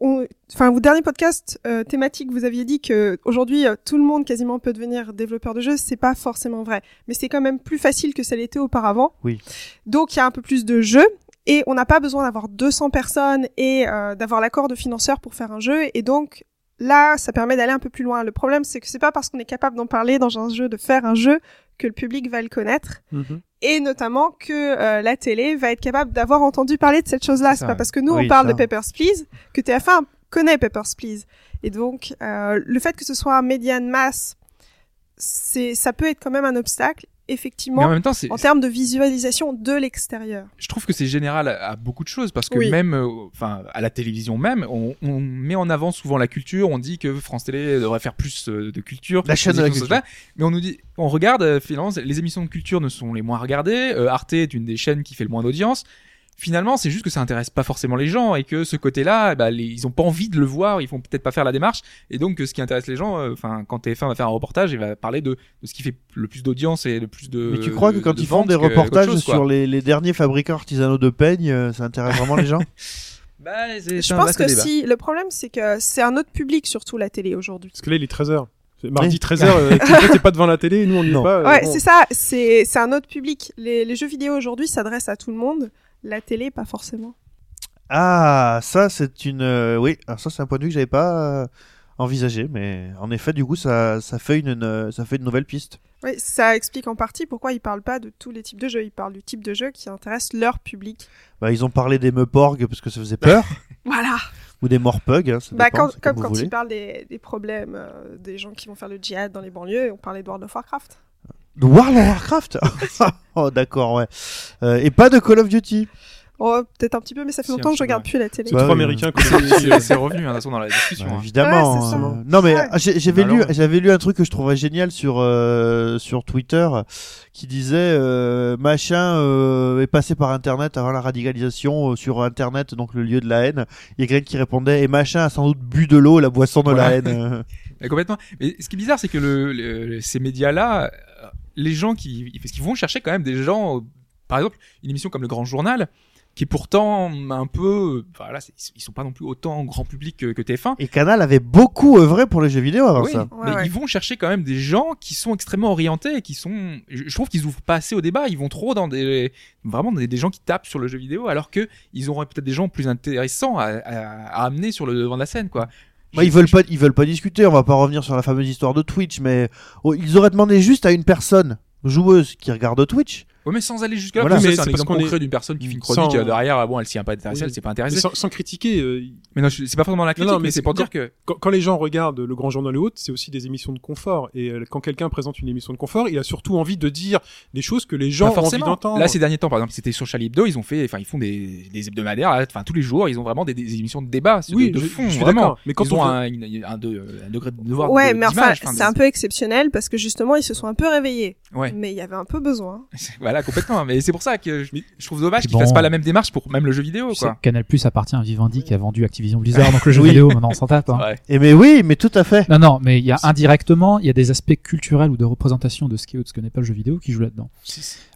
S5: Enfin, au dernier podcast euh, thématique, vous aviez dit que aujourd'hui euh, tout le monde quasiment peut devenir développeur de jeux. C'est pas forcément vrai, mais c'est quand même plus facile que ça l'était auparavant.
S3: Oui.
S5: Donc il y a un peu plus de jeux et on n'a pas besoin d'avoir 200 personnes et euh, d'avoir l'accord de financeurs pour faire un jeu. Et donc là, ça permet d'aller un peu plus loin. Le problème, c'est que c'est pas parce qu'on est capable d'en parler dans un jeu, de faire un jeu, que le public va le connaître.
S1: Mhm.
S5: Et notamment que euh, la télé va être capable d'avoir entendu parler de cette chose-là.
S2: C'est
S5: pas parce que nous,
S3: Oui,
S5: on parle
S3: ça.
S5: de Papers, Please que TF1 connaît Papers, Please. Et donc, euh, le fait que ce soit un média de masse, c'est, ça peut être quand même un obstacle,
S2: Mais en
S5: effectivement,
S2: même temps,
S5: en termes de visualisation de l'extérieur.
S2: je trouve que c'est général à, à beaucoup de choses parce que
S5: Oui.
S2: même, euh, enfin, à la télévision même, on, on met en avant souvent la culture. On dit que France Télé devrait faire plus euh, de culture.
S3: La chaîne de la
S2: ça. Mais on nous dit, on regarde euh, finalement, les émissions de culture ne sont les moins regardées. Euh, Arte est une des chaînes qui fait le moins d'audience. Finalement, c'est juste que ça intéresse pas forcément les gens et que ce côté-là, bah, les- ils ont pas envie de le voir, ils vont peut-être pas faire la démarche. Et donc, ce qui intéresse les gens, euh, enfin, quand TF1 va faire un reportage, il va parler de, de ce qui fait le plus d'audience et le plus de.
S3: Mais tu crois que quand ils font des reportages
S2: chose,
S3: sur les, les derniers fabricants artisanaux de peigne, euh, ça intéresse vraiment les gens
S2: Bah, c'est-
S5: Je pense que
S2: débat.
S5: si, le problème, c'est que c'est un autre public, surtout la télé aujourd'hui.
S1: Parce que là, il est 13h. Mardi
S3: Oui.
S1: 13h, euh, t'es pas devant la télé, nous on n'y est
S3: Non.
S1: pas. euh,
S5: Ouais,
S1: bon.
S5: c'est ça, c'est, c'est un autre public. Les, les jeux vidéo aujourd'hui s'adressent à tout le monde. La télé, pas forcément.
S3: Ah, ça c'est une... euh, oui, alors ça c'est un point de vue que j'avais pas euh, envisagé, mais en effet du coup ça, ça, fait une, une- ça fait une nouvelle piste.
S5: Oui, ça explique en partie pourquoi ils parlent pas de tous les types de jeux. Ils parlent du type de jeu qui intéresse leur public.
S3: Bah, ils ont parlé des meuporgs parce que ça faisait peur,
S5: Voilà.
S3: ou des morpugs, hein, ça
S5: Bah,
S3: dépend,
S5: quand, comme quand ils parlent des, des problèmes euh, des gens qui vont faire le djihad dans les banlieues, on parlait de World of Warcraft.
S3: De World of Warcraft Oh d'accord, ouais. Euh, et pas de Call of Duty.
S5: Oh, peut-être un petit peu, mais ça fait longtemps que je regarde plus la télé.
S1: C'est trop américain. que-
S2: C'est c'est revenu, hein, dans la discussion.
S3: Bah,
S2: hein.
S3: évidemment.
S5: Ouais,
S3: euh, Non mais
S5: Ouais.
S3: ah, j'avais
S2: Bah
S3: lu, j'avais lu un truc que je trouvais génial sur euh, sur Twitter qui disait euh, machin euh, est passé par Internet avant la radicalisation euh, sur Internet donc le lieu de la haine. Il y a quelqu'un qui répondait et machin a sans doute bu de l'eau, la boisson de
S2: Voilà.
S3: la haine. euh.
S2: Complètement. Mais ce qui est bizarre, c'est que le, le- ces médias-là, euh, les gens qui, parce qu'ils vont chercher quand même des gens, par exemple, une émission comme le Grand Journal, qui est pourtant un peu, voilà, c'est- ils sont pas non plus autant grand public que, que TF1.
S3: Et Canal avait beaucoup œuvré pour les jeux vidéo avant
S2: Oui,
S3: ça.
S5: Ouais,
S2: mais
S5: ouais.
S2: ils vont chercher quand même des gens qui sont extrêmement orientés et qui sont, je trouve qu'ils ouvrent pas assez au débat. Ils vont trop dans des, vraiment des, des gens qui tapent sur le jeu vidéo, alors que ils auraient peut-être des gens plus intéressants à, à- à amener sur le devant de la scène, quoi.
S3: Ils veulent pas, ils veulent pas discuter. On va pas revenir sur la fameuse histoire de Twitch, mais oh, ils auraient demandé juste à une personne joueuse qui regarde Twitch.
S2: Ouais, mais sans aller jusque là.
S3: Voilà.
S2: parce que
S1: Mais
S2: c'est un exemple
S1: qu'on est-
S2: concret d'une personne qui fait une
S1: Sans-
S2: chronique euh, derrière. ah Bon, elle s'y est pas intéressée,
S1: Oui.
S2: elle s'est pas
S1: Mais
S2: intéressée.
S1: sans, sans critiquer, euh,
S2: Mais non, c'est pas forcément la critique,
S1: non,
S2: mais,
S1: mais
S2: c'est pour
S1: quand-
S2: dire que
S1: quand, quand les gens regardent le Grand Journal et autres, c'est aussi des émissions de confort. Et euh, quand quelqu'un présente une émission de confort, il a surtout envie de dire des choses que les gens ont envie
S2: forcément.
S1: d'entendre.
S2: Là, ces derniers temps, par exemple, c'était sur Charlie Hebdo, ils ont fait, enfin, ils font des, des hebdomadaires, enfin, tous les jours, ils ont vraiment des, des émissions de débat, de,
S1: oui,
S2: de
S1: je,
S2: fond,
S1: je suis
S2: vraiment.
S1: d'accord. Mais quand
S2: ils
S1: on
S2: ont
S1: veut-
S2: un, un, de- un degré de devoir
S5: Ouais,
S2: de-
S5: mais enfin, c'est un peu exceptionnel parce que justement, ils se sont un peu réveillés.
S2: Ouais.
S5: Mais il y avait un peu besoin.
S2: voilà, complètement. Mais c'est pour ça que je, je trouve dommage qu'ils fassent
S4: bon.
S2: pas la même démarche pour même le jeu vidéo, quoi.
S4: Canal Plus appartient à Vivendi qui a vendu Activision Blizzard, donc le jeu
S3: Oui.
S4: vidéo, maintenant on s'en tape. hein.
S3: Et mais oui, mais tout à fait.
S4: Non, non, mais il y a indirectement, il y a des aspects culturels ou de représentation de ce qui est ou de ce que n'est pas le jeu vidéo qui jouent là-dedans.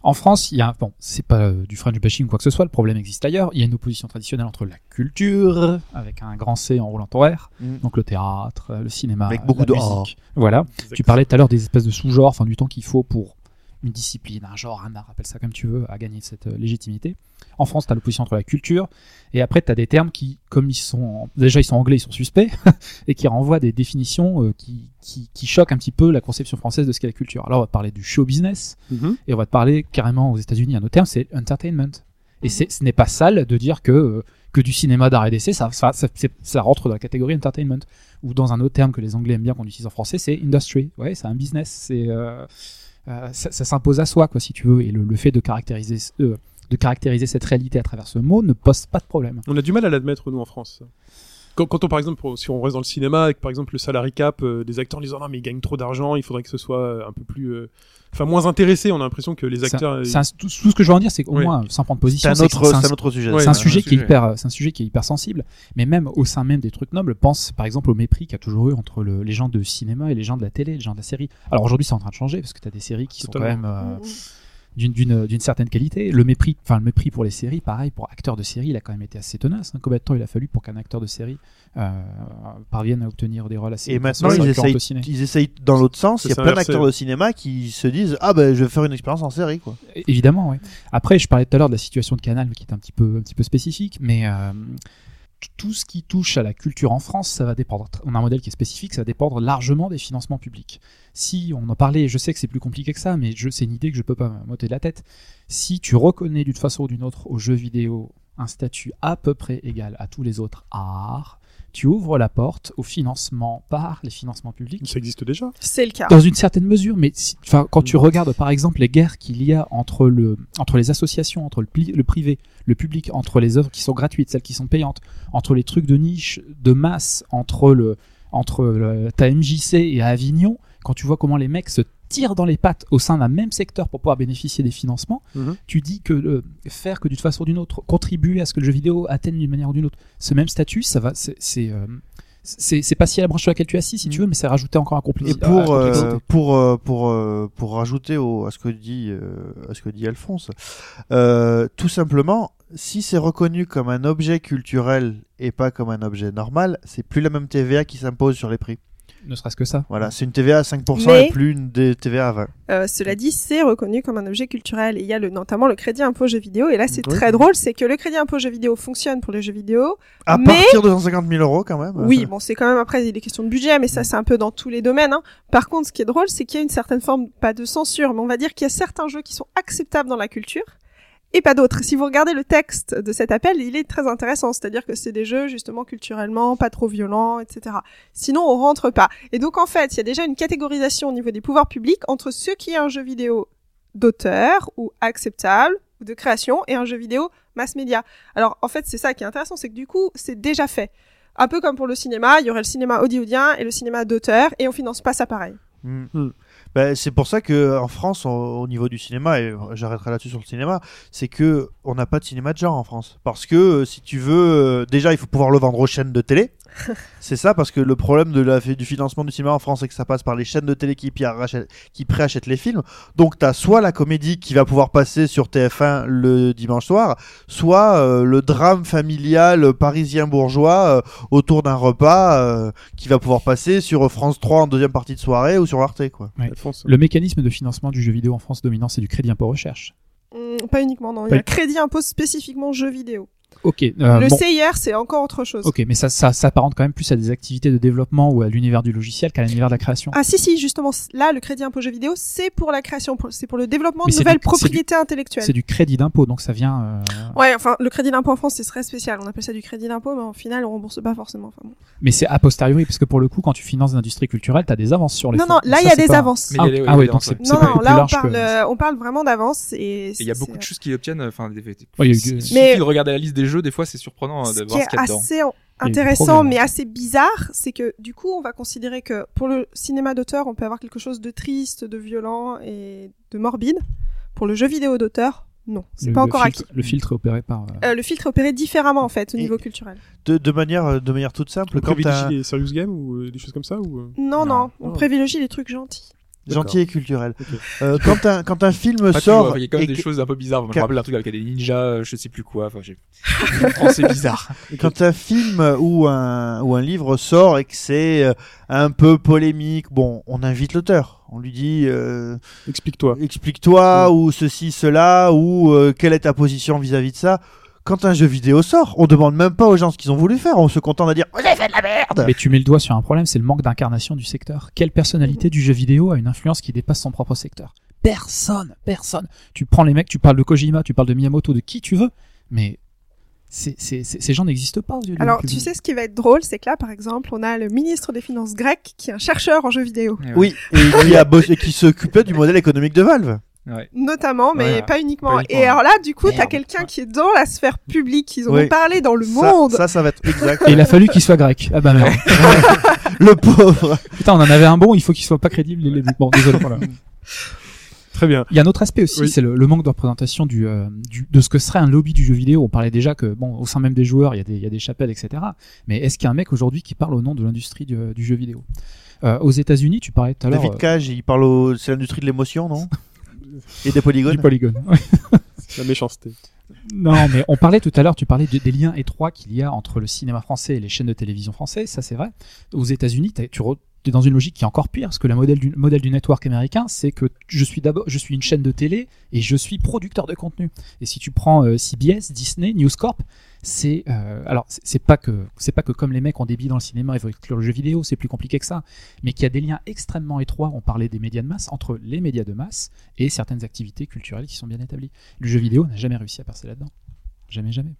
S4: En France, il y a, bon, c'est pas euh, du French bashing ou quoi que ce soit, le problème existe ailleurs. Il y a une opposition traditionnelle entre la culture, avec un grand C en roulant horaire,
S3: Mm.
S4: donc le théâtre, euh, le cinéma,
S3: Avec beaucoup
S4: la
S3: de
S4: musique. Voilà. Tu parlais tout à l'heure des espèces de sous-genres, enfin du temps qu'il faut pour une discipline, un genre, un art, appelle ça comme tu veux, à gagner cette euh, légitimité. En France, tu as l'opposition entre la culture, et après, tu as des termes qui, comme ils sont, déjà ils sont anglais, ils sont suspects, et qui renvoient des définitions euh, qui, qui, qui choquent un petit peu la conception française de ce qu'est la culture. Alors, on va te parler du show business,
S1: Mhm.
S4: et on va te parler carrément aux États-Unis, un autre terme, c'est entertainment. Et
S5: Mhm.
S4: c'est, ce n'est pas sale de dire que, euh, que du cinéma d'art et d'essai, ça, ça, ça, c'est- ça rentre dans la catégorie entertainment. Ou dans un autre terme que les Anglais aiment bien qu'on utilise en français, c'est industry. Ouais, c'est un business. C'est, euh, ça, ça s'impose à soi, quoi, si tu veux. Et le, fait de caractériser, euh, de caractériser cette réalité à travers ce mot ne pose pas de problème.
S1: On a du mal à l'admettre, nous, en France. Quand, quand on par exemple si on reste dans le cinéma avec par exemple le salary cap euh, des acteurs en disant non mais ils gagnent trop d'argent il faudrait que ce soit euh, un peu plus euh, enfin moins intéressé on a l'impression que les acteurs
S4: un- c'est un- tout, tout ce que je veux en dire, c'est qu'au
S1: Oui.
S4: moins, sans prendre
S3: C'est
S4: position, c'est que
S3: autre,
S4: c'est un-
S3: c'est un autre sujet.
S1: Ouais,
S4: c'est un sujet qui est hyper, c'est un sujet qui est hyper sensible. Mais même au sein même des trucs nobles, pense par exemple au mépris qu'il y a toujours eu entre le- les gens de cinéma et les gens de la télé, les gens de la série. Alors aujourd'hui, c'est en train de changer parce que tu as des séries qui sont quand même euh,
S5: Mm.
S4: D'une d'une d'une certaine qualité. Le mépris, enfin le mépris pour les séries, pareil pour acteurs de série, il a quand même été assez tenace. hein. Combien de temps il a fallu pour qu'un acteur de série euh, parvienne à obtenir des rôles assez
S3: Et maintenant, ils essayent, ils essayent dans l'autre sens. Il y a plein d'acteurs de cinéma qui se disent Ah ben je vais faire une expérience en série quoi.
S4: Évidemment, oui. Après, je parlais tout à l'heure de la situation de Canal qui est un petit peu, un petit peu spécifique, mais euh, tout ce qui touche à la culture en France, ça va dépendre. On a un modèle qui est spécifique, ça va dépendre largement des financements publics. Si on en parlait, je sais que c'est plus compliqué que ça, mais c'est une idée que je peux pas m'ôter de la tête. Si tu reconnais d'une façon ou d'une autre aux jeux vidéo un statut à peu près égal à tous les autres arts, tu ouvres la porte au financement par les financements publics.
S1: Ça existe déjà.
S5: C'est le cas.
S4: dans une certaine mesure, mais si- quand tu regardes par exemple les guerres qu'il y a entre, le, entre les associations, entre le, pli- le privé, le public, entre les œuvres qui sont gratuites, celles qui sont payantes, entre les trucs de niche, de masse, entre, le, entre le, ta MJC et Avignon, quand tu vois comment les mecs se tirent dans les pattes au sein d'un même secteur pour pouvoir bénéficier des financements,
S1: Mhm.
S4: tu dis que euh, faire que d'une façon ou d'une autre, contribuer à ce que le jeu vidéo atteigne d'une manière ou d'une autre ce même statut, ça va, c'est, c'est, euh, pas si à la branche sur laquelle tu es assis si tu veux, mais c'est rajouter encore un
S3: Et
S4: complexe.
S3: pour euh, pour euh, pour euh, pour rajouter au, à ce que dit euh, à ce que dit Alphonse, euh, tout simplement, si c'est reconnu comme un objet culturel et pas comme un objet normal, c'est plus la même TVA qui s'impose sur les prix.
S4: Ne serait-ce que ça.
S3: Voilà, c'est une TVA à 5%
S5: Mais-
S3: et plus une des TVA à 20.
S5: Euh, cela dit, c'est reconnu comme un objet culturel. Et il y a le, notamment le crédit impôt jeux vidéo. Et là, c'est
S3: Oui.
S5: très drôle, c'est que le crédit impôt jeux vidéo fonctionne pour les jeux vidéo.
S3: À
S5: Mais-
S3: partir de 150 000 euros quand même.
S5: Oui, bon, c'est quand même après des questions de budget, mais ça, c'est un peu dans tous les domaines. Hein. Par contre, ce qui est drôle, c'est qu'il y a une certaine forme, pas de censure, mais on va dire qu'il y a certains jeux qui sont acceptables dans la culture et pas d'autres. Si vous regardez le texte de cet appel, il est très intéressant, c'est-à-dire que c'est des jeux justement culturellement pas trop violents, etc. Sinon, on rentre pas. Et donc, en fait, il y a déjà une catégorisation au niveau des pouvoirs publics entre ce qui est un jeu vidéo d'auteur ou acceptable ou de création et un jeu vidéo mass média. Alors, en fait, c'est ça qui est intéressant, c'est que du coup, c'est déjà fait. Un peu comme pour le cinéma, il y aurait le cinéma hollywoodien et le cinéma d'auteur, et on finance pas ça pareil.
S3: Mm. Ben, c'est pour ça que en France, au, au niveau du cinéma, et j'arrêterai là-dessus sur le cinéma, c'est que on n'a pas de cinéma de genre en France. Parce que euh, si tu veux, euh, déjà, il faut pouvoir le vendre aux chaînes de télé. c'est ça, parce que le problème de la, du financement du cinéma en France, c'est que ça passe par les chaînes de télé qui, préachètent les films. Donc, tu as soit la comédie qui va pouvoir passer sur TF1 le dimanche soir, soit euh, le drame familial parisien bourgeois euh, autour d'un repas euh, qui va pouvoir passer sur France 3 en deuxième partie de soirée ou sur Arte, quoi.
S4: Ouais. Le mécanisme de financement du jeu vidéo en France dominant, c'est du crédit impôt recherche.
S5: Hum, pas uniquement, non. Il y
S4: Pas-
S5: a crédit impôt spécifiquement jeux vidéo.
S4: Ok. euh,
S5: le
S4: bon.
S5: CIR, c'est encore autre chose.
S4: Ok, mais ça, ça s'apparente quand même plus à des activités de développement ou à l'univers du logiciel qu'à l'univers de la création.
S5: Ah si, si, justement, là, le crédit impôt jeux vidéo, c'est pour la création, c'est pour le développement
S4: Mais
S5: de nouvelles
S4: du- c'est du-
S5: propriétés intellectuelles.
S4: C'est du crédit d'impôt, donc ça vient. euh,
S5: Ouais, enfin, le crédit d'impôt en France, c'est très spécial. On appelle ça du crédit d'impôt, mais en final, on rembourse pas forcément. Enfin, bon.
S4: Mais c'est a posteriori, parce que pour le coup, quand tu finances l'industrie culturelle, t'as des avances sur les
S5: Non,
S4: fonds.
S5: non, là,
S4: Ça,
S5: il y a des
S4: pas-
S5: avances.
S2: Mais
S4: Ah, ah
S2: il y a
S4: oui, donc
S2: avances,
S4: c'est
S5: Non, là, on parle, euh, on parle vraiment d'avance. Et
S2: il y a beaucoup de choses qui obtiennent. Enfin,
S4: il
S2: suffit
S4: Mais-
S2: de regarder la liste des jeux. Des fois, c'est surprenant euh,
S5: Ce
S2: de
S5: qui
S2: voir
S5: est
S2: ce qu'il y a dedans.
S5: assez
S4: des
S5: intéressant, mais assez bizarre, c'est que du coup, on va considérer que pour le cinéma d'auteur, on peut avoir quelque chose de triste, de violent et de morbide. Pour le jeu vidéo d'auteur, non, c'est pas
S4: le
S5: encore
S4: filtre-
S5: acquis.
S4: Le filtre est opéré par. euh,
S5: Euh, le filtre est opéré différemment en fait au
S3: Et-
S5: niveau culturel.
S3: De, de manière de manière toute simple,
S1: On
S3: quand
S1: privilégie les serious games ou euh, des choses comme ça ou
S5: Non, non,
S4: Non.
S5: on
S1: Oh.
S5: privilégie les trucs gentils.
S3: Gentil et culturel, euh, quand un quand un film
S2: Pas
S3: sort,
S2: toujours, il y a quand même des
S3: que-
S2: choses un peu bizarres. Je me rappelle un truc avec des ninjas, euh, je sais plus quoi. Enfin, j'ai. C'est bizarre.
S3: quand un film ou un ou un livre sort et que c'est euh, un peu polémique, bon, on invite l'auteur, on lui dit euh,
S1: Explique-toi.
S3: explique-toi ou ceci cela ou euh, quelle est ta position vis-à-vis de ça. Quand un jeu vidéo sort, on demande même pas aux gens ce qu'ils ont voulu faire, on se contente de dire vous avez fait de la merde.
S4: Mais tu mets le doigt sur un problème, c'est le manque d'incarnation du secteur. Quelle personnalité du jeu vidéo a une influence qui dépasse son propre secteur? Personne, personne. Tu prends les mecs, tu parles de Kojima, tu parles de Miyamoto, de qui tu veux, mais c'est, c'est, c'est- ces gens n'existent pas
S5: Alors, tu sais ce qui va être drôle, c'est que là, par exemple, on a le ministre des Finances grec qui est un chercheur en jeux vidéo.
S3: Oui, et qui a bossé, qui s'occupait du modèle économique de Valve.
S2: Ouais.
S5: notamment, mais
S3: Ouais.
S5: pas uniquement.
S1: Pas uniquement,
S5: Et alors là, du coup, t'as quelqu'un qui est dans la sphère publique, ils en
S3: Oui.
S5: ont parlé dans le
S3: Ça,
S5: monde.
S3: ça, ça va être exact.
S4: Et il a fallu qu'il soit grec. Ah bah merde.
S3: Le pauvre.
S4: Putain, on en avait un bon, il faut qu'il soit pas crédible. les- Bon, désolé. Voilà.
S1: Très bien.
S4: Il y a un autre aspect aussi,
S1: Oui.
S4: c'est le, le manque de représentation du, euh, du, de ce que serait un lobby du jeu vidéo. On parlait déjà que, bon, au sein même des joueurs, il y a des, il y a des chapelles, etc. Mais est-ce qu'il y a un mec aujourd'hui qui parle au nom de l'industrie du, du jeu vidéo? Euh, Aux États-Unis, tu parlais tout à l'heure
S3: David
S4: euh,
S3: Cage, il parle au... c'est l'industrie de l'émotion, non? Et des polygones.
S4: du polygone.
S1: La méchanceté.
S4: Non, mais on parlait tout à l'heure, tu parlais de- des liens étroits qu'il y a entre le cinéma français et les chaînes de télévision françaises, ça c'est vrai. Aux États-Unis, tu es dans une logique qui est encore pire, parce que le modèle du, modèle du network américain, c'est que je suis d'abord, je suis une chaîne de télé et je suis producteur de contenu. Et si tu prends euh, CBS, Disney, News Corp, c'est euh, alors c'est pas que c'est pas que comme les mecs ont des billes dans le cinéma, ils vont exclure le jeu vidéo, c'est plus compliqué que ça, mais qu'il y a des liens extrêmement étroits. On parlait des médias de masse entre les médias de masse et certaines activités culturelles qui sont bien établies. Le jeu vidéo n'a jamais réussi à percer là-dedans. Jamais, jamais.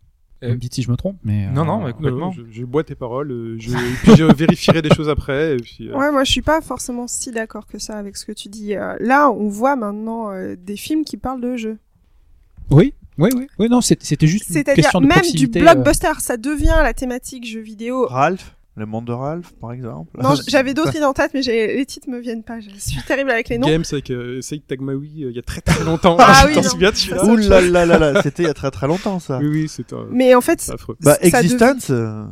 S2: Euh,
S4: Vous me dites si je me trompe, mais.
S2: non, non,
S4: euh,
S2: mais
S1: je, je bois tes paroles, euh, je, et puis je vérifierai des choses après. Et puis, euh,
S5: Ouais, moi je suis pas forcément si d'accord que ça avec ce que tu dis. Euh, là, on voit maintenant euh, des films qui parlent de jeux.
S4: Oui, oui, oui. Oui, non, c'était juste une
S5: C'est-à-dire
S4: question de
S5: même du
S4: euh,
S5: blockbuster, ça devient la thématique jeux vidéo.
S3: Ralph, le monde de Ralph, par exemple.
S5: Non, j'avais d'autres idées en tête, mais les titres me viennent pas. Je suis terrible avec les noms.
S1: Games avec euh, Saïd Tagmaoui euh, il y a très très longtemps.
S5: Ah oui,
S1: t'en
S5: non.
S1: souviens de
S3: Ouh là là là là, c'était il y a très très longtemps ça.
S1: Oui, oui, c'est un-
S5: Mais en fait,
S1: affreux.
S3: Bah,
S5: dev-
S3: Existence, euh,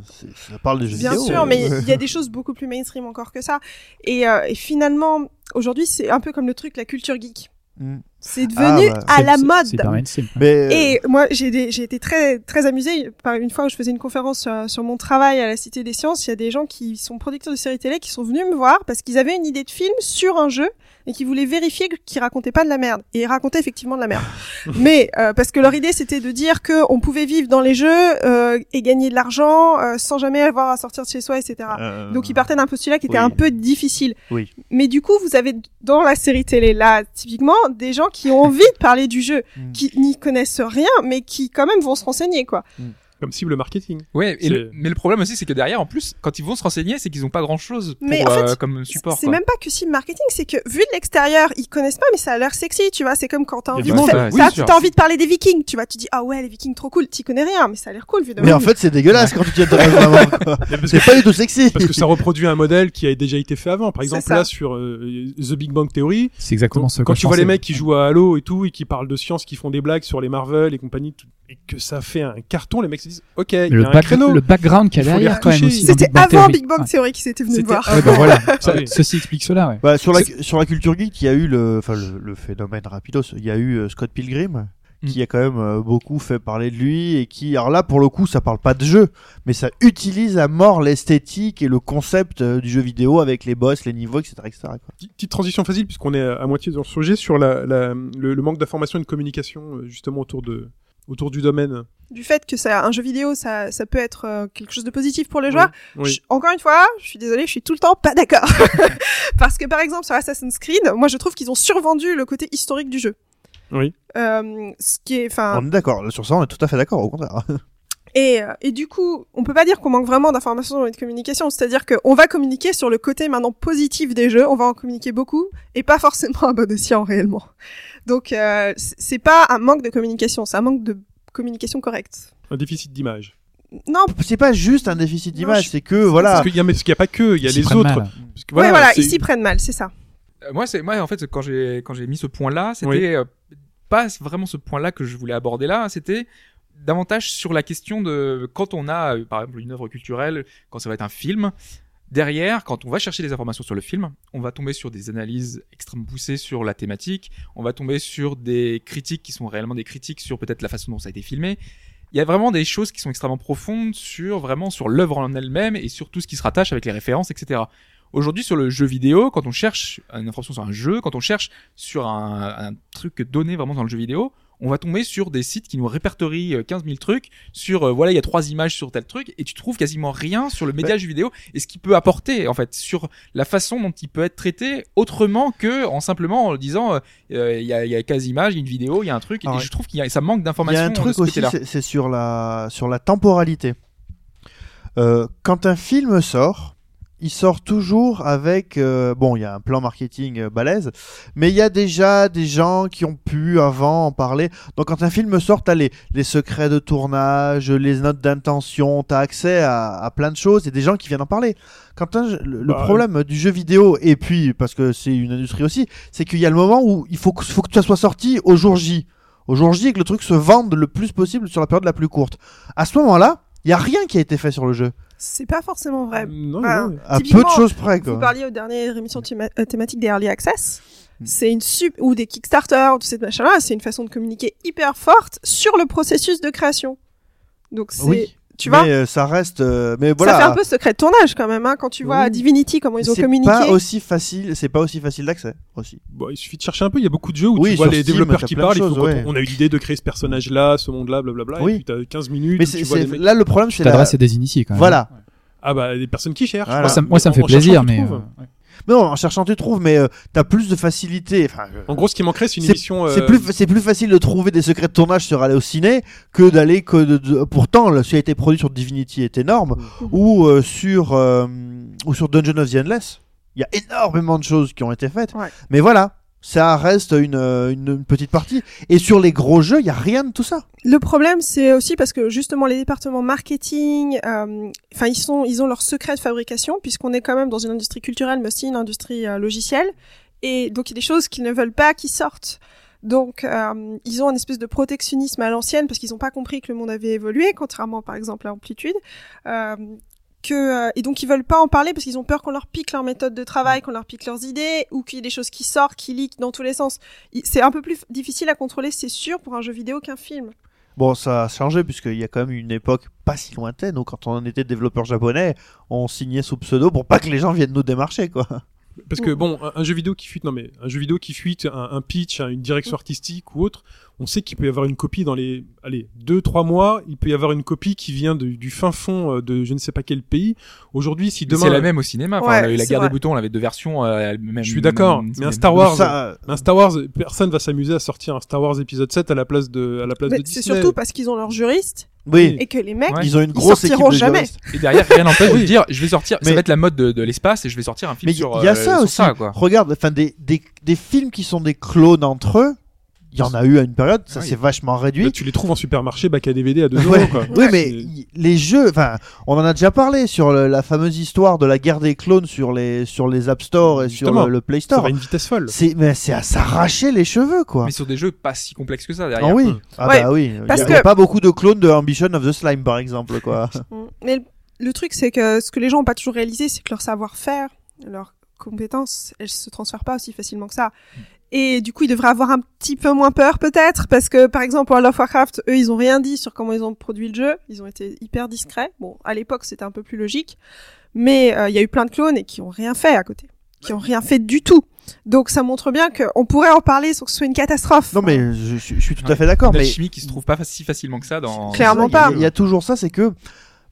S3: ça parle des jeux
S5: Bien
S3: vidéo.
S5: sûr,
S3: euh,
S5: mais il y a des choses beaucoup plus mainstream encore que ça. Et, euh, et finalement, aujourd'hui, c'est un peu comme le truc, la culture geek.
S3: Mm.
S5: C'est devenu
S3: bah,
S5: à la mode.
S4: C'est.
S3: Mais euh,
S5: Et moi, j'ai été très très amusée par une fois où je faisais une conférence sur, sur mon travail à la Cité des Sciences. Il y a des gens qui sont producteurs de séries télé qui sont venus me voir parce qu'ils avaient une idée de film sur un jeu et qui voulaient vérifier qu'ils racontaient pas de la merde. Et ils racontaient effectivement de la merde. Mais euh, parce que leur idée c'était de dire que on pouvait vivre dans les jeux euh, et gagner de l'argent euh, sans jamais avoir à sortir de chez soi, etc.
S3: euh,
S5: Donc ils partaient d'un postulat qui était
S3: oui.
S5: un peu difficile.
S3: Oui.
S5: Mais du coup, vous avez dans la série télé là, typiquement, des gens qui ont envie de parler du jeu,
S3: Mm.
S5: qui n'y connaissent rien, mais qui quand même vont se renseigner, quoi.
S1: Comme cible marketing.
S2: Ouais, et
S1: C'est-
S2: le- mais le problème aussi, c'est que derrière, en plus, quand ils vont se renseigner, c'est qu'ils ont pas grand chose pour,
S5: Mais en fait,
S2: euh, comme support.
S5: C'est même pas que si marketing, c'est que vu de l'extérieur, ils connaissent pas, mais ça a l'air sexy, tu vois. C'est comme quand t'as
S1: y
S5: envie
S1: a
S5: de
S2: sûr.
S5: t'as envie de parler des Vikings, tu vois. Tu dis ah ouais les Vikings trop cool. T'y connais rien, mais ça a l'air cool vu de
S3: Mais en fait, c'est dégueulasse quand tu.
S1: Mais parce,
S3: C'est pas du tout sexy.
S1: parce que ça reproduit un modèle qui a déjà été fait avant. Par exemple, là, sur euh, The Big Bang Theory,
S4: C'est exactement ce que
S1: quand
S4: je
S1: tu vois les mecs qui jouent à Halo et tout, et qui parlent de science, qui font des blagues sur les Marvel et compagnie, et que ça fait un carton, les mecs se disent, ok, il y
S4: le,
S1: a un
S4: back-
S1: créneau.
S4: le background qu'il y a derrière quand même aussi.
S5: C'était avant
S4: Theory.
S5: Big Bang
S4: Ouais.
S5: Theory qui s'était venu me voir.
S4: Ouais, bah voilà. Ça-
S1: Ah oui.
S4: Ceci explique cela, ouais.
S3: Bah, sur la sur la culture geek, il y a eu le enfin le, le phénomène rapidos. Il y a eu euh, Scott Pilgrim qui
S2: Mm.
S3: a quand même euh, beaucoup fait parler de lui et qui alors là pour le coup ça parle pas de jeu mais ça utilise à mort l'esthétique et le concept euh, du jeu vidéo avec les boss, les niveaux, etc. etc.
S1: Petite- transition facile, puisqu'on est à moitié dans le sujet, sur la, la- le, le manque d'information et de communication, justement, autour de autour du domaine.
S5: Du fait que ça, un jeu vidéo, ça, ça peut être euh, quelque chose de positif pour les joueurs.
S1: Oui.
S5: Je- encore une fois, je suis désolée, je suis tout le temps pas d'accord. Parce que par exemple sur Assassin's Creed, moi je trouve qu'ils ont survendu le côté historique du jeu.
S1: Oui.
S5: Euh, ce qui est, enfin,
S3: On est d'accord sur ça, on est tout à fait d'accord au contraire.
S5: Et, euh, et du coup, on peut pas dire qu'on manque vraiment d'informations et de communication. C'est-à-dire qu'on va communiquer sur le côté maintenant positif des jeux, on va en communiquer beaucoup, et pas forcément à bon escient réellement. Donc euh, c'est pas un manque de communication, c'est un manque de communication correcte.
S1: Un déficit d'image.
S5: Non,
S3: C'est pas juste un déficit d'image,
S5: je-
S3: c'est que voilà.
S1: Parce qu'il y a, mais parce qu'il y a pas que, il y a
S4: Ils
S1: les autres.
S4: mal.
S1: Parce que
S5: ouais, voilà, ils s'y prennent mal, c'est ça.
S2: Euh, Moi, c'est moi en fait quand j'ai quand j'ai mis ce point-là, c'était
S1: Oui.
S2: euh, pas vraiment ce point-là que je voulais aborder là. C'était davantage sur la question de quand on a euh, par exemple une œuvre culturelle, quand ça va être un film. Derrière, quand on va chercher des informations sur le film, on va tomber sur des analyses extrêmement poussées sur la thématique. On va tomber sur des critiques qui sont réellement des critiques sur peut-être la façon dont ça a été filmé. Il y a vraiment des choses qui sont extrêmement profondes sur vraiment sur l'œuvre en elle-même et sur tout ce qui se rattache avec les références, etc. Aujourd'hui, sur le jeu vidéo, quand on cherche une information sur un jeu, quand on cherche sur un, un truc donné vraiment dans le jeu vidéo, on va tomber sur des sites qui nous répertorient euh, 15 000 trucs sur euh, voilà il y a trois images sur tel truc et tu trouves quasiment rien sur le média jeu vidéo et ce qu'il peut apporter en fait sur la façon dont il peut être traité autrement que en simplement en disant euh, euh, il y, a, y a 15 images, une vidéo, il y a un truc
S3: Ah
S2: et
S3: ouais.
S2: je trouve qu'il y a ça manque
S3: Il y
S2: d'informations
S3: a un truc
S2: ce
S3: aussi, c'est sur la sur la temporalité. Euh, quand un film sort, il sort toujours avec euh, bon, il y a un plan marketing euh, balèze, mais il y a déjà des gens qui ont pu avant en parler. Donc quand un film sort, t'as les, les secrets de tournage, les notes d'intention, t'as accès à, à plein de choses et des gens qui viennent en parler. Quand un- le, le
S1: Bah,
S3: problème du jeu vidéo et puis parce que c'est une industrie aussi, c'est qu'il y a le moment où il faut que, faut que ça soit sorti au jour J. Au jour J et que le truc se vende le plus possible sur la période la plus courte. À ce moment-là, il y a rien qui a été fait sur le jeu.
S5: C'est pas forcément vrai.
S1: Non,
S5: Ah,
S1: non.
S3: À peu de choses près, quoi.
S5: Vous parliez aux dernières émissions théma- euh, thématiques des Early Access.
S3: Mm.
S5: C'est une sup ou des Kickstarter ou tout ces machin-là. C'est une façon de communiquer hyper forte sur le processus de création. Donc c'est,
S3: Oui.
S5: Tu vois,
S3: mais euh, ça reste. euh, mais voilà.
S5: ça fait un peu secret de tournage quand même. Hein, quand tu vois
S1: Oui.
S5: Divinity comment ils ont
S3: c'est
S5: communiqué.
S3: pas aussi facile. C'est pas aussi facile d'accès aussi.
S1: Bon, il suffit de chercher un peu. Il y a beaucoup de jeux où
S3: Oui,
S1: tu vois les
S3: Steam,
S1: développeurs qui parlent. il faut
S3: choses, ouais.
S1: On a eu l'idée de créer ce personnage-là, ce monde-là, blablabla.
S3: Oui.
S1: Et puis t'as 15 minutes.
S3: Mais c'est
S1: tu vois
S3: c'est-
S1: les mecs-
S3: là le problème,
S4: Tu
S3: c'est la.
S4: t'adresses à des initiés quand même.
S3: Voilà.
S1: Ah bah des personnes qui cherchent.
S3: Voilà.
S4: Moi, ça,
S1: Mais
S4: moi, ça me fait plaisir,
S1: tu
S4: mais.
S3: Non, en cherchant tu trouves, mais euh, t'as plus de facilité. Enfin, euh,
S1: En gros, ce qui manquerait, c'est une émission.
S3: C'est
S1: euh,
S3: plus, c'est plus facile de trouver des secrets de tournage sur aller au ciné que d'aller que de, de- pourtant ce qui a été produit sur Divinity est énorme
S5: Mhm.
S3: ou euh, sur euh, ou sur Dungeon of the Endless. Il y a énormément de choses qui ont été faites.
S5: Ouais.
S3: Mais voilà, ça reste une, euh, une, une petite partie. Et sur les gros jeux, il y a rien de tout ça.
S5: Le problème, c'est aussi parce que justement les départements marketing, euh, enfin ils sont, ils ont leur secret de fabrication puisqu'on est quand même dans une industrie culturelle, mais aussi une industrie euh, logicielle, et donc il y a des choses qu'ils ne veulent pas qui sortent. Donc euh, ils ont un espèce de protectionnisme à l'ancienne parce qu'ils n'ont pas compris que le monde avait évolué, contrairement par exemple à Amplitude. Euh, que, euh, et donc ils veulent pas en parler parce qu'ils ont peur qu'on leur pique leur méthode de travail, qu'on leur pique leurs idées, ou qu'il y ait des choses qui sortent, qui leak dans tous les sens. C'est un peu plus difficile à contrôler, c'est sûr, pour un jeu vidéo qu'un film.
S3: Bon, ça a changé puisqu'il y a quand même une époque pas si lointaine où quand on était développeur japonais, on signait sous pseudo pour pas que les gens viennent nous démarcher, quoi.
S1: Parce que bon, un, un jeu vidéo qui fuite, non mais un jeu vidéo qui fuite, un, un pitch, un- une direction artistique ou autre, on sait qu'il peut y avoir une copie dans les, allez, deux trois mois, il peut y avoir une copie qui vient de- du fin fond euh, de je ne sais pas quel pays. Aujourd'hui, si demain,
S2: C'est la même au cinéma. Enfin,
S5: Ouais,
S2: on a eu la guerre
S5: vrai.
S2: des boutons, on avait deux versions. euh, même,
S1: Je suis d'accord,
S2: même-
S1: mais un Star Wars,
S3: Ça,
S1: un Star Wars, personne va s'amuser à sortir un Star Wars épisode 7 à la place de, à la place
S5: Mais
S1: de
S5: c'est
S1: Disney.
S5: surtout parce qu'ils ont leurs juristes
S3: oui,
S5: et que les mecs,
S2: Ouais.
S3: ils ont une
S5: Ils
S3: grosse équipe
S5: sortiront
S3: de
S5: jamais.
S3: juristes.
S2: Et derrière, rien n'empêche de dire, je vais sortir,
S3: Mais-
S2: ça va être la mode de, de l'espace et je vais sortir un film
S3: Mais il
S2: sur.
S3: y a
S2: euh,
S3: ça aussi.
S2: ça, quoi.
S3: Regarde, enfin des, des, des films qui sont des clones entre eux. Il y en a eu à une période, ça
S2: Ah
S3: s'est vachement réduit.
S1: Là, tu les trouves en supermarché, bac à DVD à 2
S3: Ouais.
S1: euros, quoi.
S3: Oui, mais les jeux, enfin, on en a déjà parlé sur le- la fameuse histoire de la guerre des clones sur les sur les App Store et
S1: Justement,
S3: sur le, le Play
S1: ça
S3: Store.
S1: va à une vitesse folle.
S3: C'est mais c'est à s'arracher les cheveux quoi.
S2: Mais sur des jeux pas si complexes que ça derrière.
S3: Ah oui, ah
S5: Ouais,
S3: bah oui. Il
S5: parce
S3: il y a
S5: que-
S3: pas beaucoup de clones de Ambition of the Slime par exemple quoi.
S5: Mais le, le truc, c'est que ce que les gens n'ont pas toujours réalisé, c'est que leur savoir-faire, leurs compétences, elles se transfèrent pas aussi facilement que ça. Et du coup, ils devraient avoir un petit peu moins peur, peut-être, parce que, par exemple, World of Warcraft, eux, ils ont rien dit sur comment ils ont produit le jeu. Ils ont été hyper discrets. Bon, à l'époque, c'était un peu plus logique. Mais euh, il y a eu plein de clones et qui ont rien fait à côté. Qui ont rien fait du tout. Donc, ça montre bien qu'on pourrait en parler sans que ce soit une catastrophe.
S3: Non mais je, suis tout à fait d'accord.
S2: Une
S3: Mais
S2: alchimie qui se trouve pas si facilement que ça dans.
S5: Clairement pas.
S3: Il y, a toujours ça, c'est que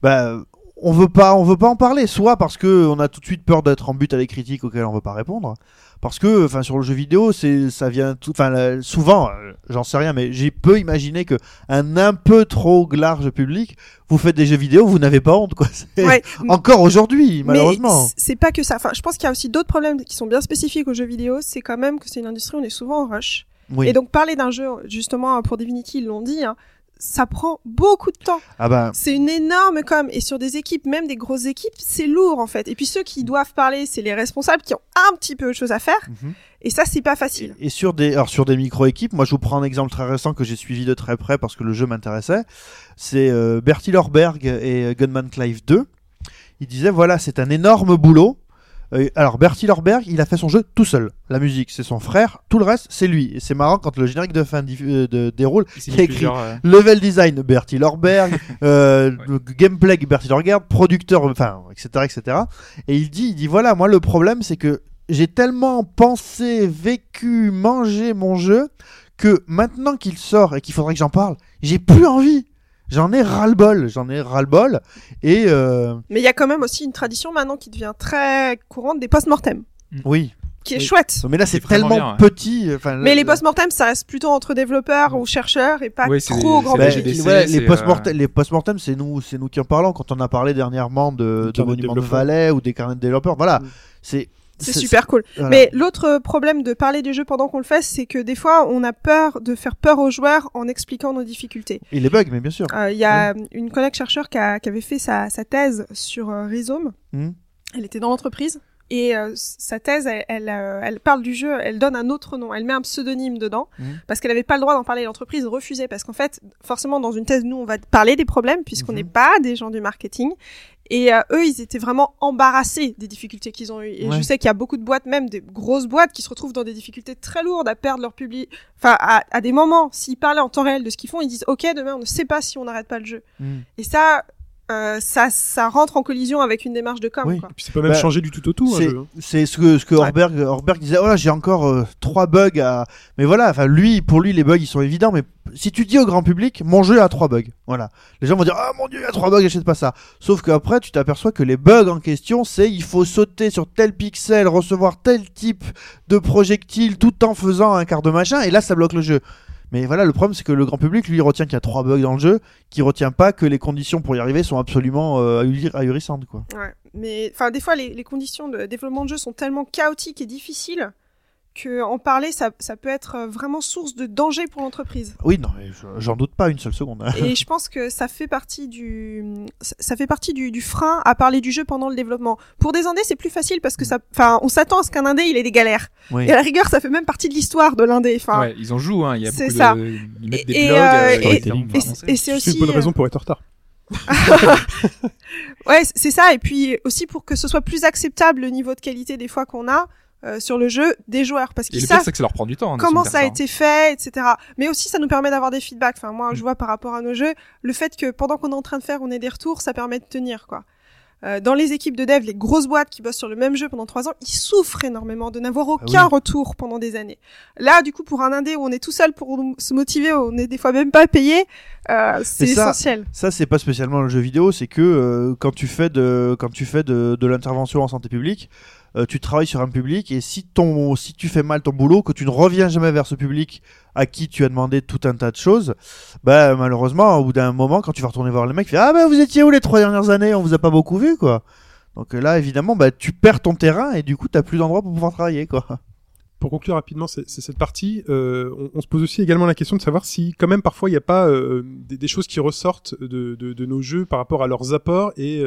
S3: bah on veut pas, on veut pas en parler, soit parce que on a tout de suite peur d'être en but à des critiques auxquelles on veut pas répondre, parce que enfin sur le jeu vidéo, c'est ça vient tout, enfin souvent, euh, j'en sais rien, mais j'ai peu imaginé que un un peu trop large public, vous faites des jeux vidéo, vous n'avez pas honte quoi.
S5: Ouais.
S3: Encore aujourd'hui, malheureusement.
S5: C'est pas que ça. Enfin, je pense qu'il y a aussi d'autres problèmes qui sont bien spécifiques aux jeux vidéo. C'est quand même que c'est une industrie où on est souvent en rush.
S3: Oui.
S5: Et donc parler d'un jeu, justement pour Divinity, ils l'ont dit, hein, ça prend beaucoup de temps.
S3: Ah bah
S5: C'est une énorme com. Et sur des équipes, même des grosses équipes, c'est lourd en fait. Et puis ceux qui doivent parler, c'est les responsables qui ont un petit peu de choses à faire.
S3: Mhm.
S5: Et ça, c'est pas facile.
S3: Et sur des, alors sur des micro-équipes, moi je vous prends un exemple très récent que j'ai suivi de très près parce que le jeu m'intéressait. C'est euh, Bertil Orberg et euh, Gunman Clive 2. Il disait voilà, c'est un énorme boulot. Euh, alors Bertil Orberg, il a fait son jeu tout seul. La musique, c'est son frère. Tout le reste, c'est lui. Et c'est marrant quand le générique de fin euh, de- déroule. Il y a écrit
S2: euh,
S3: Level design, Bertil Orberg. euh, Gameplay, Bertil Orberg. Producteur, enfin, etc., etc. Et il dit, il dit voilà, moi le problème, c'est que j'ai tellement pensé, vécu, mangé mon jeu que maintenant qu'il sort et qu'il faudrait que j'en parle, j'ai plus envie. J'en ai ras-le-bol, j'en ai ras-le-bol. Et euh,
S5: Mais il y a quand même aussi une tradition maintenant qui devient très courante des post-mortem.
S3: oui,
S5: qui est
S1: Oui.
S5: chouette.
S3: Mais là, c'est tellement
S2: bien, ouais.
S3: petit. Enfin,
S5: Mais
S3: là-
S5: les post-mortem, ça reste plutôt entre développeurs ou chercheurs et pas trop grand
S3: Bah,
S5: public.
S3: Les post-mortem,
S2: euh,
S3: les post-mortem, c'est nous, c'est nous qui en parlons quand on a parlé dernièrement de, de
S1: de
S3: monuments de ou des carnets de développeurs. Voilà,
S1: Mm.
S3: c'est
S5: C'est super cool.
S3: voilà.
S5: Mais l'autre problème de parler du jeu pendant qu'on le fait, c'est que des fois, on a peur de faire peur aux joueurs en expliquant nos difficultés.
S3: Et les bugs, mais bien sûr.
S5: Euh, Il y a une collègue chercheur qui, a- qui avait fait sa, sa thèse sur euh, Rhizome.
S3: Hmm.
S5: Elle était dans l'entreprise. Et euh, sa thèse, elle, elle, euh, elle parle du jeu, elle donne un autre nom, elle met un pseudonyme dedans,
S3: Mhm.
S5: parce qu'elle n'avait pas le droit d'en parler. L'entreprise refusait, parce qu'en fait, forcément, dans une thèse, nous, on va parler des problèmes, puisqu'on
S3: Mhm.
S5: n'est pas des gens du marketing. Et euh, eux, ils étaient vraiment embarrassés des difficultés qu'ils ont eues. Et
S3: Ouais.
S5: je sais qu'il y a beaucoup de boîtes, même des grosses boîtes, qui se retrouvent dans des difficultés très lourdes à perdre leur public. Enfin, à, à des moments, s'ils parlaient en temps réel de ce qu'ils font, ils disent OK, demain, on ne sait pas si on n'arrête pas le jeu.
S3: Mm.
S5: Et ça, euh, ça, ça rentre en collision avec une démarche de com.
S3: Oui.
S5: Quoi.
S1: Et puis c'est pas même
S3: Bah,
S1: changé du tout au tout.
S3: C'est
S1: jeu, hein.
S3: c'est ce que ce que
S5: Ouais.
S3: Horberg Horberg disait. Oh là, j'ai encore euh, trois bugs à. Mais voilà, enfin lui, pour lui, les bugs ils sont évidents. Mais si tu dis au grand public, mon jeu a trois bugs. Voilà, les gens vont dire ah mon dieu, il y a trois bugs, achète pas ça. Sauf qu'après, tu t'aperçois que les bugs en question, c'est il faut sauter sur tel pixel, recevoir tel type de projectile, tout en faisant un quart de machin. Et là, ça bloque le jeu. Mais voilà, le problème, c'est que le grand public, lui, retient qu'il y a trois bugs dans le jeu, qui retient pas que les conditions pour y arriver sont absolument euh, ahuri- ahurissantes, quoi.
S5: Ouais. Mais enfin, des fois, les, les conditions de développement de jeu sont tellement chaotiques et difficiles que en parler, ça, ça peut être euh, vraiment source de danger pour l'entreprise.
S3: Oui, non, j'en doute pas une seule seconde.
S5: Et je pense que ça fait partie du, ça fait partie du, du frein à parler du jeu pendant le développement. Pour des indés, c'est plus facile parce que ça, enfin, on s'attend à ce qu'un indé, il ait des galères.
S3: Oui.
S5: Et à la rigueur, ça fait même partie de l'histoire de l'indé. Enfin,
S2: ouais, ils en jouent, hein. Il y a beaucoup
S5: ça.
S2: de, ils mettent des
S5: Et-
S2: blogs,
S5: euh,
S2: euh,
S5: et- et, et c'est aussi
S1: une bonne
S5: euh,
S1: raison pour être en retard.
S5: Ouais, c'est ça. Et puis aussi pour que ce soit plus acceptable le niveau de qualité des fois qu'on a euh, sur le jeu des joueurs, parce qu'ils savent
S2: c'est que ça leur prend du temps. hein,
S5: comment ça a été fait, etc. Mais aussi, ça nous permet d'avoir des feedbacks. Enfin, moi,
S2: Mm.
S5: je vois par rapport à nos jeux, le fait que pendant qu'on est en train de faire, on ait des retours, ça permet de tenir, quoi. Euh, dans les équipes de dev, les grosses boîtes qui bossent sur le même jeu pendant trois ans, ils souffrent énormément de n'avoir aucun
S3: Ah oui.
S5: retour pendant des années. Là, du coup, pour un indé où on est tout seul pour se motiver, on est des fois même pas payé, euh, c'est essentiel.
S3: Ça, c'est pas spécialement le jeu vidéo, c'est que euh, quand tu fais de, quand tu fais de, de l'intervention en santé publique, euh, tu travailles sur un public et si ton, si tu fais mal ton boulot, que tu ne reviens jamais vers ce public à qui tu as demandé tout un tas de choses, bah malheureusement, au bout d'un moment, quand tu vas retourner voir les mecs, tu fais ah bah vous étiez où les trois dernières années, on vous a pas beaucoup vu quoi. Donc euh, là, évidemment, bah tu perds ton terrain et du coup, t'as plus d'endroit pour pouvoir travailler quoi.
S1: Pour conclure rapidement c'est cette partie, euh, on, se pose aussi également la question de savoir si quand même parfois il n'y a pas des, choses qui ressortent de, nos jeux par rapport à leurs apports et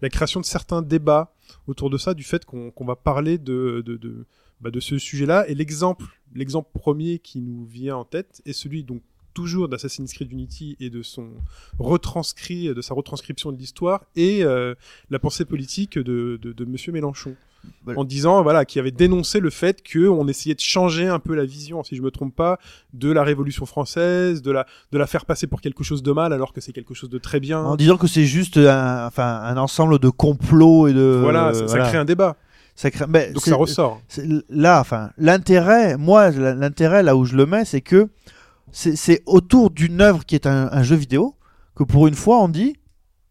S1: la création de certains débats autour de ça, du fait qu'on va parler de, de, de, bah, de ce sujet-là. Et l'exemple, l'exemple premier qui nous vient en tête est celui donc toujours d'Assassin's Creed Unity et de son retranscrit, de sa retranscription de l'histoire et euh, la pensée politique de, de, de Monsieur Mélenchon
S3: Voilà.
S1: en disant voilà qui avait dénoncé le fait que on essayait de changer un peu la vision si je me trompe pas de la révolution française de la de la faire passer pour quelque chose de mal alors que c'est quelque chose de très bien
S3: En disant que c'est juste un, enfin, un ensemble de complots et de.
S1: voilà ça, crée un débat
S3: Ça crée- ben,
S1: donc ça ressort
S3: là, enfin, l'intérêt, moi, l'intérêt là où je le mets, c'est que c'est autour d'une œuvre qui est un, jeu vidéo que pour une fois on dit,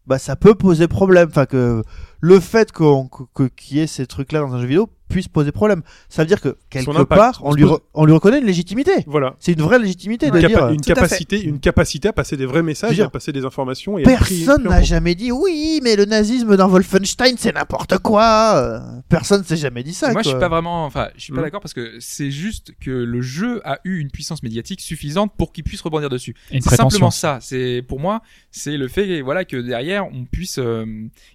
S3: bah ça peut poser problème. Enfin que le fait qu'on qu'il y ait ces trucs-là dans un jeu vidéo puisse poser problème. Ça veut dire que quelque
S1: impact.
S3: part
S1: On
S3: lui
S1: pose-
S3: re- on lui reconnaît une légitimité.
S1: voilà
S3: C'est une vraie légitimité
S1: une,
S3: de
S1: capa-
S3: dire.
S1: une
S5: à fait.
S1: capacité une capacité à passer des vrais messages à passer des informations et
S3: Personne n'a jamais dit oui, mais le nazisme dans Wolfenstein c'est n'importe quoi. Euh, Personne s'est jamais dit ça.
S2: Moi, je suis pas vraiment, enfin, je suis pas
S1: Mm.
S2: d'accord parce que c'est juste que le jeu a eu une puissance médiatique suffisante pour qu'il puisse rebondir dessus.
S4: Une
S2: C'est simplement ça. C'est pour moi, c'est le fait, voilà, que derrière on puisse, euh,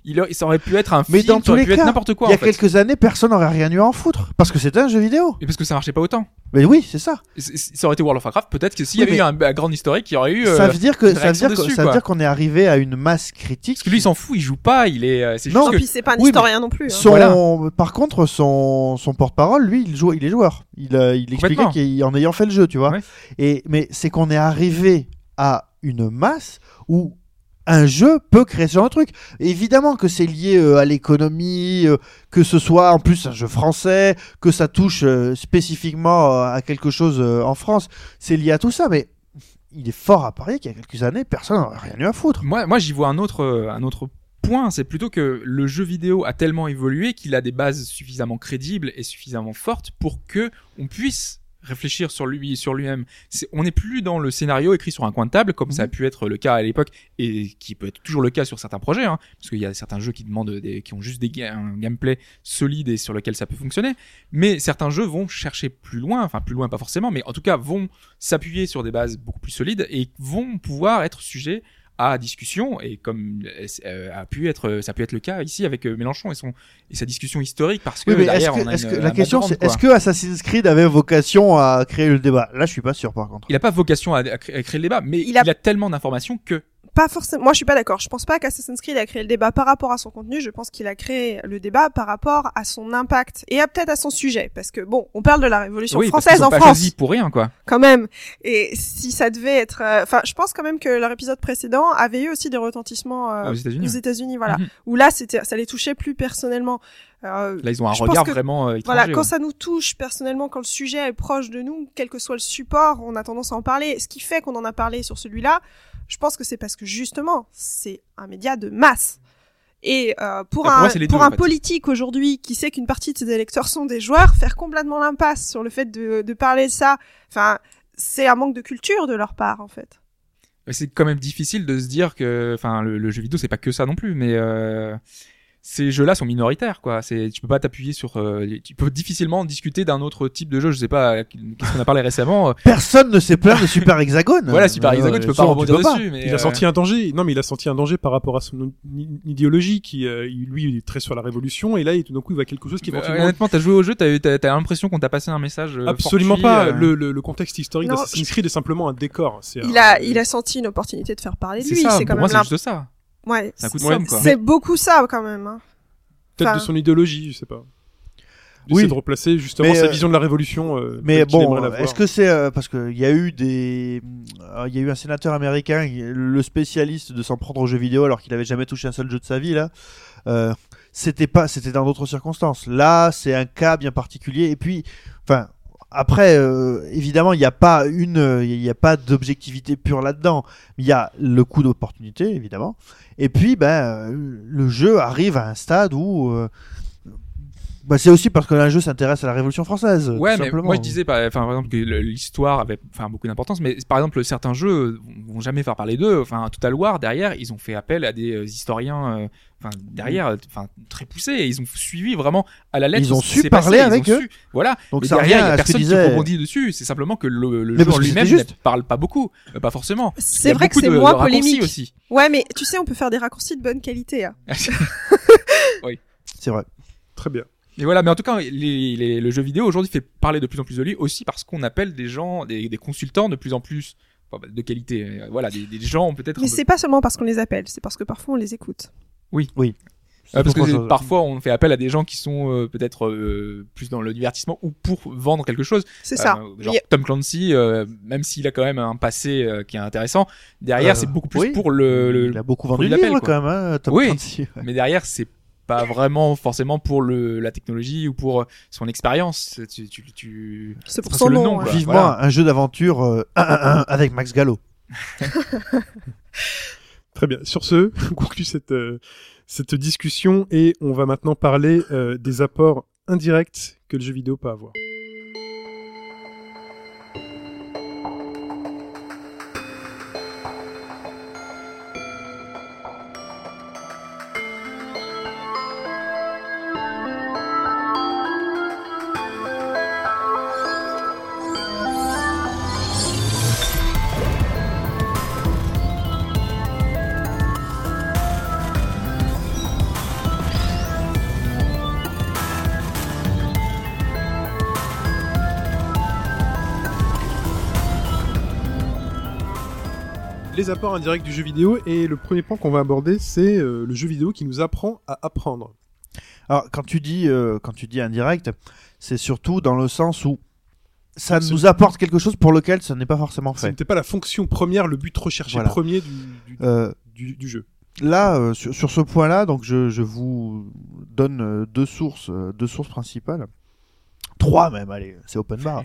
S2: il, a- ça aurait pu être un
S3: Mais
S2: film,
S3: dans
S2: ça
S3: tous
S2: aurait
S3: les
S2: pu être
S3: cas,
S2: n'importe quoi.
S3: Il y a
S2: en fait.
S3: quelques années, personne n'aurait rien eu à en foutre parce que c'était un jeu vidéo.
S2: Et parce que ça marchait pas autant.
S3: Mais oui, c'est ça.
S2: C- c- Ça aurait été World of Warcraft, peut-être que s'il y
S3: Oui,
S2: avait eu
S3: mais-
S2: un background historique, il y aurait eu. euh,
S3: ça veut dire que ça veut dire que
S2: dessus,
S3: ça veut dire qu'on est arrivé à une masse critique.
S2: Parce que lui, il s'en fout, il joue pas, il est. euh, C'est
S3: Non,
S2: juste que
S5: puis c'est pas un
S3: oui,
S5: historien non plus. hein.
S3: Son,
S2: Voilà.
S3: par contre, son, son porte-parole, lui, il joue, il est joueur. Il, euh, il expliquait qu'en ayant fait le jeu, tu vois.
S2: Ouais.
S3: Et mais c'est qu'on est arrivé à une masse où un jeu peut créer genre de truc. Évidemment que c'est lié euh, à l'économie, euh, que ce soit en plus un jeu français, que ça touche euh, spécifiquement à quelque chose en France. C'est lié à tout ça, mais il est fort à parier qu'il y a quelques années, personne n'aurait rien eu à foutre.
S2: Moi, moi, j'y vois un autre, un autre point, c'est plutôt que le jeu vidéo a tellement évolué qu'il a des bases suffisamment crédibles et suffisamment fortes pour que on puisse réfléchir sur lui sur lui-même. On n'est plus dans le scénario écrit sur un coin de table comme ça a pu être le cas à l'époque et qui peut être toujours le cas sur certains projets, hein, parce qu'il y a certains jeux qui demandent des, qui ont juste des un gameplay solide et sur lequel ça peut fonctionner. Mais certains jeux vont chercher plus loin, enfin plus loin pas forcément, mais en tout cas vont s'appuyer sur des bases beaucoup plus solides et vont pouvoir être sujets à discussion et comme euh, a pu être ça peut être le cas ici avec euh, Mélenchon et son et sa discussion historique parce que
S3: Oui,
S2: derrière
S3: que,
S2: on a une-
S3: que-
S2: un
S3: la question c'est est-ce que Assassin's Creed avait vocation à créer le débat? Là, je suis pas sûr par contre.
S2: il a pas vocation à, à créer le débat mais il
S5: Il
S2: a,
S5: a-
S2: tellement d'informations que
S5: Pas forcément. Moi, je suis pas d'accord. Je pense pas qu'Assassin's Creed a créé le débat par rapport à son contenu. Je pense qu'il a créé le débat par rapport à son impact et à peut-être à son sujet. Parce que bon, on parle de la Révolution
S2: oui parce
S5: française
S2: ont
S5: en
S2: pas
S5: France.
S2: choisi pour rien quoi
S5: quand même. Et si ça devait être, euh, enfin, je pense quand même que leur épisode précédent avait eu aussi des retentissements euh,
S2: Ah, aux États-Unis, ouais.
S5: États-Unis, voilà.
S2: Mhm.
S5: Où là, c'était, ça les touchait plus personnellement. Euh,
S2: là ils ont un regard
S5: que-
S2: vraiment étranger
S5: voilà, quand
S2: ouais.
S5: ça nous touche personnellement, quand le sujet est proche de nous, quel que soit le support, on a tendance à en parler. Ce qui fait qu'on en a parlé sur celui-là, je pense que c'est parce que justement, c'est un média de masse. Et euh, pour
S2: Bah, pour
S5: un,
S2: moi,
S5: pour
S2: deux,
S5: un politique aujourd'hui qui sait qu'une partie de ses électeurs sont des joueurs, faire complètement l'impasse sur le fait de, de parler de ça, enfin, c'est un manque de culture de leur part, en fait.
S2: C'est quand même difficile de se dire que enfin le, le jeu vidéo c'est pas que ça non plus mais euh, ces jeux-là sont minoritaires quoi c'est tu peux pas t'appuyer sur euh, tu peux difficilement discuter d'un autre type de jeu je sais pas qu'est-ce qu'on a parlé récemment euh,
S3: Personne ne s'est plaint de Super Hexagone.
S2: voilà Super
S3: Euh,
S2: Hexagone tu peux
S3: ça,
S2: pas
S3: on
S2: rebondir
S3: pas.
S2: dessus mais
S1: Il a
S2: euh,
S1: senti un danger. Non, mais il a senti un danger par rapport à son i- idéologie qui, euh, lui, il est très sur la révolution et là, il- tout d'un coup, il voit quelque chose qui
S2: euh,
S1: éventuellement.
S2: honnêtement t'as joué au jeu t'as eu- t'as t'as l'impression qu'on t'a passé un message euh,
S1: Absolument
S2: fortuit,
S1: pas.
S2: euh,
S1: Le, le, le contexte historique
S5: Non,
S1: d'Assassin's Creed est simplement un décor. C'est
S5: Il
S1: un-
S5: a, il a senti une opportunité de faire parler de
S2: c'est
S5: lui.
S2: ça
S5: C'est quand
S2: pour moi
S5: même
S2: juste ça
S5: Ouais,
S2: c'est un coup de
S5: c'est-
S2: somme, quoi.
S5: C'est beaucoup ça, quand même. hein.
S1: peut-être
S5: enfin-
S1: de son idéologie, je sais pas.
S3: Oui.
S1: De replacer justement
S3: Mais,
S1: sa
S3: euh,
S1: vision de la révolution. euh,
S3: Mais bon, est-ce que c'est euh, parce qu'il y a eu des, euh, il y a eu un sénateur américain, le spécialiste de s'en prendre aux jeux vidéo alors qu'il avait jamais touché un seul jeu de sa vie là. Euh, c'était pas, c'était dans d'autres circonstances. Là, c'est un cas bien particulier. Et puis, enfin, après, euh, évidemment, il n'y a pas une, euh, il n'y a pas d'objectivité pure là-dedans. Il y a le coup d'opportunité, évidemment. Et puis, ben, euh, le jeu arrive à un stade où euh, bah, c'est aussi parce que un jeu s'intéresse à la Révolution française.
S2: Ouais,
S3: tout
S2: mais
S3: simplement.
S2: moi je disais, par, enfin, par exemple, que l'histoire avait enfin, beaucoup d'importance, mais par exemple, certains jeux vont- vont jamais faire parler d'eux. Enfin, Total War, derrière, ils ont fait appel à des euh, historiens, euh, enfin, derrière, enfin, très poussés, et ils ont suivi vraiment à la lettre.
S3: Ils ont
S2: ce qui
S3: su parler
S2: passé,
S3: avec eux.
S2: su- Voilà.
S3: Donc
S2: mais
S3: ça
S2: derrière, il y a personne qui
S3: disait-
S2: rebondit dessus. C'est simplement que le, jeu en lui-même ne parle pas beaucoup. Euh, pas forcément.
S5: C'est vrai que c'est moins
S2: de
S5: polémique.
S2: aussi.
S5: Ouais, mais tu sais, on peut faire des raccourcis de bonne qualité. hein.
S3: C'est vrai.
S1: Très bien.
S2: Mais voilà, mais en tout cas, les, les- le jeu vidéo aujourd'hui fait parler de plus en plus de lui aussi parce qu'on appelle des gens, des, des consultants de plus en plus de qualité. euh, Voilà, des, des gens peut-être.
S5: Mais
S2: peu-
S5: c'est pas seulement parce qu'on les appelle, c'est parce que parfois on les écoute.
S2: Ah, parce que
S3: Autre
S2: c'est-
S3: chose.
S2: parfois on fait appel à des gens qui sont euh, peut-être euh, plus dans le divertissement ou pour vendre quelque chose.
S5: C'est ça.
S2: Euh, genre
S5: a-
S2: Tom Clancy, euh, même s'il a quand même un passé euh, qui est intéressant, derrière
S3: Euh,
S2: c'est beaucoup plus
S3: oui.
S2: pour le. le-
S3: Il a beaucoup vendu de livres quand même, hein, Tom
S2: Oui.
S3: Clancy. ouais.
S2: Mais derrière c'est pas vraiment forcément pour le la technologie ou pour euh, son expérience. Tu, tu, tu...
S5: C'est pour son
S2: que le
S5: nom.
S2: nom,
S5: ouais.
S3: Vivement
S2: voilà.
S3: un jeu d'aventure euh, 1-1-1 avec Max Gallo.
S1: Très bien. Sur ce, on conclut cette, euh, cette discussion et on va maintenant parler euh, des apports indirects que le jeu vidéo peut avoir. Les apports indirects du jeu vidéo et le premier point qu'on va aborder, c'est euh, le jeu vidéo qui nous apprend à apprendre.
S3: Alors quand tu dis euh, quand tu dis indirect, c'est surtout dans le sens où ça
S1: Ce-
S3: nous apporte quelque chose pour lequel ça n'est pas forcément
S1: Ce
S3: fait.
S1: n'était pas la fonction première, le but recherché
S3: Voilà.
S1: premier du, du,
S3: Euh,
S1: du- du jeu.
S3: là, sur, sur ce point-là, donc je, je vous donne deux sources, deux sources principales. Trois même, allez, c'est open bar.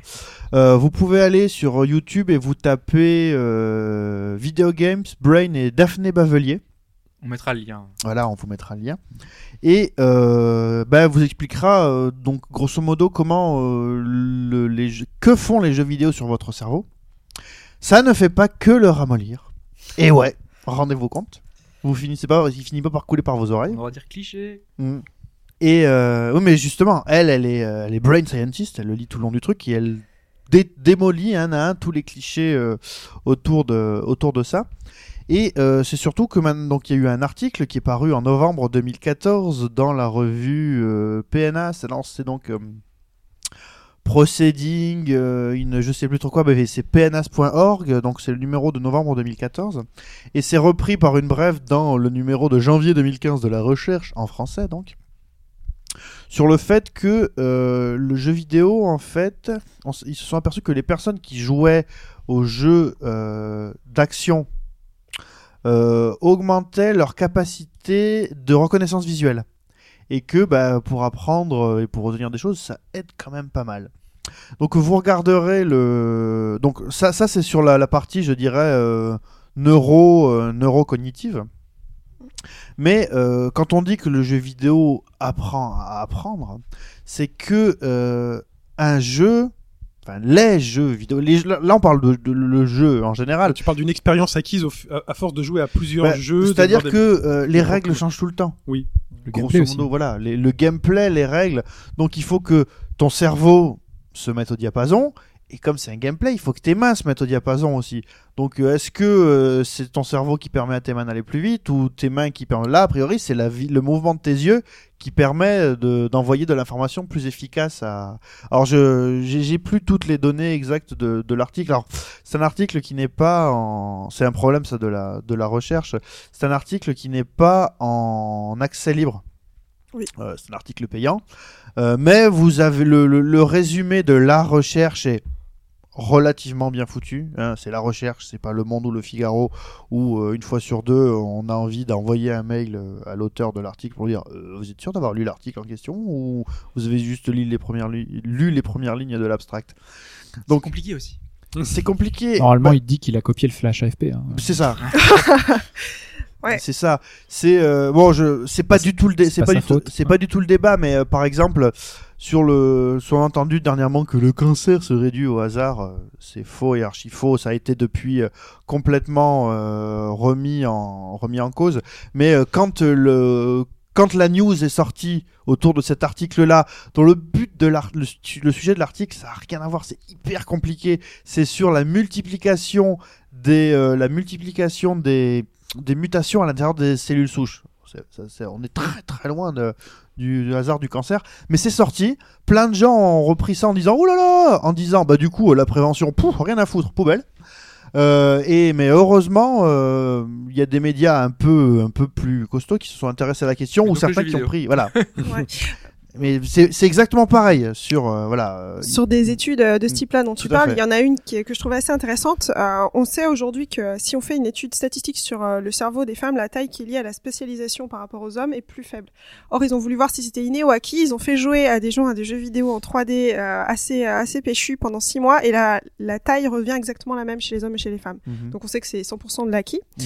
S3: Euh, vous pouvez aller sur YouTube et vous tapez euh, Video Games, Brain et Daphné Bavelier.
S2: On mettra le lien.
S3: Voilà, on vous mettra le lien. Et euh, bah, vous expliquera euh, donc grosso modo comment le- les jeux- que font les jeux vidéo sur votre cerveau. Ça ne fait pas que le ramollir. Et ouais, rendez-vous compte. Vous finissez pas, il finit pas par couler par vos oreilles.
S2: On va dire cliché.
S3: Mm. Et euh, oui, mais justement, elle, elle est, euh, elle est brain scientist, elle le lit tout le long du truc et elle dé- démolit un à un tous les clichés euh, autour de, autour de ça. Et c'est surtout que donc il y a eu un article qui est paru en novembre 2014 dans la revue euh, PNA. C'est donc euh, Proceeding, une, je sais plus trop quoi, mais c'est pnas.org, donc c'est le numéro de novembre 2014. Et c'est repris par une brève dans le numéro de janvier 2015 de la recherche, en français donc, sur le fait que euh, le jeu vidéo, en fait, ils se sont aperçus que les personnes qui jouaient aux jeux euh, d'action euh, augmentaient leur capacité de reconnaissance visuelle. Et que bah, pour apprendre et pour retenir des choses, ça aide quand même pas mal. Donc vous regarderez le... Donc ça, c'est sur la, partie, je dirais, euh, neuro, euh, neurocognitive. Mais euh, quand on dit que le jeu vidéo apprend à apprendre, c'est que euh, un jeu, enfin les jeux vidéo, les- là là, on parle de, de- le jeu en général.
S1: Tu parles d'une expérience acquise au à, à force de jouer à plusieurs
S3: Bah,
S1: jeux.
S3: C'est-à-dire que
S1: des-
S3: euh, les règles changent tout le temps.
S1: Oui.
S4: Le
S3: Grosso
S4: gameplay aussi.
S3: modo, voilà, les- le gameplay, les règles. Donc il faut que ton cerveau se mette au diapason. Et comme c'est un gameplay, il faut que tes mains se mettent au diapason aussi. Donc euh, est-ce que euh, c'est ton cerveau qui permet à tes mains d'aller plus vite ou tes mains qui permettent... Là, a priori, c'est la vie, le mouvement de tes yeux qui permet de- d'envoyer de, l'information plus efficace à... Alors je j'ai plus toutes les données exactes de, de l'article. Alors c'est un article qui n'est pas en... C'est un problème ça de la, de la recherche. C'est un article qui n'est pas en accès libre.
S5: Oui.
S3: Euh, c'est un article payant. Euh, mais vous avez le, le- le résumé de la recherche est relativement bien foutu. hein. c'est la recherche, c'est pas le Monde ou le Figaro où euh, une fois sur deux on a envie d'envoyer un mail euh, à l'auteur de l'article pour dire euh, vous êtes sûr d'avoir lu l'article en question ou vous avez juste lu les premières, li- lu les premières lignes de l'abstract?
S2: Donc
S3: Donc
S2: compliqué aussi.
S3: c'est compliqué.
S4: Normalement,
S3: Bah,
S4: il dit qu'il a copié le Flash AFP. hein.
S3: c'est ça.
S5: Ouais.
S3: C'est ça. C'est euh, bon, je c'est pas du tout le
S4: c'est pas
S3: du tout c'est
S4: ouais.
S3: pas du tout le débat, mais euh, par exemple sur le sur entendu dernièrement que le cancer serait dû au hasard, euh, c'est faux et archi faux. Ça a été depuis euh, complètement euh, remis en remis en cause. Mais euh, quand euh, le quand la news est sortie autour de cet article-là, dont le but de l'art, le, su- le sujet de l'article, ça a rien à voir, c'est hyper compliqué. C'est sur la multiplication des, euh, la multiplication des, des mutations à l'intérieur des cellules souches. C'est- ça- c'est- on est très très loin de, du, du hasard du cancer, mais c'est sorti. Plein de gens ont repris ça en disant oh là là, en disant bah du coup la prévention, pouf, rien à foutre, poubelle. Euh, et mais heureusement, euh, il y a des médias un peu un peu plus costauds qui se sont intéressés à la question ou certains qui ont pris voilà.
S5: Ouais.
S3: Mais c'est exactement pareil sur euh, voilà. euh,
S5: Sur des études euh, de ce type-là dont tu parles, il y en a une qui est- que je trouve assez intéressante. Euh, on sait aujourd'hui que si on fait une étude statistique sur le cerveau des femmes, la taille qui est liée à la spécialisation par rapport aux hommes est plus faible. Or, ils ont voulu voir si c'était inné ou acquis. Ils ont fait jouer à des gens à des jeux vidéo en 3D euh, assez assez péchus pendant six mois et la, la taille revient exactement la même chez les hommes et chez les femmes.
S3: mhm,
S5: Donc on sait que c'est 100% de l'acquis.
S3: mhm.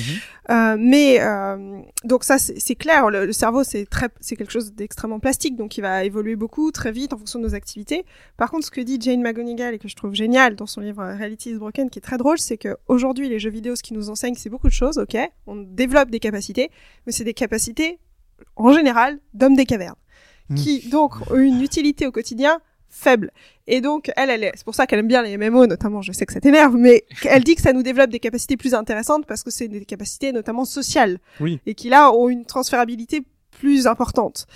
S5: Euh, mais euh, donc ça c'est c'est clair, le, le cerveau c'est très c'est quelque chose d'extrêmement plastique, donc il va évoluer beaucoup très vite en fonction de nos activités. Par contre, ce que dit Jane McGonigal et que je trouve génial dans son livre euh, Reality is Broken, qui est très drôle, c'est que aujourd'hui les jeux vidéo, ce qui nous enseigne, c'est beaucoup de choses. Ok, on développe des capacités, mais c'est des capacités en général d'hommes des cavernes,
S3: Mm.
S5: qui donc ont une utilité au quotidien faible. Et donc, elle, elle est, c'est pour ça qu'elle aime bien les MMO, notamment, je sais que ça t'énerve, mais elle dit que ça nous développe des capacités plus intéressantes parce que c'est des capacités notamment sociales.
S1: Oui.
S5: Et qui là ont une transférabilité plus importante.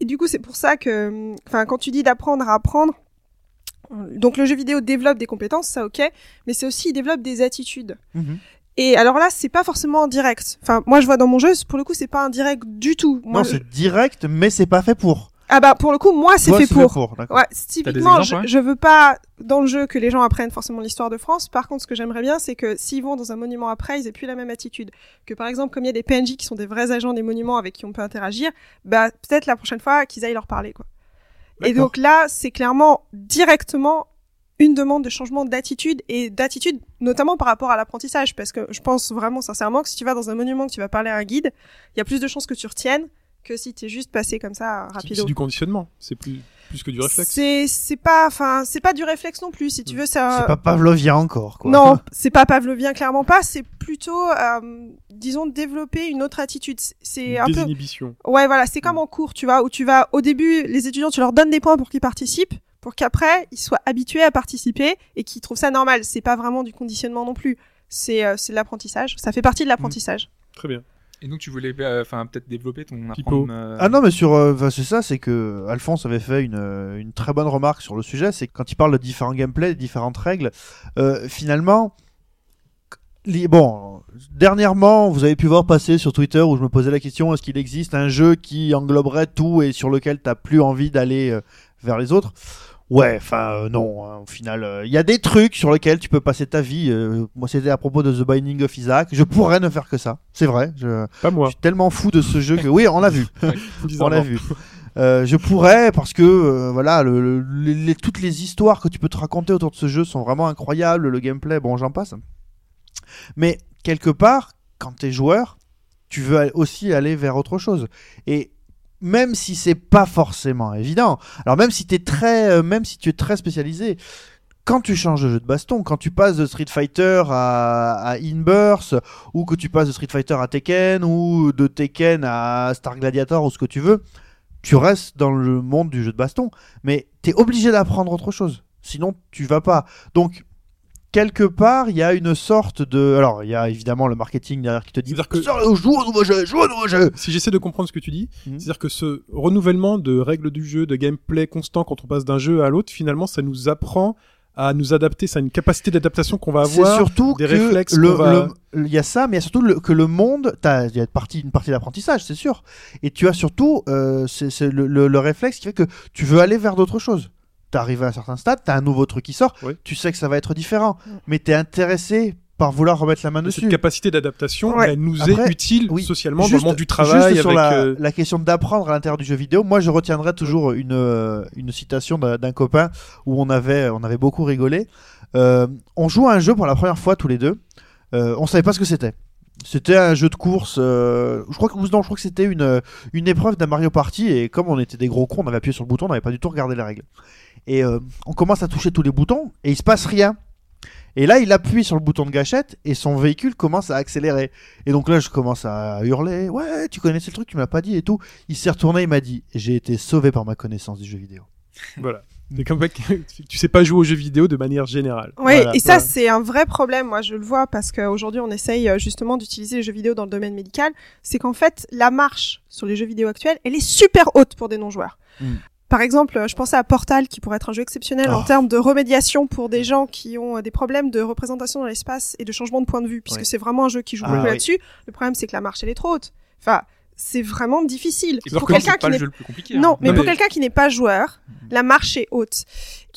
S5: Et du coup, c'est pour ça que, enfin, quand tu dis d'apprendre à apprendre, euh, donc le jeu vidéo développe des compétences, ça ok, mais c'est aussi il développe des attitudes.
S3: Mhm.
S5: Et alors là, c'est pas forcément en direct. Enfin, moi je vois dans mon jeu, pour le coup, c'est pas en direct du tout. Moi,
S3: Non,
S5: je-
S3: c'est direct, mais c'est pas fait pour.
S5: Ah bah pour le coup, moi c'est fait pour.
S3: d'accord.
S5: Ouais, typiquement,
S2: exemples,
S5: je,
S2: ouais
S5: je veux pas dans le jeu que les gens apprennent forcément l'histoire de France. Par contre, ce que j'aimerais bien, c'est que s'ils vont dans un monument après, ils aient plus la même attitude. Que par exemple, comme il y a des PNJ qui sont des vrais agents des monuments avec qui on peut interagir, bah peut-être la prochaine fois qu'ils aillent leur parler quoi. Et donc là, c'est clairement directement une demande de changement d'attitude et d'attitude notamment par rapport à l'apprentissage parce que je pense vraiment sincèrement que si tu vas dans un monument que tu vas parler à un guide, il y a plus de chances que tu retiennes que si tu es juste passé comme ça rapido.
S1: c'est du conditionnement. C'est plus, plus que du réflexe.
S5: C'est c'est pas enfin c'est pas du réflexe non plus si tu veux ça
S3: C'est pas pavlovien encore, quoi.
S5: Non, c'est pas pavlovien clairement pas, c'est plutôt euh, disons développer une autre attitude. C'est un peu. Ouais, voilà, c'est comme en cours, tu vois, où tu vas au début, les étudiants, tu leur donnes des points pour qu'ils participent, pour qu'après ils soient habitués à participer et qu'ils trouvent ça normal. C'est pas vraiment du conditionnement non plus. C'est euh, c'est de l'apprentissage. Ça fait partie de l'apprentissage.
S1: Très bien.
S2: Et donc tu voulais euh, enfin peut-être développer ton
S1: Pipo.
S2: apprendre, euh,
S3: Ah non, mais sur, euh, c'est ça, c'est que Alphonse avait fait une, une très bonne remarque sur le sujet, c'est que quand il parle de différents gameplays, de différentes règles, euh, finalement, bon, dernièrement, vous avez pu voir passer sur Twitter où je me posais la question est-ce qu'il existe un jeu qui engloberait tout et sur lequel t'as plus envie d'aller vers les autres? Ouais, enfin euh, non. hein, au final, euh, il y a des trucs sur lesquels tu peux passer ta vie. euh, moi, c'était à propos de The Binding of Isaac. Je pourrais ne faire que ça. C'est vrai. Je,
S1: Pas
S3: je
S1: moi.
S3: suis tellement fou de ce jeu que oui, on l'a vu. On l'a vu. Euh, je pourrais parce que euh, voilà, le, le- les- les- toutes les histoires que tu peux te raconter autour de ce jeu sont vraiment incroyables. Le gameplay, bon, j'en passe. Mais quelque part, quand t'es joueur, tu veux aussi aller vers autre chose. Et même si c'est pas forcément évident, alors même si t'es très, euh, même si tu es très spécialisé, quand tu changes de jeu de baston, quand tu passes de Street Fighter à, à Inburst, ou que tu passes de Street Fighter à Tekken, ou de Tekken à Star Gladiator, ou ce que tu veux, tu restes dans le monde du jeu de baston, mais t'es obligé d'apprendre autre chose. Sinon, tu vas pas. Donc, quelque part, il y a une sorte de. Alors, il y a évidemment le marketing derrière qui te dit
S1: que-
S3: joue au nouveau jeu, joue au nouveau jeu.
S1: Si j'essaie de comprendre ce que tu dis,
S3: Mhm.
S1: c'est-à-dire que ce renouvellement de règles du jeu, de gameplay constant quand on passe d'un jeu à l'autre, finalement, ça nous apprend à nous adapter, ça a une capacité d'adaptation qu'on va avoir.
S3: surtout
S1: des
S3: que
S1: réflexes
S3: le,
S1: qu'on va-
S3: le- il y a ça, mais il y a surtout le- que le monde, il y a une partie, une partie d'apprentissage, c'est sûr. Et tu as surtout, euh, le- le réflexe qui fait que tu veux aller vers d'autres choses. T'arrives à un certain stade, t'as un nouveau truc qui sort,
S1: Oui.
S3: tu sais que ça va être différent, mais t'es intéressé par vouloir remettre la main
S1: Cette
S3: dessus.
S1: capacité d'adaptation,
S5: Ouais.
S1: elle nous
S3: Après,
S1: est utile
S3: oui.
S1: socialement dans
S3: Juste-
S1: le monde du travail.
S3: juste sur
S1: avec,
S3: la,
S1: euh,
S3: la question d'apprendre à l'intérieur du jeu vidéo, moi je retiendrai toujours une, euh, une citation d'un d'un copain où on avait, on avait beaucoup rigolé. Euh, on joue à un jeu pour la première fois tous les deux. Euh, on savait pas ce que c'était. C'était un jeu de course. euh, je crois que non, je crois que c'était une une épreuve d'un Mario Party et comme on était des gros cons, on avait appuyé sur le bouton, on n'avait pas du tout regardé les règles. Et euh, on commence à toucher tous les boutons et il se passe rien. Et là, il appuie sur le bouton de gâchette et son véhicule commence à accélérer. Et donc là, je commence à hurler. Ouais, tu connaissais le truc, tu m'as pas dit et tout. Il s'est retourné, il m'a dit J'ai été sauvé par ma connaissance du jeu vidéo.
S1: Voilà. C'est comme mec, tu sais pas jouer aux jeux vidéo de manière générale.
S3: Voilà,
S5: et ça,
S3: voilà.
S5: c'est un vrai problème. Moi, je le vois parce qu'aujourd'hui, on essaye euh, justement d'utiliser les jeux vidéo dans le domaine médical. C'est qu'en fait, la marche sur les jeux vidéo actuels, elle est super haute pour des non-joueurs.
S3: Mm.
S5: Par exemple, euh, je pensais à Portal, qui pourrait être un jeu exceptionnel en
S3: Oh.
S5: termes de remédiation pour des gens qui ont euh, des problèmes de représentation dans l'espace et de changement de point de vue, puisque
S3: Ouais.
S5: c'est vraiment un jeu qui joue
S3: Ah,
S5: beaucoup
S3: oui.
S5: là-dessus. Le problème, c'est que la marche, elle est trop haute. Enfin, c'est vraiment difficile.
S2: Et
S5: pour quelqu'un qui n'est
S2: hein.
S5: non, mais
S1: Non,
S5: pour quelqu'un qui n'est pas joueur, la marche est haute.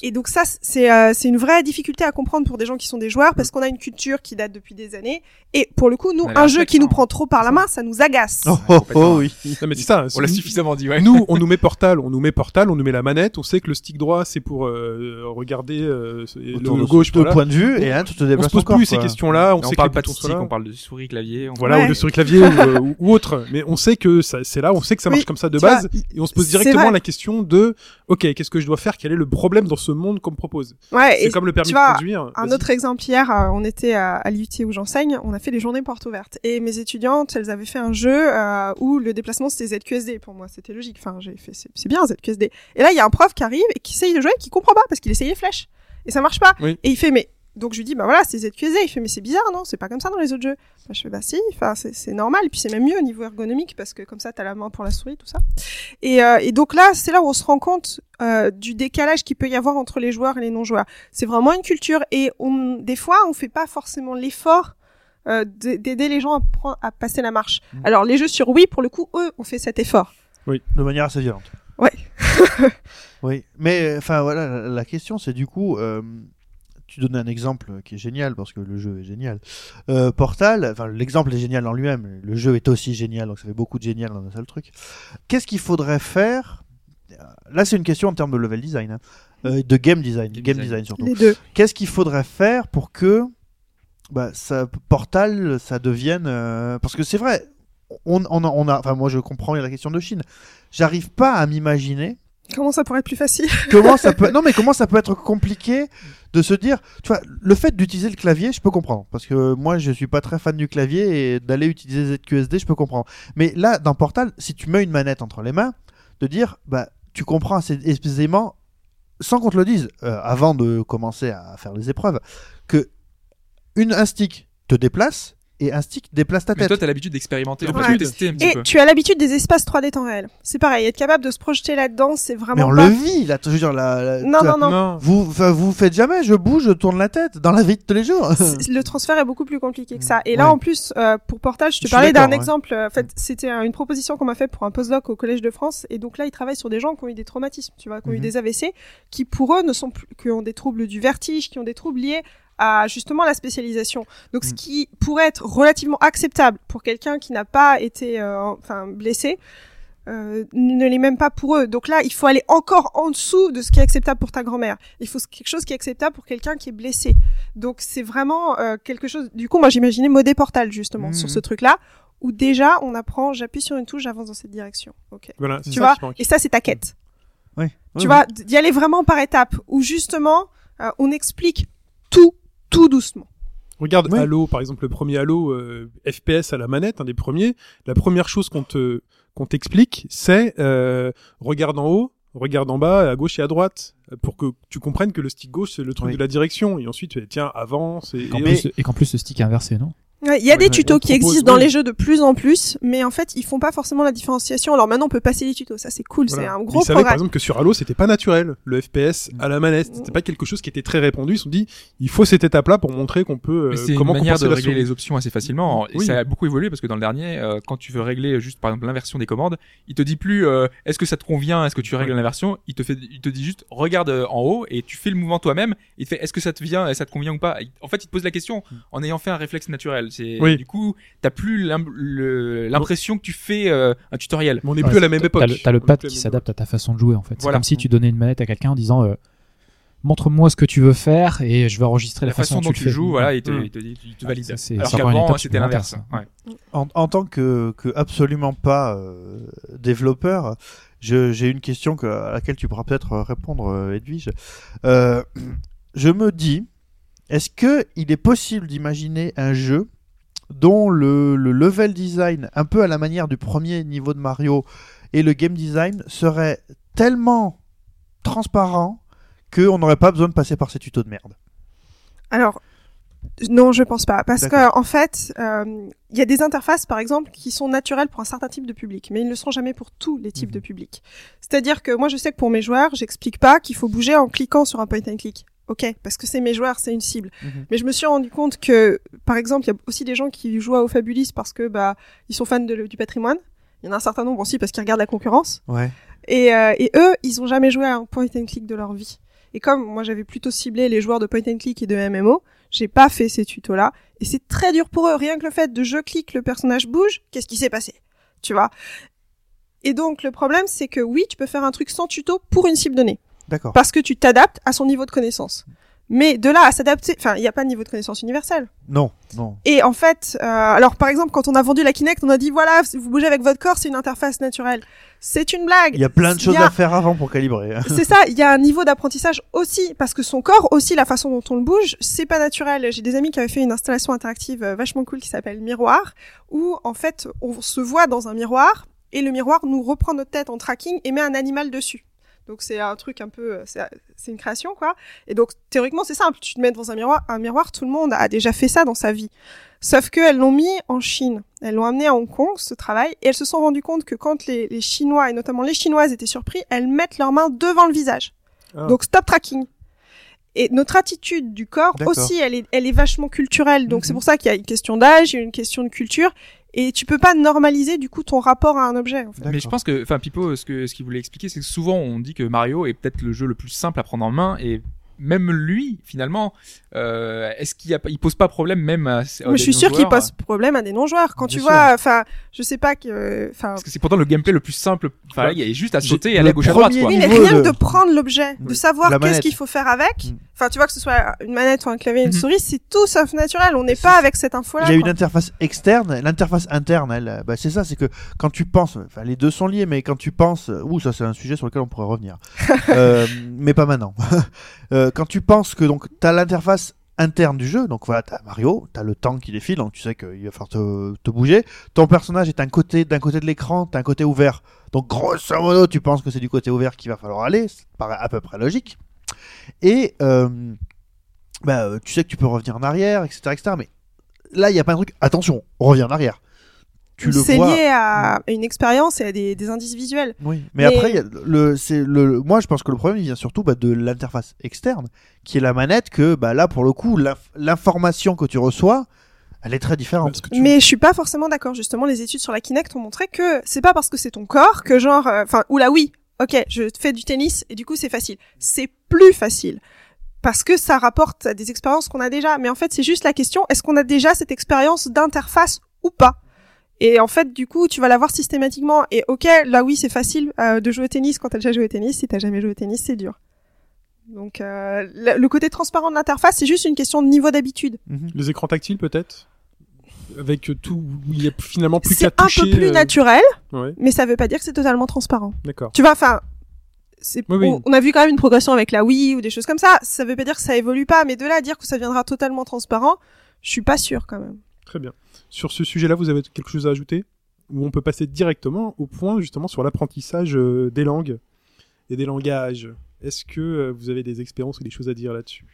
S5: Et donc ça, c'est euh, c'est une vraie difficulté à comprendre pour des gens qui sont des joueurs, parce qu'on a une culture qui date depuis des années. Et pour le coup, nous, un jeu qui nous prend trop par la main, ça nous agace.
S3: Oh, oh, oh, oui.
S1: Non mais c'est ça.
S2: On l'a suffisamment dit, ouais.
S1: Nous, on nous met Portal, on nous met Portal, on nous met la manette. On sait que le stick droit, c'est pour euh, regarder euh, et le, le gauche. voilà.
S3: points de vue et hein, tu te
S1: On se pose plus ces questions-là. On
S2: on
S1: sait
S2: parle pas de stick,
S1: là.
S2: on parle de souris, clavier. on-
S1: Voilà,
S5: Ouais.
S1: ou de sur le clavier ou, euh, ou- ou autre. Mais on sait que ça, c'est là, on sait que ça marche comme ça de base. et on se pose directement la question de, ok, qu'est-ce que je dois faire? Quel est le problème dans ce monde qu'on me propose
S5: Ouais,
S1: C'est comme le permis
S5: tu
S1: de conduire.
S5: Un autre exemple hier, euh, on était à, à l'IUT où j'enseigne, on a fait les journées portes ouvertes. Et mes étudiantes, elles avaient fait un jeu euh, où le déplacement c'était ZQSD. Pour moi, c'était logique. Enfin, j'ai fait, c'est c'est bien ZQSD. Et là, il y a un prof qui arrive et qui essaye de jouer, et qui comprend pas parce qu'il essaye les flèches et ça marche pas.
S1: Oui.
S5: Et il fait mais donc je lui dis bah voilà c'est ZQSD. Il fait mais c'est bizarre non? C'est pas comme ça dans les autres jeux. Bah, je fais bah si. Enfin c'est normal. Et puis c'est même mieux au niveau ergonomique parce que comme ça t'as la main pour la souris tout ça. Et, euh, et donc là c'est là où on se rend compte euh, du décalage qu'il peut y avoir entre les joueurs et les non-joueurs. C'est vraiment une culture et on, des fois on fait pas forcément l'effort euh, d'aider les gens à, prendre- à passer la marche.
S3: Mm.
S5: Alors les jeux sur Wii pour le coup eux ont fait cet effort.
S3: de manière assez violente.
S5: Ouais.
S3: oui, mais enfin voilà, la, la question c'est du coup, euh, tu donnais un exemple qui est génial parce que le jeu est génial. Euh, Portal, enfin l'exemple est génial en lui-même, le jeu est aussi génial, donc ça fait beaucoup de génial dans un seul truc. Qu'est-ce qu'il faudrait faire? Là, c'est une question en termes de level design. hein. Euh, de game design,
S2: Game
S3: game,
S2: design.
S3: design. surtout. Qu'est-ce qu'il faudrait faire pour que bah, ça, Portal, ça devienne euh, parce que c'est vrai, on, on, a- on a, enfin moi je comprends la question de Chine. J'arrive pas à m'imaginer
S5: Comment ça pourrait être plus facile?
S3: Comment ça peut, non mais comment ça peut être compliqué de se dire, tu vois, le fait d'utiliser le clavier, je peux comprendre parce que moi je suis pas très fan du clavier et d'aller utiliser ZQSD, je peux comprendre. Mais là, dans Portal, si tu mets une manette entre les mains, de dire, bah, tu comprends assez aisément, sans qu'on te le dise, euh, avant de commencer à faire les épreuves, que une, un stick te déplace et un stick déplace ta
S2: Mais
S3: tête.
S2: toi, t'as l'habitude d'expérimenter,
S5: Ouais.
S2: de tester un petit
S5: Et
S2: peu.
S5: tu as l'habitude des espaces 3D temps réel. C'est pareil, être capable de se projeter là-dedans, c'est
S3: mais
S5: vraiment
S3: on
S5: pas...
S3: le vit, là, je veux dire, la, la-
S5: Non,
S3: la-
S5: non, non.
S1: Non.
S3: Vous, enfin, vous faites jamais, je bouge, je tourne la tête dans la vie de tous les jours.
S5: Le transfert est beaucoup plus compliqué que ça. Et là,
S3: Ouais.
S5: en plus, euh, pour Portal, je te
S3: Je
S5: parlais d'un
S3: ouais.
S5: exemple. euh, En fait, c'était une proposition qu'on m'a fait pour un postdoc au Collège de France. Et donc là, ils travaillent sur des gens qui ont eu des traumatismes, tu vois, qui ont eu
S3: Mhm.
S5: des AVC, qui pour eux ne sont plus, qui ont des troubles du vertige, qui ont des troubles liés à justement la spécialisation. Donc, ce
S3: Mhm.
S5: qui pourrait être relativement acceptable pour quelqu'un qui n'a pas été, euh, enfin, blessé. euh, ne l'est même pas pour eux. Donc là, il faut aller encore en dessous de ce qui est acceptable pour ta grand-mère. Il faut quelque chose qui est acceptable pour quelqu'un qui est blessé. Donc c'est vraiment euh, quelque chose. Du coup, moi j'imaginais modé portal justement sur ce truc-là, où déjà on apprend, j'appuie sur une touche, j'avance dans cette direction. Ok.
S1: Voilà,
S5: Tu
S1: ça
S5: vois. Et ça c'est ta quête.
S3: Oui.
S5: Tu vois, d'y aller vraiment par étapes, où justement euh, on explique tout, tout doucement.
S1: Regarde
S3: Ouais.
S1: Halo, par exemple, le premier Halo euh, FPS à la manette, un des premiers. La première chose qu'on te qu'on t'explique, c'est euh, regarde en haut, regarde en bas, à gauche et à droite, pour que tu comprennes que le stick gauche c'est le truc
S3: Oui.
S1: de la direction. Et ensuite, tiens, avance. Et,
S4: Et qu'en plus, et qu'en plus, le stick est inversé, non?
S5: Ouais, Il y a
S1: Ouais,
S5: des tutos qui
S1: propose-
S5: existent dans
S1: oui.
S5: les jeux de plus en plus, mais en fait ils font pas forcément la différenciation. Alors maintenant on peut passer les tutos, ça c'est cool,
S1: Voilà.
S5: c'est un
S1: Ils
S5: gros
S1: savaient par exemple que sur Halo, c'était pas naturel le FPS à la manette. C'était pas quelque chose qui était très répandu. Ils se sont dit, il faut cette étape-là pour montrer qu'on peut euh,
S2: c'est une
S1: comment
S2: manière de régler les options assez facilement. Et
S1: Oui.
S2: ça a beaucoup évolué parce que dans le dernier, euh, quand tu veux régler juste par exemple l'inversion des commandes, il te dit plus euh, est-ce que ça te convient, est-ce que tu règles l'inversion. Il te fait, il te dit juste regarde euh, en haut et tu fais le mouvement toi-même. Il te fait est-ce que ça te vient, ça te convient ou pas? En fait, il te pose la question en ayant fait un réflexe naturel. C'est
S1: Oui.
S2: du coup, t'as plus l'im- le- l'impression que tu fais euh, un tutoriel.
S1: Mais on n'est
S4: Ouais,
S1: plus à la même époque.
S4: le- T'as le
S1: On est
S4: pad qui s'adapte à ta façon de jouer en fait. C'est
S2: Voilà.
S4: comme si tu donnais une manette à quelqu'un en disant euh, montre-moi ce que tu veux faire et je vais enregistrer la,
S2: La façon dont
S4: dont
S2: tu,
S4: le
S2: joues, voilà, il te,
S1: Mm.
S2: il te dit, il te
S4: Ah,
S2: valide.
S4: ça,
S2: Alors qu'avant, c'était l'inverse. Ouais.
S3: En, en tant que, que absolument pas euh, développeur, j'ai une question que, à laquelle tu pourras peut-être répondre, Edwige. Euh, je me dis, est-ce que il est possible d'imaginer un jeu dont le, le level design, un peu à la manière du premier niveau de Mario, et le game design serait tellement transparent qu'on n'aurait pas besoin de passer par ces tutos de merde
S5: Alors, non, je pense pas. Parce que en fait, euh, il y a des interfaces, par exemple, qui sont naturelles pour un certain type de public, mais ils ne le sont jamais pour tous les types
S3: Mhm.
S5: de publics. C'est-à-dire que moi, je sais que pour mes joueurs, j'explique pas qu'il faut bouger en cliquant sur un point and click. Ok, parce que c'est mes joueurs, c'est une cible.
S3: Mhm.
S5: Mais je me suis rendu compte que, par exemple, il y a aussi des gens qui jouent à Au Fabulis parce que bah ils sont fans de- du patrimoine. Il y en a un certain nombre aussi parce qu'ils regardent la concurrence.
S3: Ouais.
S5: Et, euh, et eux, ils ont jamais joué à un point and click de leur vie. Et comme moi j'avais plutôt ciblé les joueurs de point and click et de MMO, j'ai pas fait ces tutos-là. Et c'est très dur pour eux. Rien que le fait de je clique, le personnage bouge, qu'est-ce qui s'est passé? Tu vois? Et donc le problème, c'est que oui, tu peux faire un truc sans tuto pour une cible donnée.
S3: D'accord.
S5: Parce que tu t'adaptes à son niveau de connaissance. Mais de là à s'adapter, enfin, il n'y a pas de niveau de connaissance universel.
S3: Non, non.
S5: Et en fait, euh, alors par exemple, quand on a vendu la Kinect, on a dit voilà, vous bougez avec votre corps, c'est une interface naturelle. C'est une blague.
S3: Il y a plein de choses
S5: a-
S3: à faire avant pour calibrer.
S5: c'est ça, il y a un niveau d'apprentissage aussi, parce que son corps aussi, la façon dont on le bouge, c'est pas naturel. J'ai des amis qui avaient fait une installation interactive euh, vachement cool qui s'appelle Miroir, où en fait on se voit dans un miroir et le miroir nous reprend notre tête en tracking et met un animal dessus. Donc c'est un truc un peu, euh, c'est c'est une création quoi. Et donc théoriquement c'est simple, tu te mets devant un miroir, un miroir, tout le monde a déjà fait ça dans sa vie. Sauf qu'elles l'ont mis en Chine, elles l'ont amené à Hong Kong ce travail et elles se sont rendues compte que quand les, les Chinois et notamment les Chinoises étaient surpris, elles mettent leurs mains devant le visage.
S1: Ah.
S5: Donc stop tracking. Et notre attitude du corps aussi, elle est, elle est vachement culturelle. Donc
S3: Mhm.
S5: c'est pour ça qu'il y a une question d'âge, une question de culture, et tu peux pas normaliser du coup ton rapport à un objet. En fait.
S2: Mais je pense que, enfin, Pipo, ce que ce qu'il voulait expliquer, c'est que souvent on dit que Mario est peut-être le jeu le plus simple à prendre en main et même lui, finalement, euh, est-ce qu'il y a, pas- il pose pas problème même à. à
S5: Mais
S2: des
S5: je suis sûr qu'il pose problème à des non-joueurs. Quand
S3: Bien
S5: tu
S3: sûr.
S5: vois, enfin, je sais pas que, enfin,
S2: Parce que c'est pourtant le gameplay le plus simple. Enfin, là, il y a juste à sauter et
S3: le
S2: aller à gauche à droite, quoi.
S5: Oui, mais rien
S3: de-
S5: que de prendre l'objet, de savoir qu'est-ce qu'il faut faire avec.
S3: Mm.
S5: Enfin, tu vois que ce soit une manette ou un clavier, une
S2: Mhm.
S5: souris, c'est tout sauf naturel. On n'est pas avec cette info-là.
S3: Il y a une interface externe, l'interface interne, elle, euh, bah, c'est ça, c'est que quand tu penses, enfin les deux sont liés, mais quand tu penses, euh, ouh ça c'est un sujet sur lequel on pourrait revenir, Euh, mais pas maintenant. Euh, quand tu penses que donc t'as l'interface interne du jeu, donc voilà, t'as Mario, t'as le temps qui défile, donc tu sais qu'il va falloir te, te bouger. Ton personnage est un côté, d'un côté de l'écran, t'as un côté ouvert, donc grosso modo tu penses que c'est du côté ouvert qu'il va falloir aller, ça paraît à peu près logique. Et euh, bah, euh, tu sais que tu peux revenir en arrière, etc., etc. Mais là, il y a pas un truc. Attention, on revient en arrière. Tu le
S5: C'est
S3: vois.
S5: lié à une expérience et à des, des indices visuels.
S3: Oui. Mais,
S5: Mais-
S3: après, il y a le, c'est le. Moi, je pense que le problème il vient surtout bah, de l'interface externe, qui est la manette. Que bah là, pour le coup, l'inf- l'information que tu reçois, elle est très différente.
S1: Parce que tu-
S5: Mais je suis pas forcément d'accord. Justement, les études sur la Kinect ont montré que c'est pas parce que c'est ton corps que genre, euh, enfin, ou là oui, ok, je fais du tennis et du coup c'est facile. C'est plus facile parce que ça rapporte à des expériences qu'on a déjà. Mais en fait, c'est juste la question est-ce qu'on a déjà cette expérience d'interface ou pas? Et en fait, du coup, tu vas l'avoir systématiquement. Et ok, là oui, c'est facile euh, de jouer au tennis quand t'as déjà joué au tennis. Si t'as jamais joué au tennis, c'est dur. Donc, euh, le côté transparent de l'interface, c'est juste une question de niveau d'habitude.
S3: Mhm.
S1: Les écrans tactiles peut-être? Avec tout, où il y a finalement plus
S5: C'est
S1: qu'à
S5: un
S1: toucher.
S5: peu plus
S1: euh,
S5: naturel,
S1: Ouais,
S5: mais ça veut pas dire que c'est totalement transparent.
S1: d'accord.
S5: Tu vois, enfin, c'est,
S1: Oui, oui.
S5: On, a vu quand même une progression avec la Wii ou des choses comme ça. Ça veut pas dire que ça évolue pas, mais de là à dire que ça deviendra totalement transparent, je suis pas sûre quand même.
S1: Très bien. Sur ce sujet-là, vous avez quelque chose à ajouter? Ou on peut passer directement au point justement sur l'apprentissage euh, des langues et des langages. Est-ce que euh, vous avez des expériences ou des choses à dire là-dessus?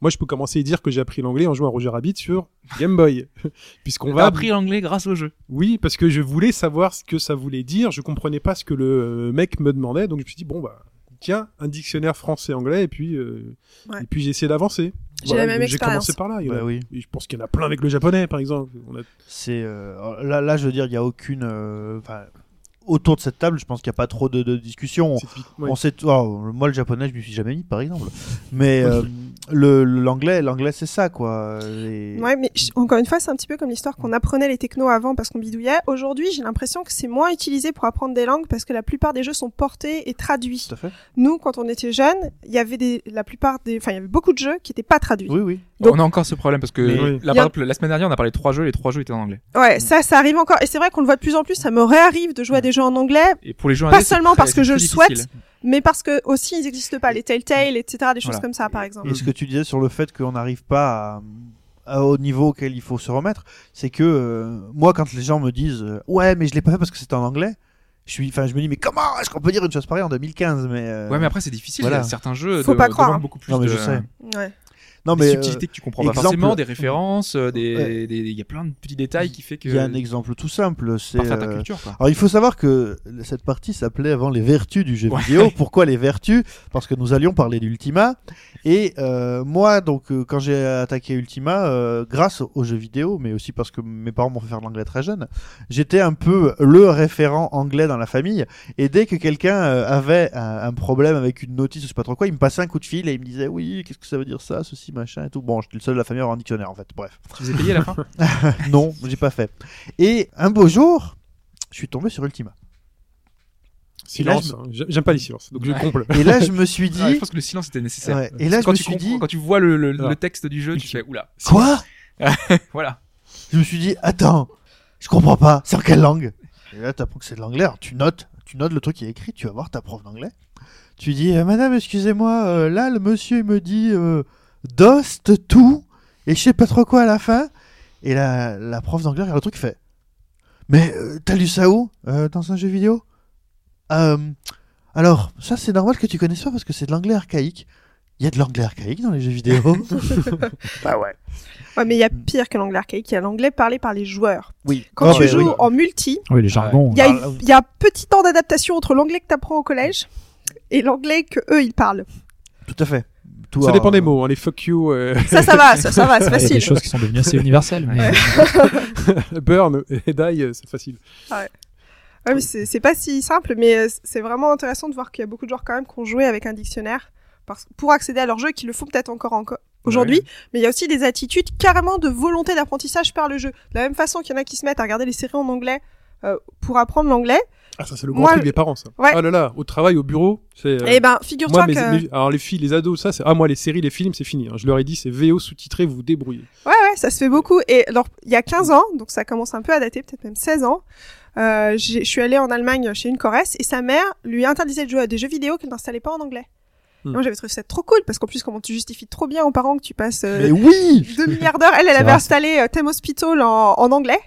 S1: Moi, je peux commencer et dire que j'ai appris l'anglais en jouant à Roger Rabbit sur Game Boy. Puisqu'on
S2: On
S1: va
S2: va appris l'anglais grâce au jeu.
S1: Oui, parce que je voulais savoir ce que ça voulait dire. Je comprenais pas ce que le euh, mec me demandait, donc je me suis dit bon bah tiens un dictionnaire français-anglais et puis euh,
S5: Ouais.
S1: et puis j'ai essayé d'avancer.
S5: J'ai la même
S1: J'ai
S5: expérience.
S1: commencé par là. il y en a-
S3: Bah oui.
S1: je pense qu'il y en a plein avec le japonais par exemple. On a-
S3: C'est euh, là, là, je veux dire, il y a aucune. euh, enfin, autour de cette table, je pense qu'il n'y a pas trop de, de discussion.
S1: c'est typique- ouais.
S3: On sait, oh, moi le japonais, je m'y suis jamais mis, par exemple. Mais euh, l'anglais, l'anglais, c'est ça, quoi. Et-
S5: Ouais, mais encore une fois, c'est un petit peu comme l'histoire qu'on apprenait les technos avant parce qu'on bidouillait. Aujourd'hui, j'ai l'impression que c'est moins utilisé pour apprendre des langues parce que la plupart des jeux sont portés et traduits.
S3: Tout à fait.
S5: Nous, quand on était jeunes, il y avait des, la plupart des, enfin, il y avait beaucoup de jeux qui n'étaient pas traduits.
S3: Oui, oui.
S5: Donc-
S2: on a encore ce problème parce que
S1: Mais-
S2: là,
S1: Oui.
S2: par
S5: Y a-
S2: exemple, la semaine dernière, on a parlé de trois jeux, les trois jeux étaient en anglais.
S5: Ouais, ça, ça arrive encore. Et c'est vrai qu'on le voit de plus en plus. Ça me réarrive de jouer à des jeux en anglais,
S2: Et pour les jeux
S5: Pas
S2: c'est
S5: seulement
S2: très-
S5: parce que je le souhaite,
S2: difficile.
S5: Mais parce que aussi ils n'existent pas. Les Telltale, etc., des choses
S2: Voilà.
S5: comme ça, par exemple.
S3: Et ce que tu disais sur le fait qu'on n'arrive pas à, au niveau auquel il faut se remettre, c'est que euh, moi, quand les gens me disent euh, ouais, mais je l'ai pas fait parce que c'était en anglais, je suis, enfin, je me dis mais comment est-ce qu'on peut dire une chose pareille en 2015 Mais euh,
S2: Ouais, mais après, c'est difficile.
S3: voilà.
S2: Certains jeux
S5: Faut
S2: de,
S5: pas croire, hein.
S2: beaucoup plus
S3: Non, mais
S2: de,
S3: je sais.
S5: Ouais.
S3: Non,
S2: des
S3: mais euh,
S2: subtilités que tu comprends pas
S3: exemple-
S2: forcément, des références, euh, des,
S3: Ouais.
S2: il y a plein de petits détails qui fait que
S3: il y a un exemple tout simple, c'est euh,
S2: culture, quoi.
S3: Alors il faut savoir que cette partie s'appelait avant les vertus du jeu
S2: Ouais.
S3: vidéo. Pourquoi les vertus? Parce que nous allions parler d'Ultima. Et euh, moi, donc, euh, quand j'ai attaqué Ultima, euh, grâce au jeu vidéo, mais aussi parce que mes parents m'ont fait faire de l'anglais très jeune, j'étais un peu le référent anglais dans la famille. Et dès que quelqu'un euh, avait un, un problème avec une notice, je sais pas trop quoi, il me passait un coup de fil et il me disait oui, qu'est-ce que ça veut dire ça, ceci, machin et tout. Bon, j'étais le seul de la famille à avoir un dictionnaire en fait. Bref,
S2: Tu les as payés à la fin
S3: non, j'ai pas fait. Et un beau jour, je suis tombé sur Ultima.
S1: Silence. Hein. J'ai- J'aime pas les silences, donc je comble.
S3: Et là, je me suis dit,
S2: Ah, Je pense que le silence était nécessaire.
S3: Ouais. Et là, je
S2: quand
S3: me
S2: tu
S3: suis dit-
S2: quand tu vois le, le, le
S1: Alors.
S2: texte du jeu, tu fais oula.
S3: quoi
S2: Voilà.
S3: Je me suis dit, attends, je comprends pas, c'est en quelle langue? Et là, t'apprends que c'est de l'anglais, alors tu notes, tu notes le truc qui est écrit, tu vas voir ta prof d'anglais. Tu dis, euh, madame, excusez-moi, euh, là, le monsieur il me dit euh, dost tout, et je sais pas trop quoi à la fin. Et la, la prof d'anglais regarde le truc, fait, mais euh, t'as lu ça où Euh, Dans un jeu vidéo? Euh, Alors, ça c'est normal que tu connaisses pas parce que c'est de l'anglais archaïque. Il y a de l'anglais archaïque dans les jeux vidéo Bah ouais.
S5: Ouais, mais il y a pire que l'anglais archaïque. Il y a l'anglais parlé par les joueurs.
S3: Oui.
S5: Quand
S3: Ah,
S5: tu joues
S3: oui.
S5: en multi,
S4: Oui, les jargons.
S5: il y, a
S3: Ah,
S5: il y a un petit temps d'adaptation entre l'anglais que tu apprends au collège et l'anglais que eux ils parlent.
S3: Tout à fait. Tout,
S1: Ça dépend des mots, hein, les fuck you, euh,
S5: Ça, ça va, ça, ça va, c'est
S4: Il y a des
S5: facile.
S4: choses qui sont devenues assez universelles. Mais
S1: burn et die, euh, c'est facile.
S5: Ouais, mais c'est c'est pas si simple, mais euh, c'est vraiment intéressant de voir qu'il y a beaucoup de joueurs quand même qui ont joué avec un dictionnaire parce- pour accéder à leur jeu, et qui le font peut-être encore encore aujourd'hui. Mais il y a aussi des attitudes carrément de volonté d'apprentissage par le jeu. De la même façon qu'il y en a qui se mettent à regarder les séries en anglais euh, pour apprendre l'anglais.
S1: Ah, ça, c'est le grand
S5: Moi,
S1: truc des parents, ça.
S5: ouais.
S1: Ah là là, au travail, au bureau, c'est. euh,
S5: Eh ben,
S1: moi,
S5: figure-toi
S1: mes-
S5: que
S1: mes- alors les filles, les ados, ça, c'est. Ah, moi, les séries, les films, c'est fini. hein. Je leur ai dit, c'est VO sous-titré, vous vous débrouillez.
S5: Ouais, ouais, ça se fait beaucoup. Et alors, il y a 15 ans, donc ça commence un peu à dater, peut-être même 16 ans, euh, je suis allée en Allemagne chez une Corresse et sa mère lui interdisait de jouer à des jeux vidéo qu'elle n'installait pas en anglais.
S1: Hmm.
S5: Moi, j'avais trouvé ça trop cool parce qu'en plus, comment tu justifies trop bien aux parents que tu passes euh,
S3: Mais oui
S5: 2 milliards d'heures. Elle, elle avait
S4: vrai,
S5: installé euh, Theme Hospital en, en anglais.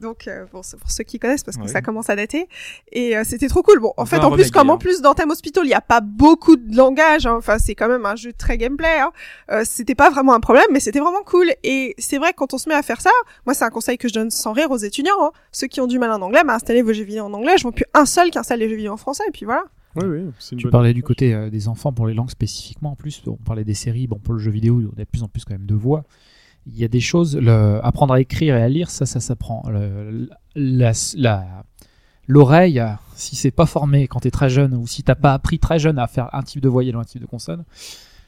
S5: Donc, euh, c'est pour ceux qui connaissent, parce que ça commence à dater. Et euh, c'était trop cool. Bon, en fait, en plus, comme en
S2: hein.
S5: plus, dans Theme Hospital, il n'y a pas beaucoup de langage. hein. Enfin, c'est quand même un jeu très gameplay. Hein. Euh, c'était pas vraiment un problème, mais c'était vraiment cool. Et c'est vrai que quand on se met à faire ça, moi, c'est un conseil que je donne sans rire aux étudiants. hein. Ceux qui ont du mal en anglais, bah, installez vos jeux vidéo en anglais. Je vois plus un seul qui installe les jeux vidéo en français. Et puis voilà.
S1: Oui, oui, c'est une
S4: Tu parlais du côté euh, des enfants pour les langues spécifiquement. En plus, on parlait des séries. Bon, pour le jeu vidéo, on a de plus en plus quand même de voix. Il y a des choses. Le, apprendre à écrire et à lire, ça, ça s'apprend. L'oreille, si c'est pas formé quand t'es très jeune ou si t'as pas appris très jeune à faire un type de voyelle ou un type de consonne,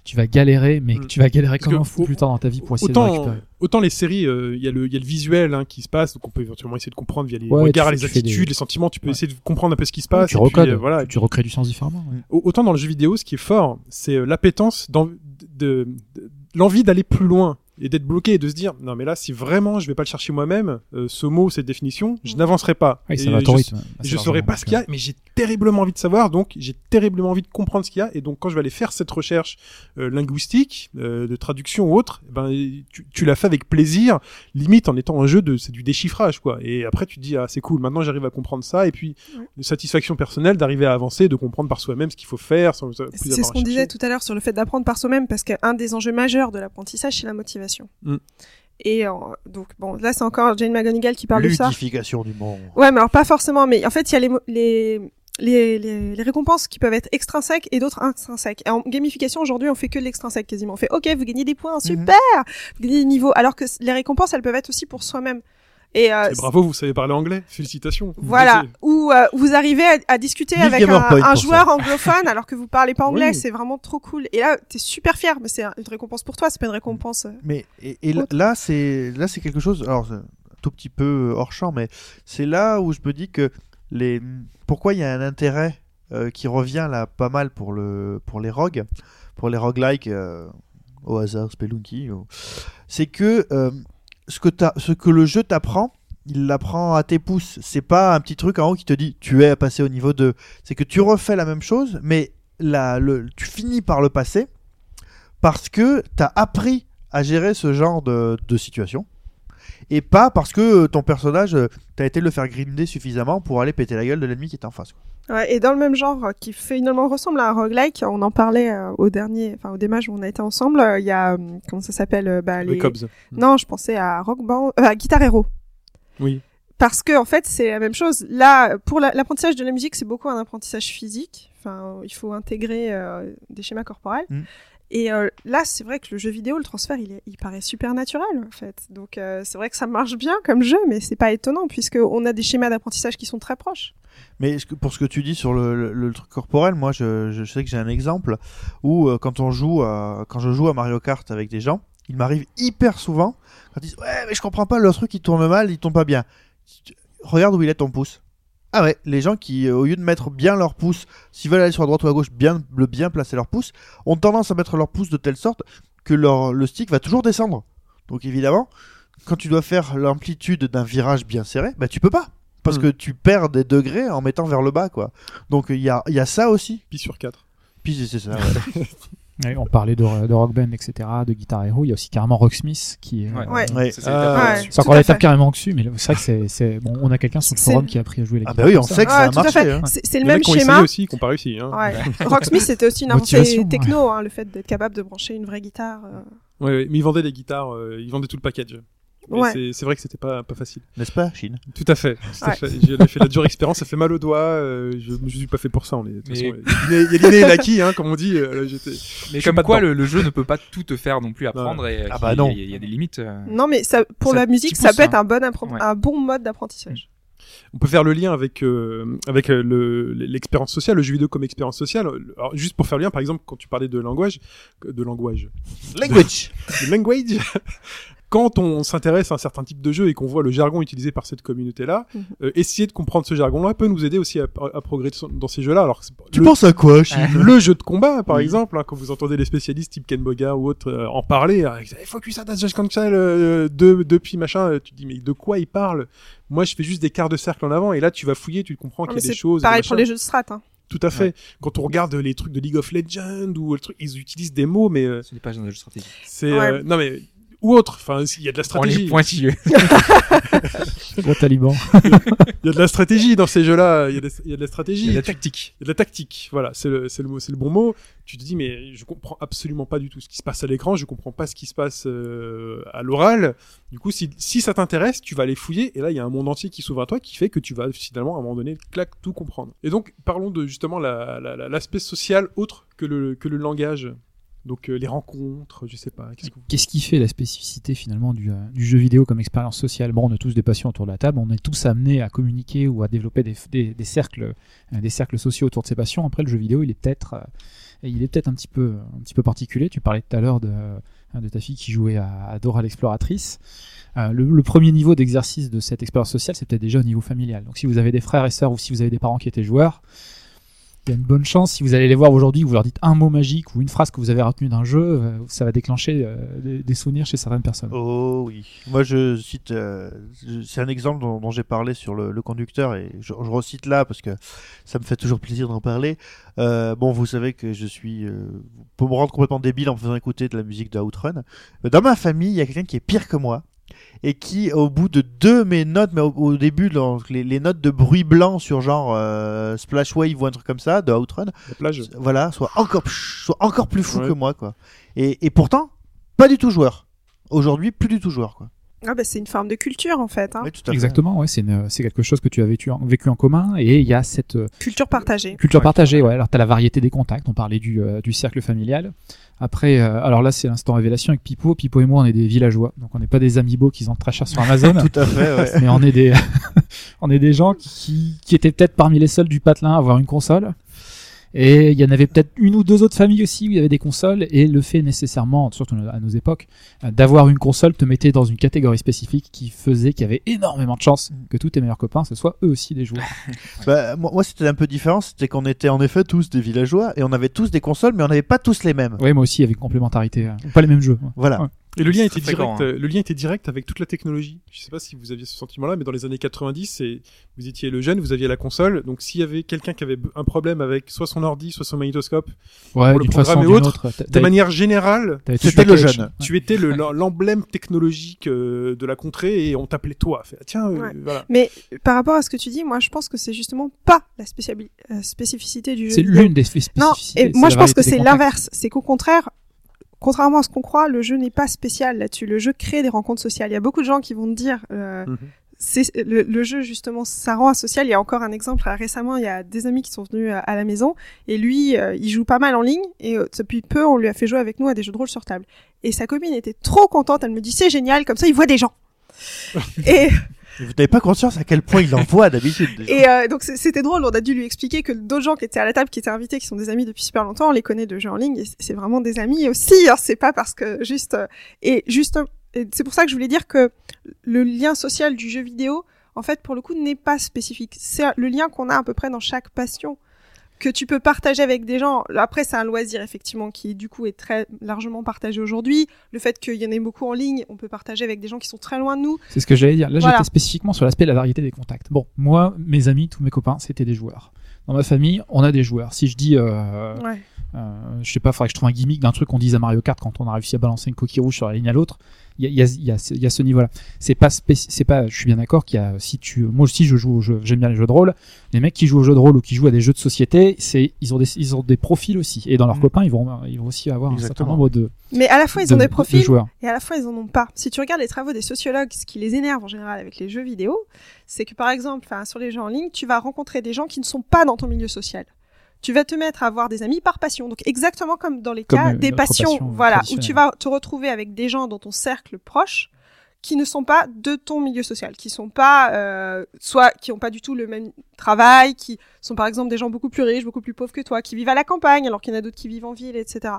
S4: tu vas galérer, mais
S1: Mm.
S4: tu vas galérer
S1: Parce
S4: comme un fou plus tard dans ta vie pour essayer de
S1: Autant,
S4: récupérer.
S1: autant les séries, euh, il y, a le- il y a le visuel hein, qui se passe, donc on peut éventuellement essayer de comprendre via les
S4: Ouais,
S1: regards, les attitudes,
S4: des-
S1: les sentiments, tu peux
S4: Ouais.
S1: essayer de comprendre un peu ce qui se passe.
S4: tu recodes,
S1: euh, voilà.
S4: tu recrées du sens différemment.
S1: Autant dans le jeu vidéo, ce qui est fort, c'est euh, l'appétence de, de- de- l'envie d'aller plus loin et d'être bloqué et de se dire non mais là si vraiment je vais pas le chercher moi-même euh, ce mot cette définition je n'avancerai pas Et
S4: ça va
S1: je-
S4: rythme.
S1: je saurais pas ce qu'il y a, mais j'ai terriblement envie de savoir, donc j'ai terriblement envie de comprendre ce qu'il y a, et donc quand je vais aller faire cette recherche euh, linguistique, euh, de traduction ou autre, eh ben tu, tu l'as fait avec plaisir, limite en étant un jeu de c'est du déchiffrage quoi. Et après tu te dis ah c'est cool, maintenant j'arrive à comprendre ça, et puis une satisfaction personnelle d'arriver à avancer, de comprendre par soi-même ce qu'il faut faire. Sans,
S5: C'est ce qu'on disait tout à l'heure sur le fait d'apprendre par soi-même, parce qu'un des enjeux majeurs de l'apprentissage, c'est la motivation.
S1: Mm.
S5: Et euh, donc, bon, là, c'est encore Jane McGonigal qui parle de ça.
S3: Ludification du monde.
S5: Ouais, mais alors pas forcément, mais en fait, il y a les, les, les, les, les récompenses qui peuvent être extrinsèques et d'autres intrinsèques. Et en gamification, aujourd'hui, on fait que de l'extrinsèque quasiment. On fait, OK, vous gagnez des points, super! Vous gagnez des niveaux. Alors que les récompenses, elles peuvent être aussi pour soi-même. Et, euh,
S1: Et bravo, vous savez parler anglais, félicitations.
S5: voilà, où euh, vous arrivez à, à discuter avec un, joueur anglophone alors que vous parlez pas anglais,
S1: Oui.
S5: c'est vraiment trop cool. Et là, t'es super fier, mais c'est une récompense pour toi, c'est pas une récompense. euh,
S3: Mais et, là, c'est là, c'est quelque chose. Alors, un tout petit peu hors champ, mais c'est là où je me dis que les pourquoi il y a un intérêt euh, qui revient là pas mal pour le pour les rogues, pour les roguelikes euh, au hasard Spelunky, ou- c'est que euh, ce que le jeu t'apprend. Il l'apprend à tes pouces. C'est pas un petit truc en haut qui te dit tu es passé au niveau 2. C'est que tu refais la même chose, mais tu finis par le passer parce que tu as appris à gérer ce genre de situation et pas parce que ton personnage euh, t'as été le faire grinder suffisamment pour aller péter la gueule de l'ennemi qui est en face. quoi.
S5: Ouais, et dans le même genre, euh, qui finalement ressemble à un roguelike, on en parlait euh, au dernier, enfin au démage où on a été ensemble, euh, il y a, euh, comment ça s'appelle, euh, bah,
S1: Les
S5: les...
S1: Cobs.
S5: Non, je pensais à Rock Band, euh, à Guitar Hero.
S1: Oui.
S5: Parce que en fait, c'est la même chose. Là, pour la- l'apprentissage de la musique, c'est beaucoup un apprentissage physique. Enfin, il faut intégrer euh, des schémas corporels.
S3: Mm.
S5: Et euh, là, c'est vrai que le jeu vidéo, le transfert, il, est, il paraît super naturel en fait. Donc, euh, c'est vrai que ça marche bien comme jeu, mais c'est pas étonnant puisque on a des schémas d'apprentissage qui sont très proches.
S3: Mais pour ce que tu dis sur le, le- truc corporel, moi je, je sais que j'ai un exemple où euh, quand on joue à, quand je joue à Mario Kart avec des gens, il m'arrive hyper souvent quand ils disent ouais mais je comprends pas le truc il tourne mal, il tourne pas bien. Regarde où il est ton pouce. Ah ouais, les gens qui euh, au lieu de mettre bien leur pouce, s'ils veulent aller sur la droite ou à gauche, bien le bien placer leur pouce, ont tendance à mettre leur pouce de telle sorte que leur le stick va toujours descendre. Donc évidemment, quand tu dois faire l'amplitude d'un virage bien serré, bah tu peux pas parce
S1: Hmm.
S3: que tu perds des degrés en mettant vers le bas quoi. Donc il y a, il y a ça aussi.
S1: Pi sur 4.
S3: Puis c'est ça. ouais.
S4: Ouais, on parlait de, de Rock Band, etc., de Guitar Hero. Il y a aussi carrément Rocksmith qui est.
S2: Ouais.
S4: euh,
S5: Ouais.
S2: C'est
S1: Ah.
S4: C'est encore l'étape carrément au-dessus, mais c'est vrai que c'est, bon, on a quelqu'un sur le forum qui a appris à jouer la
S3: Ah
S4: guitare.
S3: bah oui, on sait que ça a marché. hein.
S5: C'est le
S1: y en a
S5: même schéma.
S1: aussi, qui n'ont pas réussi. Hein.
S5: Ouais. Rocksmith, c'était aussi une avancée
S4: Motivation,
S5: techno, hein, le fait d'être capable de brancher une vraie guitare. euh.
S1: Ouais, ouais, mais ils vendaient des guitares, euh, ils vendaient tout le package.
S5: Ouais.
S1: c'est- vrai que c'était pas, pas facile.
S3: N'est-ce pas, Chine?
S1: Tout à fait.
S5: Ouais.
S1: fait. J'ai fait la dure expérience, ça fait mal aux doigts. euh, je je suis pas fait pour ça. On est, de toute
S2: Mais-
S1: façon, il y a l'inné et l'acquis, hein, comme on dit. euh,
S2: Mais comme quoi, le, le jeu ne peut pas tout te faire non plus apprendre et
S3: Ah bah non.
S2: il y, a- il y a des limites. euh.
S5: Non, mais ça, pour
S2: Ça
S5: la musique, ça
S2: pousse,
S5: peut être
S2: hein.
S5: un bon, appren-
S2: Ouais.
S5: un bon mode d'apprentissage.
S1: On peut faire le lien avec euh, avec euh, le l'expérience sociale, le jeu vidéo comme expérience sociale. Alors, juste pour faire le lien, par exemple, quand tu parlais de langage, de langage,
S3: Language.
S1: de language. Quand on s'intéresse à un certain type de jeu et qu'on voit le jargon utilisé par cette communauté-là,
S5: Mhm.
S1: euh, essayer de comprendre ce jargon-là peut nous aider aussi à, à progresser dans ces jeux-là. Alors, que c'est
S3: Tu
S1: le-
S3: penses à quoi, Chine
S1: le jeu de combat, par
S3: Oui.
S1: exemple, hein, quand vous entendez les spécialistes type Ken Boga ou autres euh, en parler, il focus à Just Cancel euh, de, depuis machin, euh, tu te dis mais de quoi il parle Moi, je fais juste des quarts de cercle en avant, et là, tu vas fouiller, tu comprends qu'il y a des
S5: c'est
S1: choses.
S5: Pareil
S1: des
S5: pour les jeux de strat. Hein.
S1: Tout à fait. Quand on regarde les trucs de League of Legends ou le truc, ils utilisent des mots, mais euh,
S2: Ce n'est pas un jeu stratégique.
S1: c'est
S5: Ouais.
S1: euh, non mais ou autre. Enfin, il y a de la
S2: On est
S1: stratégie.
S2: pointilleux.
S4: Gros taliban.
S1: Il y a de la stratégie dans ces jeux-là. Il y a des- il y a de la stratégie.
S2: Il y a de la tactique.
S1: Il y a de la tactique, voilà, c'est le, c'est le mot, c'est le bon mot. Tu te dis, mais je comprends absolument pas du tout ce qui se passe à l'écran, je comprends pas ce qui se passe euh, à l'oral. Du coup, si, si ça t'intéresse, tu vas aller fouiller, et là, il y a un monde entier qui s'ouvre à toi, qui fait que tu vas finalement, à un moment donné, clac, tout comprendre. Et donc, parlons de justement la- la- la- l'aspect social autre que le, que le langage. Donc, euh, les rencontres, je sais pas. Qu'est-ce que vous...
S4: Qu'est-ce qui fait la spécificité finalement du, euh, du jeu vidéo comme expérience sociale? Bon, on a tous des passions autour de la table, on est tous amenés à communiquer ou à développer des, des, des cercles, euh, des cercles sociaux autour de ces passions. Après, le jeu vidéo, il est peut-être, il est peut-être un petit peu, un petit peu particulier. Tu parlais tout à l'heure de, de ta fille qui jouait à, Dora l'exploratrice. Le, le premier niveau d'exercice de cette expérience sociale, c'est peut-être déjà au niveau familial. Donc, si vous avez des frères et sœurs ou si vous avez des parents qui étaient joueurs, il y a une bonne chance, si vous allez les voir aujourd'hui, vous leur dites un mot magique ou une phrase que vous avez retenue d'un jeu, euh, ça va déclencher euh, des, souvenirs chez certaines personnes.
S3: Oh oui. Moi, je cite. euh, c'est un exemple dont, j'ai parlé sur le, conducteur et je, recite là parce que ça me fait toujours plaisir d'en parler. Bon, vous savez que je suis. Euh, pour me rendre complètement débile en faisant écouter de la musique de Outrun. Dans ma famille, il y a quelqu'un qui est pire que moi et qui, au bout de deux mes notes, mais au, au début, donc, les, les notes de bruit blanc sur genre euh, Splash Wave ou un truc comme ça de Outrun, voilà, soit encore, soit encore plus fou
S1: Ouais.
S3: que moi, quoi. Et, et pourtant, pas du tout joueur. Aujourd'hui, plus du tout joueur, quoi.
S5: Ah bah, c'est une forme de culture en fait. Hein.
S3: Oui, tout à fait.
S4: Exactement, ouais, c'est une- c'est quelque chose que tu as vécu en, vécu en commun et il y a cette euh,
S5: Culture partagée.
S4: culture partagée. Ouais. Alors tu as la variété des contacts, on parlait du, euh, du cercle familial. Après, euh, alors là c'est l'instant révélation avec Pipo. Pipo et moi on est des villageois, donc on n'est pas des amiibo qui vendent très cher sur Amazon.
S3: Tout à fait, ouais.
S4: mais on est des on est des gens qui, qui étaient peut-être parmi les seuls du patelin à avoir une console. Et il y en avait peut-être une ou deux autres familles aussi où il y avait des consoles et le fait nécessairement, surtout à nos époques, euh, d'avoir une console te mettait dans une catégorie spécifique qui faisait qu'il y avait énormément de chances que tous tes meilleurs copains ce soient eux aussi des joueurs.
S3: Bah, moi, moi, c'était un peu différent, c'était qu'on était en effet tous des villageois et on avait tous des consoles, mais on n'avait pas tous les mêmes.
S4: oui, moi aussi avec complémentarité, euh, pas les mêmes jeux.
S3: Voilà.
S4: Ouais.
S1: Et le lien était direct. euh, Le lien était direct avec toute la technologie. Je sais pas si vous aviez ce sentiment-là, mais dans les années 90, c'est vous étiez le jeune, vous aviez la console. Donc s'il y avait quelqu'un qui avait un problème avec soit son ordi, soit son magnétoscope,
S4: Ouais,
S1: Pour le programme
S4: ou
S1: et
S4: autre.
S1: de manière générale,
S3: c'était
S4: tout
S3: le jeune.
S4: Ouais.
S1: tu étais le- l'emblème technologique euh, de la contrée et on t'appelait toi. Fait, Tiens, euh,
S5: Ouais.
S1: voilà.
S5: Mais par rapport à ce que tu dis, moi je pense que c'est justement pas la euh, spécificité du jeu.
S4: C'est l'une des spé-
S5: Non,
S4: spécificités.
S5: et moi je pense que c'est l'inverse. C'est qu'au contraire, contrairement à ce qu'on croit, le jeu n'est pas spécial là-dessus. Le jeu crée des rencontres sociales. Il y a beaucoup de gens qui vont te dire, euh, c'est le, le jeu justement, ça rend asocial. Il y a encore un exemple euh, récemment, il y a des amis qui sont venus à, à la maison et lui, euh, il joue pas mal en ligne et euh, depuis peu, on lui a fait jouer avec nous à des jeux de rôle sur table. Et sa copine était trop contente. Elle me dit c'est génial, comme ça il voit des gens. et
S3: Vous n'avez pas conscience à quel point il en voit d'habitude.
S5: et euh, donc c'était drôle, on a dû lui expliquer que d'autres gens qui étaient à la table, qui étaient invités, qui sont des amis depuis super longtemps, on les connaît de jeux en ligne, et c'est vraiment des amis aussi, hein, c'est pas parce que juste... euh, et juste, c'est pour ça que je voulais dire que le lien social du jeu vidéo, en fait, pour le coup, n'est pas spécifique. C'est le lien qu'on a à peu près dans chaque passion que tu peux partager avec des gens. Après, c'est un loisir effectivement qui du coup est très largement partagé aujourd'hui. Le fait qu'il y en ait beaucoup en ligne, on peut partager avec des gens qui sont très loin de nous.
S4: C'est ce que j'allais dire. Là,
S5: Voilà.
S4: j'étais spécifiquement sur l'aspect de la variété des contacts. Bon, moi, mes amis, tous mes copains, c'était des joueurs. Dans ma famille, on a des joueurs. Si je dis, euh,
S5: Ouais.
S4: Euh, je sais pas, faudrait que je trouve un gimmick d'un truc qu'on dise à Mario Kart quand on a réussi à balancer une coquille rouge sur la ligne à l'autre. Il y a, il y, a, il y, a, ce- il y a ce niveau-là. C'est pas, spéci- c'est pas. Je suis bien d'accord qu'il y a. Si tu, moi aussi, je joue. au jeu- J'aime bien les jeux de rôle. Les mecs qui jouent aux jeux de rôle ou qui jouent à des jeux de société, c'est, ils ont des, ils ont des profils aussi. Et dans leurs
S3: Mm.
S4: copains, ils vont, ils vont aussi avoir un certain nombre de,
S5: Mais à la fois, ils
S4: de-
S5: ont des
S4: de- de
S5: profils et à la fois ils en ont pas. Si tu regardes les travaux des sociologues, ce qui les énerve en général avec les jeux vidéo, c'est que par exemple, enfin sur les jeux en ligne, tu vas rencontrer des gens qui ne sont pas dans ton milieu social. Tu vas te mettre à avoir des amis par passion. Donc exactement comme dans les
S4: Comme,
S5: cas
S4: euh,
S5: des passions,
S4: passion
S5: voilà, où tu vas te retrouver avec des gens dans ton cercle proche qui ne sont pas de ton milieu social, qui sont pas euh, soit qui ont pas du tout le même travail, qui sont par exemple des gens beaucoup plus riches, beaucoup plus pauvres que toi, qui vivent à la campagne alors qu'il y en a d'autres qui vivent en ville, etc.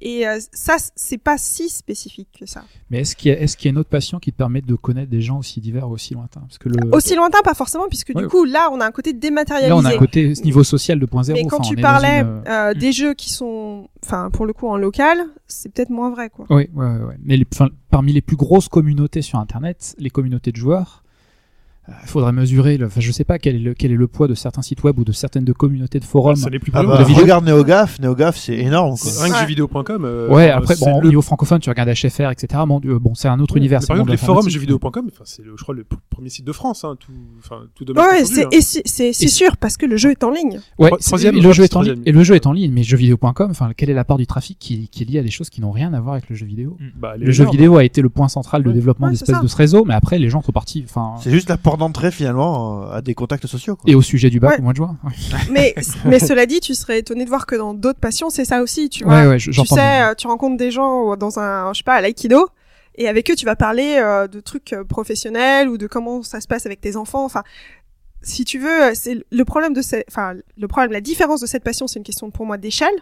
S5: Et euh, ça, c'est pas si spécifique que ça.
S4: Mais est-ce qu'il y, qu'il y a une autre passion qui te permet de connaître des gens aussi divers, aussi lointains? Parce que le,
S5: Aussi lointain, pas forcément, puisque
S4: Ouais.
S5: du coup, là, on a un côté dématérialisé.
S4: là, on a un côté niveau social 2.0.
S5: Mais quand
S4: enfin,
S5: tu
S4: est
S5: parlais
S4: une, euh,
S5: euh, des jeux qui sont, enfin, pour le coup, en local, c'est peut-être moins vrai, quoi.
S4: Oui, ouais, ouais. Mais les- parmi les plus grosses communautés sur Internet, les communautés de joueurs, il faudrait mesurer. Le, enfin, je sais pas quel est, le, quel est le poids de certains sites web ou de certaines de communautés de forums.
S1: Ça n'est plus
S3: Ah
S1: pas
S3: bah,
S4: de vidéos.
S3: regarde NeoGaf, NeoGaf c'est énorme. Quoi.
S1: Rien que
S5: Ouais.
S1: jeuxvideo.com. euh,
S4: ouais, après, bon, au
S1: le-
S4: niveau francophone, tu regardes HFR, etc. Bon, bon c'est un autre univers.
S1: Par
S4: le
S1: exemple, les forums jeuxvideo.com, enfin, c'est, je crois, le premier site de France, hein, tout, enfin, tout domaine
S5: Ouais, c'est,
S1: hein.
S5: Et- sûr, parce que le jeu est en ligne.
S4: Ouais,
S1: troisième,
S4: le jeu est en ligne. Et le jeu est en ligne, mais jeuxvideo.com, enfin, quelle est la part du trafic qui, qui est lié à des choses qui n'ont rien à voir avec le jeu vidéo?
S1: Bah,
S4: Le jeu vidéo a été le point central de développement d'espèces de ce réseau, mais après, les gens sont partis, enfin,
S3: C'est juste la porte d'entrée finalement euh, à des contacts sociaux. Quoi.
S4: et au sujet du bac
S5: Ouais.
S4: au mois de juin. Ouais,
S5: Mais, mais cela dit, tu serais étonné de voir que dans d'autres passions, c'est ça aussi, tu vois.
S4: ouais, ouais, je-
S5: tu sais, euh, tu rencontres des gens dans un, je sais pas, à l'aïkido, et avec eux, tu vas parler euh, de trucs euh, professionnels ou de comment ça se passe avec tes enfants. Enfin, si tu veux, euh, c'est le problème de cette, enfin, le problème, la différence de cette passion, c'est une question pour moi d'échelle.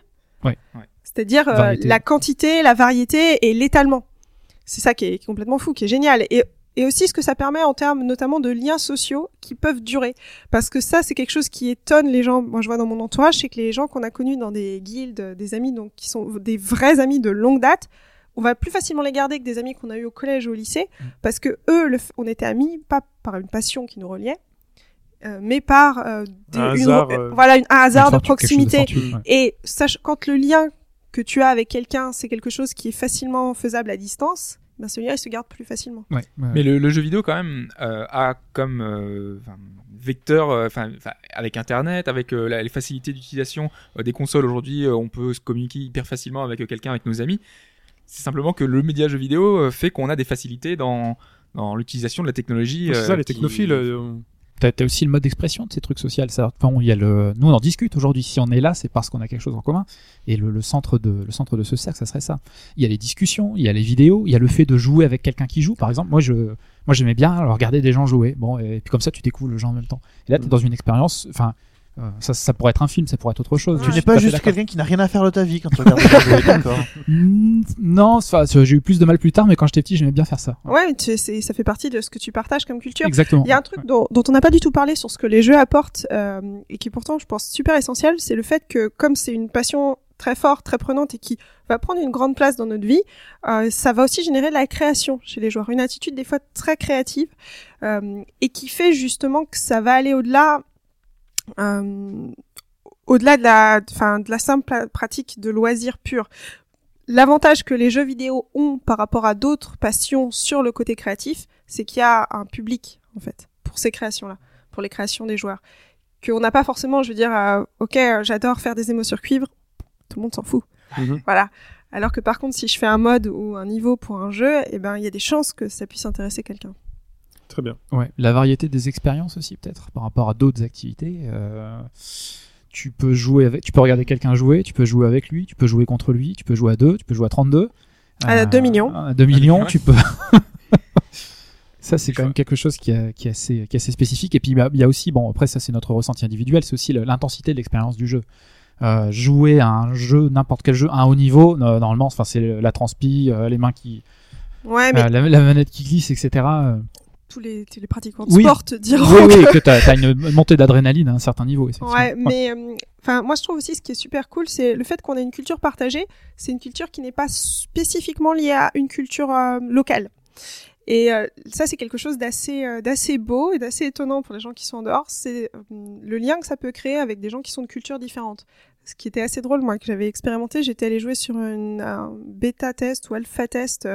S4: Ouais.
S5: C'est-à-dire euh, la quantité, la variété et l'étalement. C'est ça qui est, qui est complètement fou, qui est génial. Et et aussi ce que ça permet en termes notamment de liens sociaux qui peuvent durer. Parce que ça, c'est quelque chose qui étonne les gens. Moi, je vois dans mon entourage, c'est que les gens qu'on a connus dans des guildes, des amis, donc qui sont des vrais amis de longue date, on va plus facilement les garder que des amis qu'on a eu au collège ou au lycée, parce que eux, le on était amis pas par une passion qui nous reliait, euh, mais par euh,
S1: Un
S5: une-
S1: hasard, euh,
S5: voilà une- un hasard de proximité.
S4: ouais.
S5: Et sache, quand le lien que tu as avec quelqu'un, c'est quelque chose qui est facilement faisable à distance, ben ce lien, il se garde plus facilement.
S4: Ouais, ouais.
S2: Mais le, le jeu vidéo quand même euh, a comme euh, vecteur, euh, enfin avec Internet, avec euh, la- les facilités d'utilisation euh, des consoles aujourd'hui, euh, on peut se communiquer hyper facilement avec euh, quelqu'un, avec nos amis. C'est simplement que le média jeu vidéo euh, fait qu'on a des facilités dans dans l'utilisation de la technologie.
S1: C'est ça, les
S2: qui-
S1: technophiles.
S4: T'as aussi le mode d'expression de ces trucs sociaux. Ça, enfin, il y a le, nous on en discute aujourd'hui. Si on est là, c'est parce qu'on a quelque chose en commun. Et le, le centre de, le centre de ce cercle, ça serait ça. Il y a les discussions, il y a les vidéos, il y a le fait de jouer avec quelqu'un qui joue. Par exemple, moi je, moi j'aimais bien regarder des gens jouer. Bon, et puis comme ça tu découvres le jeu en même temps. Et là t'es dans une expérience. Enfin, ça, ça pourrait être un film, ça pourrait être autre chose.
S3: Tu n'es pas juste quelqu'un qui n'a rien à faire de ta vie quand tu regardes d'accord.
S4: Mm, Non, j'ai eu plus de mal plus tard, mais quand j'étais petit, j'aimais bien faire ça.
S5: Ouais, mais tu- ça fait partie de ce que tu partages comme culture.
S4: Exactement.
S5: Il y a un truc dont, dont on n'a pas du tout parlé sur ce que les jeux apportent euh, et qui est pourtant, je pense, super essentiel, c'est le fait que comme c'est une passion très forte, très prenante et qui va prendre une grande place dans notre vie, euh, ça va aussi générer de la création chez les joueurs, une attitude des fois très créative euh, et qui fait justement que ça va aller au-delà. Euh, au-delà de la, enfin, de la simple pratique de loisirs purs. L'avantage que les jeux vidéo ont par rapport à d'autres passions sur le côté créatif, c'est qu'il y a un public, en fait, pour ces créations-là, pour les créations des joueurs. Qu'on n'a pas forcément, je veux dire, euh, ok, euh, j'adore faire des émos sur cuivre, tout le monde s'en fout.
S1: Mhm.
S5: Voilà. Alors que par contre, si je fais un mode ou un niveau pour un jeu, eh ben, il y a des chances que ça puisse intéresser quelqu'un.
S1: Très bien.
S4: Ouais, la variété des expériences aussi peut-être par rapport à d'autres activités. euh, tu peux jouer avec, tu peux regarder quelqu'un jouer, tu peux jouer avec lui, tu peux jouer contre lui, tu peux jouer à deux, tu peux jouer à 32.
S5: À 2 millions.
S4: À 2 millions,
S2: Ouais.
S4: tu peux. ça c'est quand même quelque chose qui, est- qui est assez, qui est assez spécifique. Et puis il y a aussi, bon après ça c'est notre ressenti individuel, c'est aussi l'intensité de l'expérience du jeu. Euh, jouer à un jeu, n'importe quel jeu, à un haut niveau, euh, normalement, enfin c'est la transpi, euh, les mains qui,
S5: Ouais, mais
S4: euh, la, la manette qui glisse, etc.
S5: tous les, tous les pratiquants de
S4: Oui.
S5: sport te diront
S4: oui, oui,
S5: que-
S4: que t'as as une montée d'adrénaline à un certain niveau.
S5: Ouais, mais euh, moi je trouve aussi ce qui est super cool, c'est le fait qu'on ait une culture partagée. C'est une culture qui n'est pas spécifiquement liée à une culture euh, locale. Et euh, ça c'est quelque chose d'assez euh, d'assez beau et d'assez étonnant pour les gens qui sont en dehors. C'est euh, le lien que ça peut créer avec des gens qui sont de cultures différentes. Ce qui était assez drôle, moi, que j'avais expérimenté, j'étais allée jouer sur une, un bêta test ou alpha test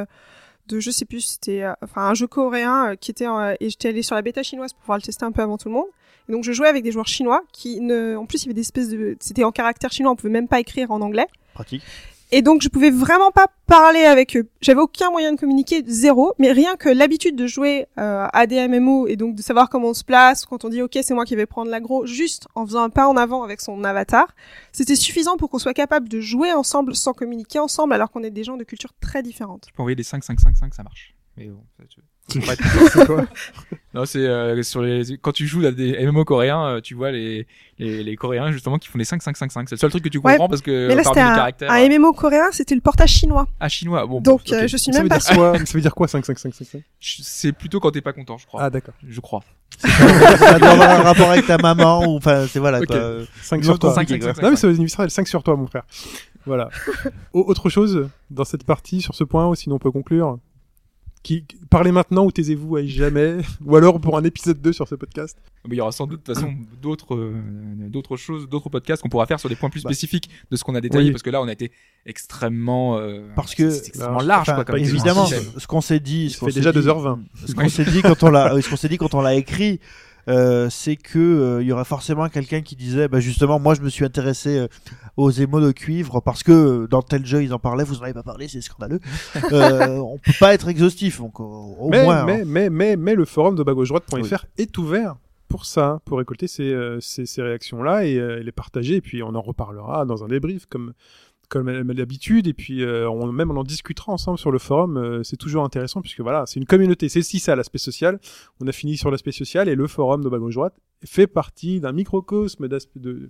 S5: de, je sais plus, c'était euh, enfin un jeu coréen euh, qui était en- et j'étais allée sur la bêta chinoise pour pouvoir le tester un peu avant tout le monde. Et donc je jouais avec des joueurs chinois qui ne, en plus il y avait des espèces de, c'était en caractère chinois, on pouvait même pas écrire en anglais.
S3: Pratique.
S5: Et donc je pouvais vraiment pas parler avec eux. J'avais aucun moyen de communiquer, zéro. Mais rien que l'habitude de jouer euh, à des MMO et donc de savoir comment on se place quand on dit ok c'est moi qui vais prendre l'aggro, juste en faisant un pas en avant avec son avatar, c'était suffisant pour qu'on soit capable de jouer ensemble sans communiquer ensemble alors qu'on est des gens de cultures très différentes.
S2: Tu peux envoyer des 5, 5, 5, 5, ça marche. Mais bon,
S1: C'est quoi
S2: Non, c'est euh, sur les quand tu joues à des MMO coréens, euh, tu vois les, les les coréens justement qui font des 5 5 5 5. C'est le seul truc que tu
S5: Ouais,
S2: comprends parce que
S5: Mais là,
S2: parmi
S5: c'était
S2: les
S5: un,
S2: caractères
S5: un MMO coréen, c'était le portage chinois.
S2: ah chinois. Bon,
S5: Donc,
S2: bon,
S5: euh,
S2: ok.
S5: je suis
S1: Ça
S5: même
S1: veut
S5: pas
S1: dire quoi Ça veut dire quoi 5 5 5 5 5
S2: Je- c'est plutôt quand t'es pas content, je crois.
S1: Ah d'accord.
S2: Je crois.
S3: ça doit avoir un rapport avec ta maman ou enfin c'est voilà
S1: Ok.
S3: quoi.
S1: 5
S3: Non,
S1: sur toi.
S3: cinq,
S2: cinq, cinq,
S1: Non mais c'est universel, 5 sur toi mon frère. Voilà. Au- autre chose dans cette partie sur ce point, ou sinon on peut conclure. Qui parlez maintenant ou taisez-vous à jamais ou alors pour un épisode 2 sur ce podcast.
S2: Mais il y aura sans doute de toute façon d'autres euh, d'autres choses, d'autres podcasts qu'on pourra faire sur des points plus
S1: Bah.
S2: spécifiques de ce qu'on a détaillé
S1: Oui.
S2: parce que là on a été extrêmement euh,
S3: Parce que-
S2: c'est extrêmement large
S3: Enfin,
S2: quoi comme
S3: évidemment, ce qu'on s'est dit, ce
S1: Ça
S3: qu'on
S1: déjà
S3: dit-
S1: 2h20.
S3: Ce qu'on s'est dit quand on l'a, ce qu'on s'est dit quand on l'a écrit, euh, c'est que euh, il y aurait forcément quelqu'un qui disait, bah justement, moi je me suis intéressé euh, aux émaux de cuivre parce que dans tel jeu ils en parlaient, vous en avez pas parlé, c'est scandaleux. on peut pas être exhaustif, donc au
S1: mais,
S3: moins.
S1: mais,
S3: hein.
S1: mais, mais, mais le forum de bagauche-droite.fr
S3: Oui.
S1: est ouvert pour ça, pour récolter ces, ces, ces réactions-là et les partager. Et puis on en reparlera dans un débrief comme, comme d'habitude. Et puis euh, on, même on en discutera ensemble sur le forum. euh, c'est toujours intéressant puisque voilà, c'est une communauté. C'est aussi ça l'aspect social. On a fini sur l'aspect social et le forum de bagauche-droite fait partie d'un microcosme de,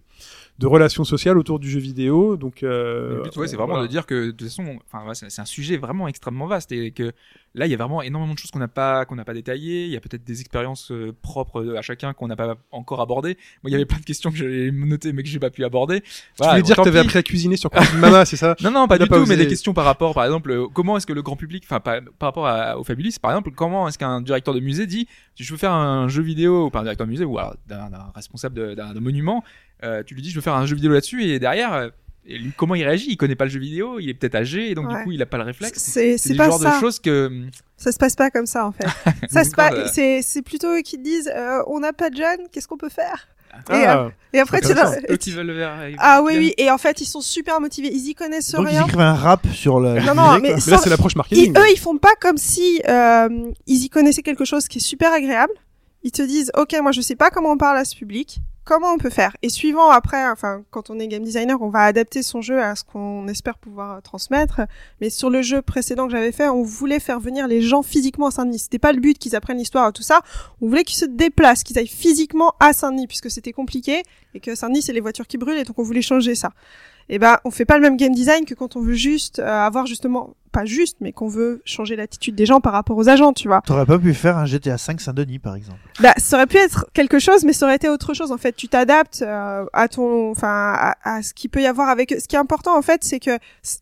S1: de relations sociales autour du jeu vidéo. Donc euh,
S2: Le but, ouais, c'est vraiment
S1: voilà.
S2: de dire que de toute façon, enfin, c'est un sujet vraiment extrêmement vaste et que là, il y a vraiment énormément de choses qu'on n'a pas qu'on n'a pas détaillées. Il y a peut-être des expériences euh, propres à chacun qu'on n'a pas encore abordées. Moi, il y avait plein de questions que j'avais notées mais que j'ai pas pu aborder.
S1: Tu voulais dire que t'avais appris à cuisiner sur Mama, c'est ça?
S2: Non, non, pas du
S1: pas
S2: tout, mais des questions par rapport, par exemple, euh, comment est-ce que le grand public, enfin, par, par rapport à, au Fabulis, par exemple, comment est-ce qu'un directeur de musée dit, si je veux faire un jeu vidéo, ou pas un directeur de musée, ou alors d'un responsable d'un monument, euh, tu lui dis, je veux faire un jeu vidéo là-dessus, et derrière, euh, et lui, comment il réagit? Il connaît pas le jeu vidéo, il est peut-être âgé, et donc
S5: Ouais.
S2: du coup, il a pas le réflexe.
S5: C'est pas
S2: genres
S5: ça.
S2: de choses que.
S5: Ça se passe pas comme ça en fait. ça se passe.
S2: euh.
S5: C'est plutôt eux qui te disent euh, on n'a pas de jeunes, qu'est-ce qu'on peut faire? Et,
S1: Ah.
S5: euh, Et après tu leur-
S2: Eux qui veulent le.
S5: Ah oui oui et en fait ils sont super motivés, ils y connaissent
S3: Donc ils
S5: rien.
S3: écrivent un rap sur le.
S5: Non non mais,
S1: Mais là, c'est l'approche
S5: ils-
S1: marketing.
S5: eux ils font pas comme si euh, ils y connaissaient quelque chose qui est super agréable. Ils te disent ok moi je sais pas comment on parle à ce public. Comment on peut faire? Et suivant après, enfin, quand on est game designer, on va adapter son jeu à ce qu'on espère pouvoir euh, transmettre. Mais sur le jeu précédent que j'avais fait, on voulait faire venir les gens physiquement à Saint-Denis. C'était pas le but qu'ils apprennent l'histoire et tout ça. On voulait qu'ils se déplacent, qu'ils aillent physiquement à Saint-Denis, puisque c'était compliqué et que Saint-Denis c'est les voitures qui brûlent et donc on voulait changer ça. Et ben, on fait pas le même game design que quand on veut juste euh, avoir justement, pas juste, mais qu'on veut changer l'attitude des gens par rapport aux agents, tu vois.
S3: T'aurais pas pu faire un GTA 5 Saint-Denis par exemple.
S5: Bah, ça aurait pu être quelque chose, mais ça aurait été autre chose. En fait, tu t'adaptes euh, à ton, enfin, à, à ce qu'il peut y avoir avec. eux. Ce qui est important, en fait, c'est que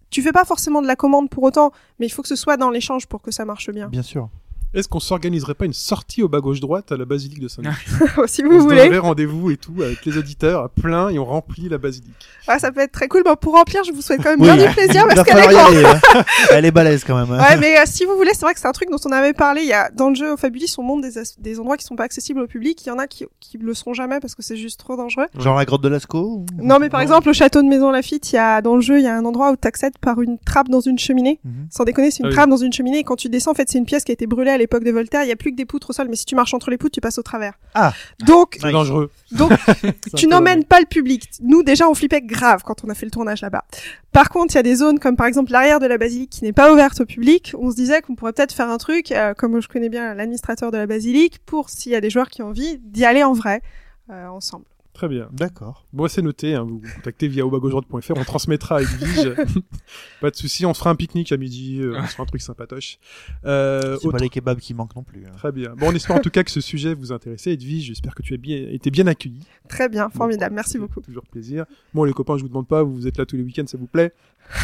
S5: tu fais pas forcément de la commande pour autant, mais il faut que ce soit dans l'échange pour que ça marche bien.
S3: Bien sûr.
S1: Est-ce qu'on s'organiserait pas une sortie au bas gauche droite à la basilique de Saint-Denis
S5: si
S1: On
S5: vous
S1: se
S5: voulez,
S1: donnerait rendez-vous et tout avec les auditeurs à plein et on remplit la basilique.
S5: ouais, ça peut être très cool. Bon, pour remplir, je vous souhaite quand même
S3: Oui.
S5: bien du plaisir parce qu'elle est grande.
S3: hein. Elle est balèze quand même. hein.
S5: Ouais, mais euh, si vous voulez, c'est vrai que c'est un truc dont on avait parlé. Il y a dans le jeu au Fabulis, on montre des, endroits qui sont pas accessibles au public. Il y en a qui qui le seront jamais parce que c'est juste trop dangereux.
S3: Genre la grotte de Lascaux ou-
S5: Non, mais par exemple, au château de Maison Lafitte, il y a dans le jeu, il y a un endroit où t'accèdes par une trappe dans une cheminée.
S3: Mhm.
S5: Sans déconner, c'est une
S1: Ah oui.
S5: trappe dans une cheminée. Et quand tu descends, en fait, c'est une pièce qui a été brûlée à l'époque de Voltaire. Il y a plus que des poutres au sol, mais si tu marches entre les poutres, tu passes au travers.
S3: Ah.
S5: Donc,
S1: C'est dangereux.
S5: donc, tu n'emmènes pas le public. Nous, déjà, on flippait grave quand on a fait le tournage là-bas. Par contre, il y a des zones comme par exemple l'arrière de la basilique qui n'est pas ouverte au public. On se disait qu'on pourrait peut-être faire un truc, euh, comme je connais bien l'administrateur de la basilique, pour s'il y a des joueurs qui ont envie d'y aller en vrai, euh, ensemble.
S1: Très bien.
S3: D'accord.
S1: Bon, c'est noté. Hein, vous vous contactez via obagauche.fr. On transmettra à Edwige. pas de souci. On se fera un pique-nique à midi. euh, on se fera un truc sympatoche. Euh,
S3: C'est
S1: autre-
S3: pas les kebabs qui manquent non plus. hein.
S1: Très bien. Bon, on espère en tout cas que ce sujet vous intéressait. Edwige, j'espère que tu as bien été bien accueilli.
S5: Très bien, formidable.
S1: Bon,
S5: Merci beaucoup.
S1: Toujours plaisir. Bon, les copains, je vous demande pas. Vous êtes là tous les week-ends, ça vous plaît?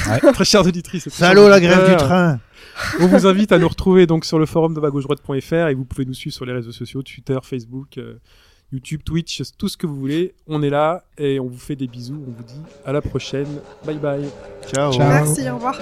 S4: Ouais.
S1: Très chères auditrices. chers
S3: Salaud la grève du train.
S1: On vous invite à nous retrouver donc sur le forum de et vous pouvez nous suivre sur les réseaux sociaux, Twitter, Facebook, euh, YouTube, Twitch, tout ce que vous voulez. On est là et on vous fait des bisous. On vous dit à la prochaine. Bye bye.
S3: Ciao.
S4: Ciao.
S5: Merci, au revoir.